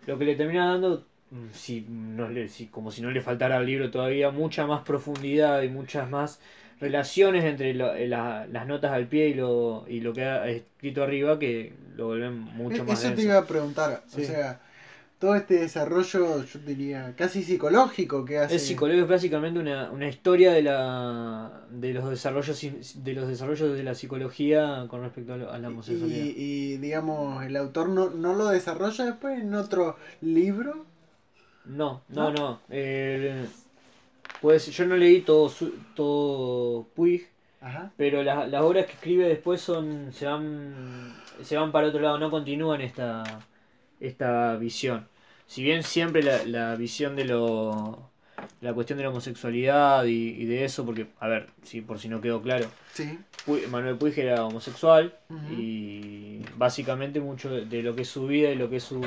Lo que le termina dando, mm, si no le, si, como si no le faltara al libro todavía, mucha más profundidad y muchas más relaciones entre lo- eh, la- las notas al pie y lo, y lo que ha escrito arriba que lo vuelven mucho más Eso te denso. iba a preguntar. Sí. O sea, todo este desarrollo, yo diría, casi psicológico que hace. Es psicología es básicamente una, una historia de la de los desarrollos de los desarrollos de la psicología con respecto a, la homosexualidad. Y, y, digamos, el autor no, no lo desarrolla después en otro libro. No, no, no. eh, pues yo no leí todo su- todo Puig, Ajá. pero las, las obras que escribe después son se van se van para otro lado, no continúan esta esta visión. Si bien siempre la, la visión de lo la cuestión de la homosexualidad y, y de eso, porque, a ver, si por si no quedó claro, Sí. Manuel Puig era homosexual y básicamente mucho de- de lo que es su vida y lo que es su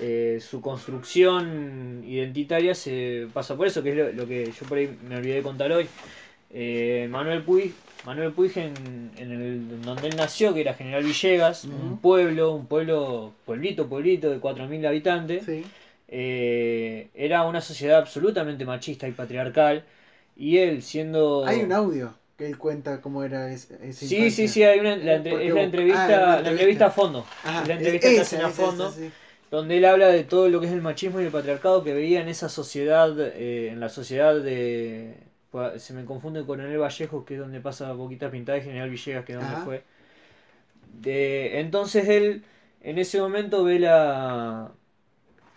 eh, su construcción identitaria se pasa por eso, que es lo, lo que yo por ahí me olvidé de contar hoy. Eh, Manuel Puig, Manuel Puig en, en el donde él nació, que era General Villegas, un pueblo, un pueblo, pueblito, pueblito de 4.000 habitantes, Sí. eh, era una sociedad absolutamente machista y patriarcal, y él siendo... Hay un audio que él cuenta cómo era ese. Sí, infancia. sí, sí, hay una, la entre- Porque es la entrevista, ah, la entrevista. entrevista a fondo. Ajá, la entrevista que hacen a fondo, esa, sí. Donde él habla de todo lo que es el machismo y el patriarcado que veía en esa sociedad, eh, en la sociedad de... pues, Se me confunde con Coronel Vallejo, que es donde pasa Boquita Pintada, y General Villegas, que es donde Ajá. fue. De, entonces él en ese momento ve la,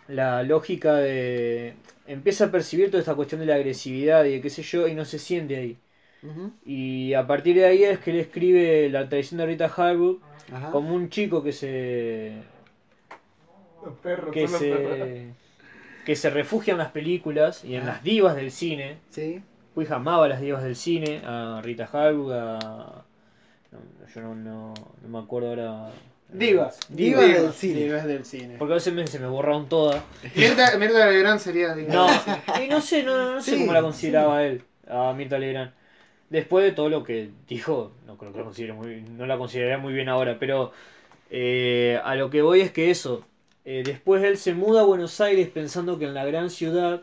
la lógica de... Empieza a percibir toda esta cuestión de la agresividad y de qué sé yo, y no se siente ahí. Y a partir de ahí es que él escribe la tradición de Rita Hayworth como un chico que se Los perros, que son los perros. se que se refugia en las películas y en Ah. las divas del cine. Sí. Puig amaba a las divas del cine, a Rita Hayworth, a no, yo no, no, no me acuerdo ahora. Divas. Divas Divas. del cine. Divas del cine. Porque a veces me- se me borraron todas. Mirta, Mirta Legrand sería divas No, y no sé, no, no sé Sí, cómo la consideraba él, a Mirta Legrand. Después de todo lo que dijo, no creo que la considere muy, no la consideraría muy bien ahora, pero eh, a lo que voy es que eso, eh, después él se muda a Buenos Aires pensando que en la gran ciudad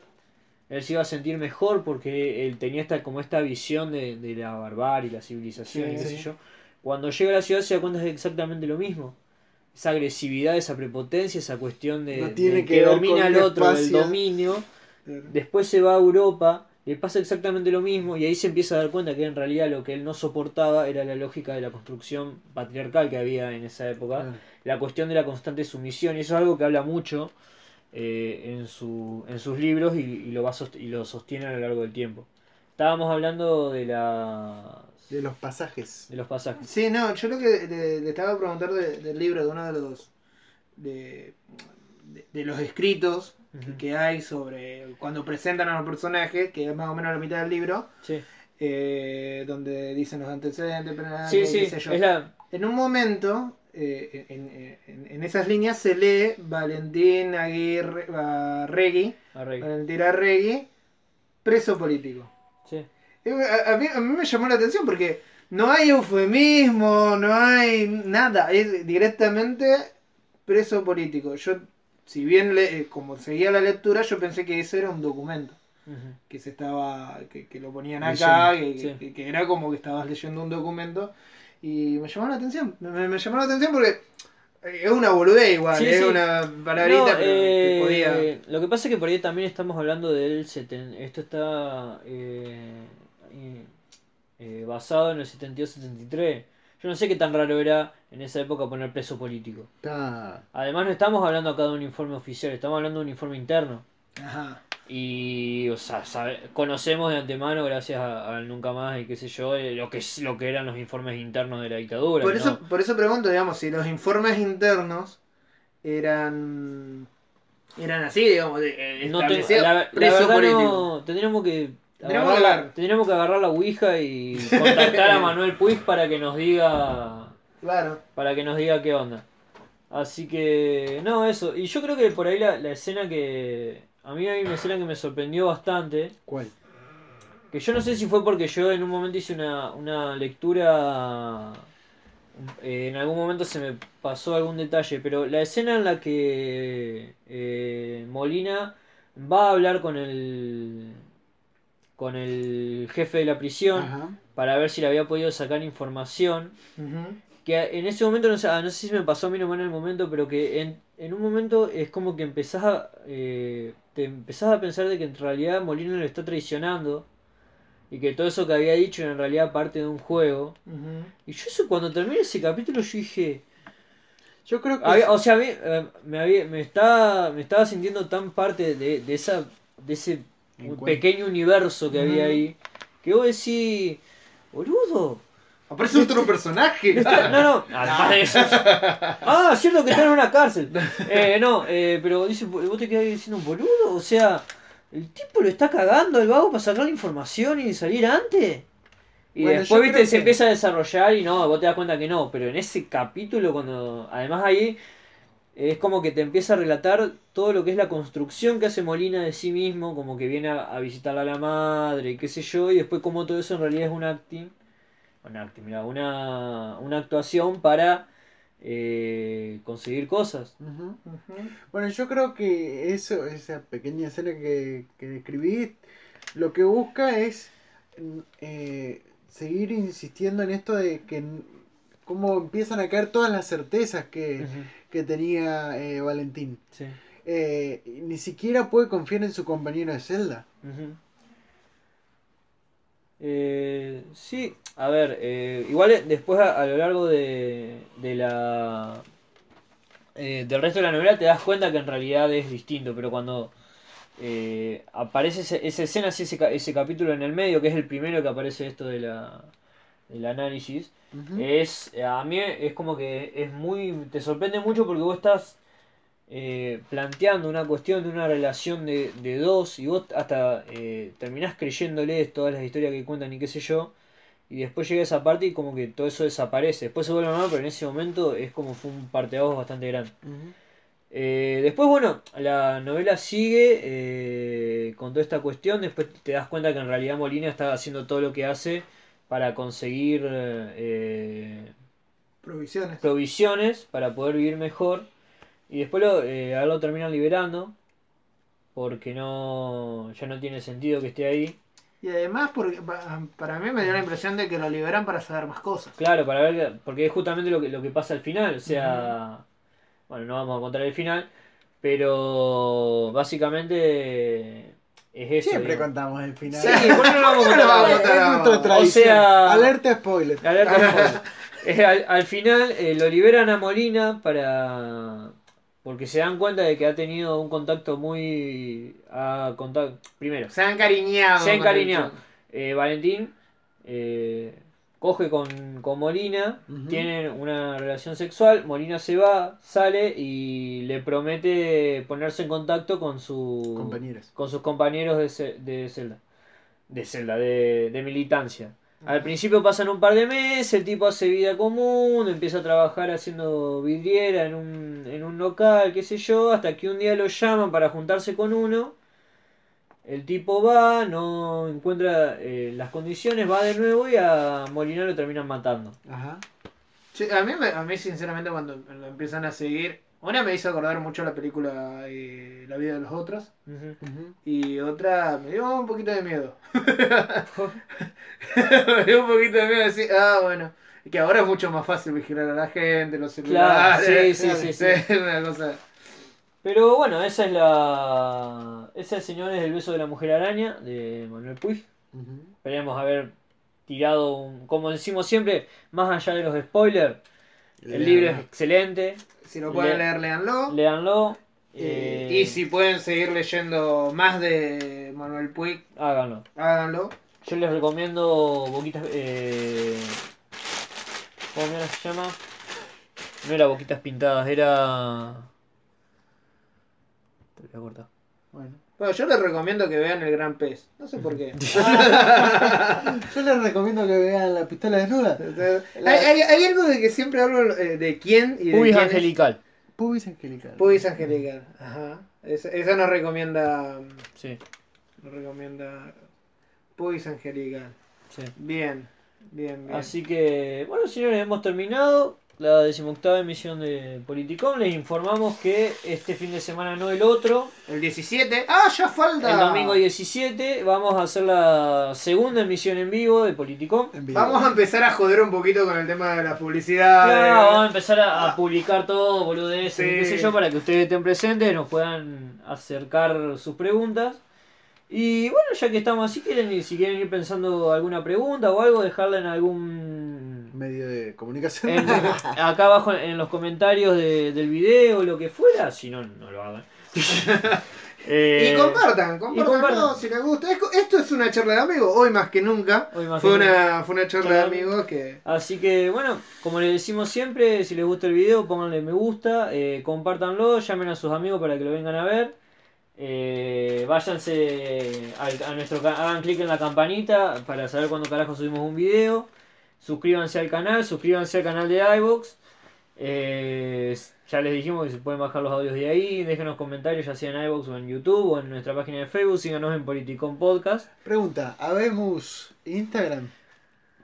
él se iba a sentir mejor porque él tenía esta, como esta visión de, de la barbarie, la civilización, y qué sí. sé yo. Cuando llega a la ciudad se da cuenta de exactamente lo mismo. Esa agresividad, esa prepotencia, esa cuestión de, No tiene de que domina al otro, el espacio. dominio. Después se va a Europa, le pasa exactamente lo mismo y ahí se empieza a dar cuenta que en realidad lo que él no soportaba era la lógica de la construcción patriarcal que había en esa época. La cuestión de la constante sumisión y eso es algo que habla mucho eh, en, su, en sus libros y, y lo va y lo sostiene a lo largo del tiempo. Estábamos hablando de la De los pasajes. de los pasajes. Sí, no, yo lo que le, le estaba a preguntar de- del libro, de uno de los de, de- de los escritos que hay sobre cuando presentan a los personajes, que es más o menos la mitad del libro, Sí, eh, donde dicen los antecedentes penales, sí, sí, yo. la... En un momento, eh, en, en- en esas líneas se lee Valentín Aguirre Arregui, arreglo. Valentín Arregui, preso político. Sí. Eh, A, a mí, a mí me llamó la atención porque no hay eufemismo, no hay nada, es directamente preso político. Yo, si bien le- eh, como seguía la lectura, yo pensé que ese era un documento, que se estaba, que, que lo ponían acá, que, Leyendo, sí. que- que era como que estabas leyendo un documento y me llamó la atención, me, me llamó la atención porque eh, es una boludez igual, Sí, es sí. una palabrita No, pero que eh, podía... Lo que pasa es que por ahí también estamos hablando del... seten- Esto está eh, eh, eh, basado en el 72-73. Yo no sé qué tan raro era en esa época poner preso político. Además no estamos hablando acá de un informe oficial, estamos hablando de un informe interno. Ajá. Y digo, sa- sabe- conocemos de antemano, gracias a- al Nunca Más y qué sé yo, eh, lo que, lo que eran los informes internos de la dictadura. Por ¿no? eso, por eso pregunto, digamos, si los informes internos eran eran así, digamos, eh, No establecidos, la, la preso verdad político. no, tendríamos que Tendríamos agarrar tendríamos que agarrar la ouija y contactar a (laughs) Manuel Puig para que nos diga Claro. para que nos diga qué onda. Así que no, eso. Y yo creo que por ahí la, la escena que a mí hay una escena que me sorprendió bastante, ¿Cuál? que yo no sé si fue porque yo en un momento hice una, una lectura eh, en algún momento se me pasó algún detalle, pero la escena en la que eh, Molina va a hablar con el con el jefe de la prisión Ajá. para ver si le había podido sacar información. Ujú. Que en ese momento, no sé, ah, no sé si me pasó a mí nomás en el momento, pero que en, en un momento es como que empezás a, eh, te empezás a pensar de que en realidad Molina lo está traicionando y que todo eso que había dicho era en realidad parte de un juego. Y yo eso cuando terminé ese capítulo yo dije, Yo creo que. había- o sea, a mí, eh, me, había, me, estaba, me estaba sintiendo tan parte de, de, esa, de ese pequeño universo que había ahí, que vos decís, boludo. Aparece otro personaje. Está- no, no, además de eso. Ah, cierto que está en una cárcel. (laughs) Eh, no, eh, pero dice, vos te quedás diciendo boludo, o sea, el tipo lo está cagando el vago para sacar la información y salir antes. Y Bueno, después, viste, se empieza a desarrollar y no, vos te das cuenta que no, pero en ese capítulo cuando, además ahí, es como que te empieza a relatar todo lo que es la construcción que hace Molina de sí mismo, como que viene a, a visitar a la madre y qué sé yo, y después como todo eso en realidad es un acting, un acting, mira, una, una actuación para eh, conseguir cosas. Bueno, yo creo que eso, esa pequeña escena que, que describí, lo que busca es mm, eh, seguir insistiendo en esto de que cómo empiezan a caer todas las certezas que, que tenía eh, Valentín. Sí. Eh, ni siquiera puede confiar en su compañero de celda. Eh, sí, a ver, eh, igual después a, a lo largo de, de la eh, del resto de la novela te das cuenta que en realidad es distinto, pero cuando eh, aparece ese- esa escena, así, ese, ese capítulo en el medio, que es el primero que aparece esto de la, del análisis, es a mí es como que es muy te sorprende mucho porque vos estás eh, planteando una cuestión de una relación de, de dos y vos hasta eh, terminás creyéndoles todas las historias que cuentan y qué sé yo y después llega esa parte y como que todo eso desaparece después se vuelve normal pero en ese momento es como fue un parteaguas bastante grande eh, después, bueno, la novela sigue eh, con toda esta cuestión. Después te das cuenta que en realidad Molina está haciendo todo lo que hace para conseguir eh, Provisiones. provisiones para poder vivir mejor. Y después lo, eh, a él lo terminan liberando porque no ya no tiene sentido que esté ahí. Y además, porque, pa- para mí me dio la impresión de que lo liberan para saber más cosas. Claro, para ver, porque es justamente lo que, lo que pasa al final. O sea, bueno, no vamos a contar el final, pero básicamente es eso. Siempre digamos. contamos el final. Sí, ¿por no lo vamos a ¿Por qué no lo vamos a contar? O sea- Alerta spoiler. Alerta (laughs) spoiler. Al, al final eh, lo liberan a Molina para porque se dan cuenta de que ha tenido un contacto muy a contacto primero Se han encariñado. se ha encariñado Eh, Valentín eh, coge con, con Molina Ujú. tienen una relación sexual Molina se va sale y le promete ponerse en contacto con su con sus compañeros de, de celda. De celda, de, de militancia. Al principio pasan un par de meses, el tipo hace vida común, empieza a trabajar haciendo vidriera en un, en un local, qué sé yo, hasta que un día lo llaman para juntarse con uno. El tipo va, no encuentra eh, las condiciones, va de nuevo y a Molina lo terminan matando. Ajá. Sí, a, mí, a mí, sinceramente, cuando lo empiezan a seguir, una me hizo acordar mucho la película eh, La vida de los otros. Y otra me dio un poquito de miedo. (laughs) me dio un poquito de miedo decir, ah, bueno. Que ahora es mucho más fácil vigilar a la gente, los Claro, celulares. sí, sí, (laughs) sí, sí. Es una cosa. Pero bueno, esa es la. Esa, señores, el beso de la mujer araña de Manuel Puig. Ujú. Esperemos haber tirado un. Como decimos siempre, más allá de los spoilers, el libro es excelente. Si lo pueden Le- leer, léanlo. Léanlo. Eh, Eh, y si pueden seguir leyendo más de Manuel Puig, Háganlo. háganlo. Yo les recomiendo Boquitas. Eh... ¿Cómo se llama? No era Boquitas Pintadas, era. Te voy a cortar. Bueno. Bueno, yo les recomiendo que vean El Gran Pez. No sé por qué. (laughs) Yo les recomiendo que vean la pistola desnuda. hay, hay- hay algo de que siempre hablo eh, de quién y de Pubis quién es- Angelical. Pubis angelical. Pubis Angelical. Ajá. Esa, esa nos recomienda. Sí, Nos recomienda. Pubis Angelical. sí. Bien. Bien, bien. Así que, bueno, señores, hemos terminado la decimoctava emisión de Politicom. Les informamos que este fin de semana, no el otro, El 17. ¡Ah, ya falta! el domingo 17, vamos a hacer la segunda emisión en vivo de Politicom. Vivo. Vamos a empezar a joder un poquito con el tema de la publicidad. Claro, vamos a empezar a, a publicar todo, boludeces, Sí. qué sé yo, para que ustedes estén presentes, nos puedan acercar sus preguntas. Y bueno, ya que estamos así, quieren si quieren ir pensando alguna pregunta o algo, dejarla en algún Medio de comunicación. en- acá abajo en los comentarios de- del video, lo que fuera, si no, no lo hagan. (laughs) Eh, Y compartan, compartan compartan. todo si les gusta. Es- Esto es una charla de amigos, hoy más que nunca. Hoy más fue, que una, fue una charla Claro. de amigos que. Así que bueno, como les decimos siempre, si les gusta el video, pónganle me gusta, eh, compártanlo, llamen a sus amigos para que lo vengan a ver. Eh, váyanse al- a, nuestro hagan clic en la campanita para saber cuándo carajo subimos un video. Suscríbanse al canal, suscríbanse al canal de iVox. Eh, ya les dijimos que se pueden bajar los audios de ahí. Déjenos comentarios, ya sea en iVox o en YouTube o en nuestra página de Facebook. Síganos en Politicon Podcast. Pregunta, ¿habemos Instagram?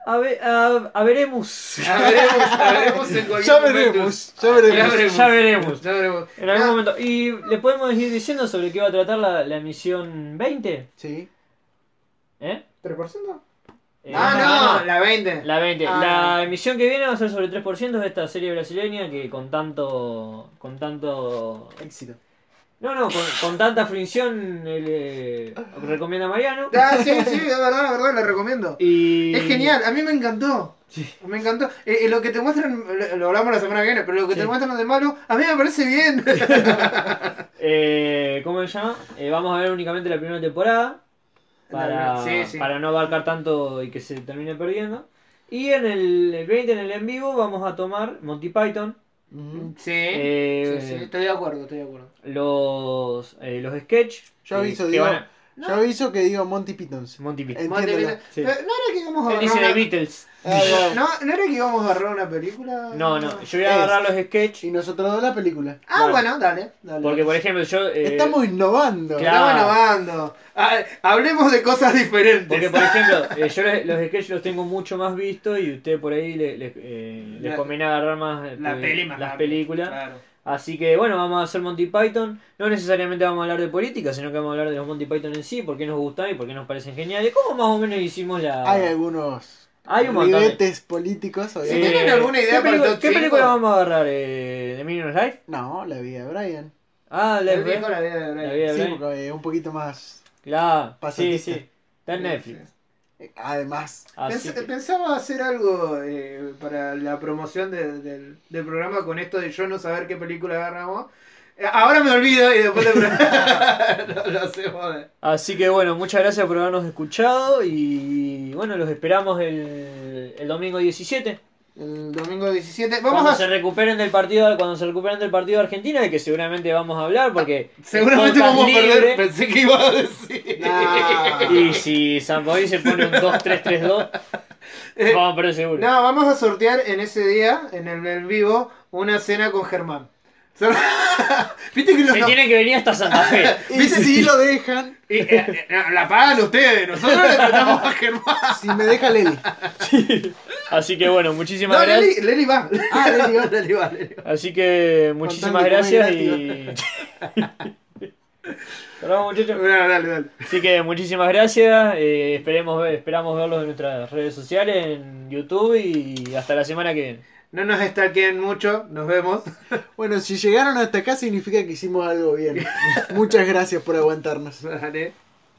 A, ver, a, a veremos. Ya veremos, ya veremos en (laughs) cualquier Ya momento. veremos, ya veremos. Ya veremos. Ya veremos. Ya veremos. En algún Ah, momento. ¿Y le podemos ir diciendo sobre qué va a tratar la, la emisión 20? Sí. ¿Eh? ¿3%? Eh, ah, no, la 20. La 20. Ah. La emisión que viene va a ser sobre 3% de esta serie brasileña que con tanto. con tanto. Éxito. No, no, con, con tanta fricción eh, recomienda Mariano. Ah, sí, sí, es verdad, es verdad, la recomiendo. Y. Es genial, a mí me encantó. Me encantó. Eh, eh, lo que te muestran, lo, lo hablamos la semana que viene, pero lo que Sí. te muestran de malo, a mí me parece bien. (laughs) Eh, ¿Cómo se llama? Eh, vamos a ver únicamente la primera temporada. Para, Sí, sí. para no abarcar tanto y que se termine perdiendo. Y en el, el 20, en el en vivo, vamos a tomar Monty Python. Sí, Eh, sí, sí, estoy de acuerdo, estoy de acuerdo. Los, eh, los sketch. Yo eh, aviso, que digo, a- yo aviso que digo Monty Pythons. Monty Python. Entiéndelo. Sí. Pero, ¿No era que íbamos a Él dice de Beatles. ¿No, ¿No era que íbamos a agarrar una película? No, no, yo voy a Es. agarrar los sketch. Y nosotros dos la película. Ah, Claro. bueno, dale, dale. Porque, por ejemplo, yo. eh, Estamos innovando. Claro. Estamos innovando. Ah, hablemos de cosas diferentes. Porque, por ejemplo, (laughs) eh, yo los, los sketch los tengo mucho más vistos y usted por ahí le- le- eh, les La- conviene agarrar más eh, la peli más las rápido, películas. Claro. Así que bueno, vamos a hacer Monty Python. No necesariamente vamos a hablar de política, sino que vamos a hablar de los Monty Python en sí, por qué nos gustan y por qué nos parecen geniales. ¿Cómo más o menos hicimos la. Hay algunos Hay un montón. de- ribetes políticos, Si tienen alguna idea ¿qué para el película, top ¿Qué cinco? película vamos a agarrar? Eh, ¿De Minions Life? No, la vida de Brian. Ah, la dijo la vida de La Brian. vida de Sí, Brian. porque es un poquito más. Claro, sí, Pasatista. sí. Está en Netflix. eh, Además, Así Pens- que- Pensaba hacer algo eh, para la promoción de- del, del programa con esto de yo no saber qué película agarramos. Ahora me olvido y después hacemos. (laughs) (laughs) de- Así que bueno, muchas gracias por habernos escuchado y bueno, los esperamos el, el domingo 17. El domingo 17. Vamos cuando a se recuperen del partido, cuando se recuperen del partido de Argentina, de que seguramente vamos a hablar porque Seguramente el podcast vamos a perder. Pensé que iba a decir. (laughs) Y si San Paoli se pone un 2-3-3-2, Eh, vamos a perder seguro. No, vamos a sortear en ese día, en el, en vivo, una cena con Germán. (laughs) ¿Viste que los Se tiene que venir hasta Santa Fe. (laughs) si lo dejan, y, eh, eh, la pagan ustedes, nosotros le tratamos a Germán. (laughs) si me deja Leli. Así que bueno, muchísimas No, gracias. Leli, Leli va. Ah, Leli va. Leli va, Leli va. Así que muchísimas gracias y. Perdón, muchachos. Bueno, dale, dale. Así que muchísimas gracias. eh, esperemos ver- esperamos verlos en nuestras redes sociales, en YouTube y hasta la semana que viene. No nos stalkeen mucho, nos vemos. (laughs) Bueno, si llegaron hasta acá significa que hicimos algo bien. (laughs) Muchas gracias por aguantarnos.